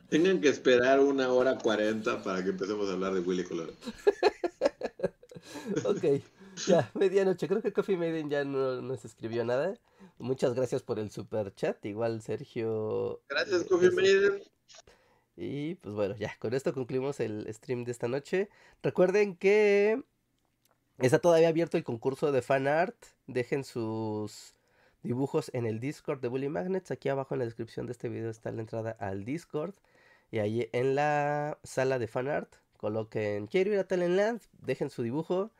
Tengan que esperar una hora cuarenta para que empecemos a hablar de Willy Colón. [LAUGHS] ok, ya, medianoche. Creo que Coffee Maiden ya no nos escribió nada. Muchas gracias por el super chat. Igual Sergio. Gracias, Coffee Maiden. Y pues bueno, ya, con esto concluimos el stream de esta noche. Recuerden que está todavía abierto el concurso de fan art. Dejen sus dibujos en el Discord de Bully Magnets. Aquí abajo en la descripción de este video está la entrada al Discord. Y ahí en la sala de fan art coloquen quiero ir a Talentland, dejen su dibujo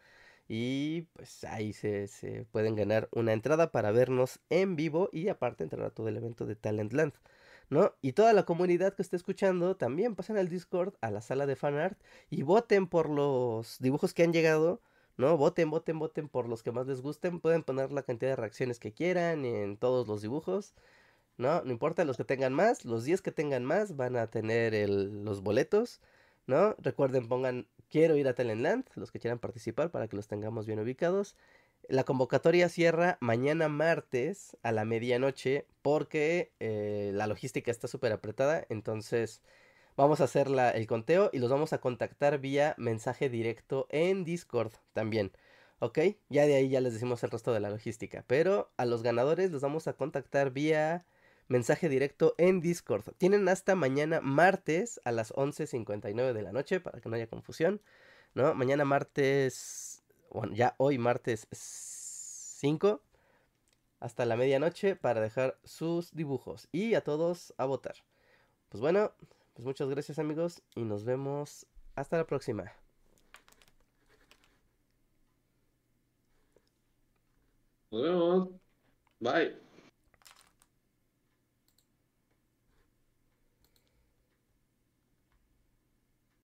y pues ahí se, pueden ganar una entrada para vernos en vivo y aparte entrar a todo el evento de Talentland. ¿no? Y toda la comunidad que esté escuchando también pasen al Discord, a la sala de fanart y voten por los dibujos que han llegado, ¿no? Voten, voten, voten por los que más les gusten. Pueden poner la cantidad de reacciones que quieran en todos los dibujos, ¿no? No importa los que tengan más, los 10 que tengan más van a tener los boletos, ¿no? Recuerden, pongan quiero ir a Telenland, los que quieran participar para que los tengamos bien ubicados. La convocatoria cierra mañana martes a la medianoche porque eh, la logística está súper apretada. Entonces vamos a hacer el conteo y los vamos a contactar vía mensaje directo en Discord también. ¿Ok? Ya de ahí ya les decimos el resto de la logística. Pero a los ganadores los vamos a contactar vía mensaje directo en Discord. Tienen hasta mañana martes a las 11.59 de la noche para que no haya confusión. ¿No? Mañana martes bueno, ya hoy martes 5 hasta la medianoche para dejar sus dibujos y a todos a votar. Pues bueno, pues muchas gracias amigos y nos vemos hasta la próxima. Nos vemos. Bye.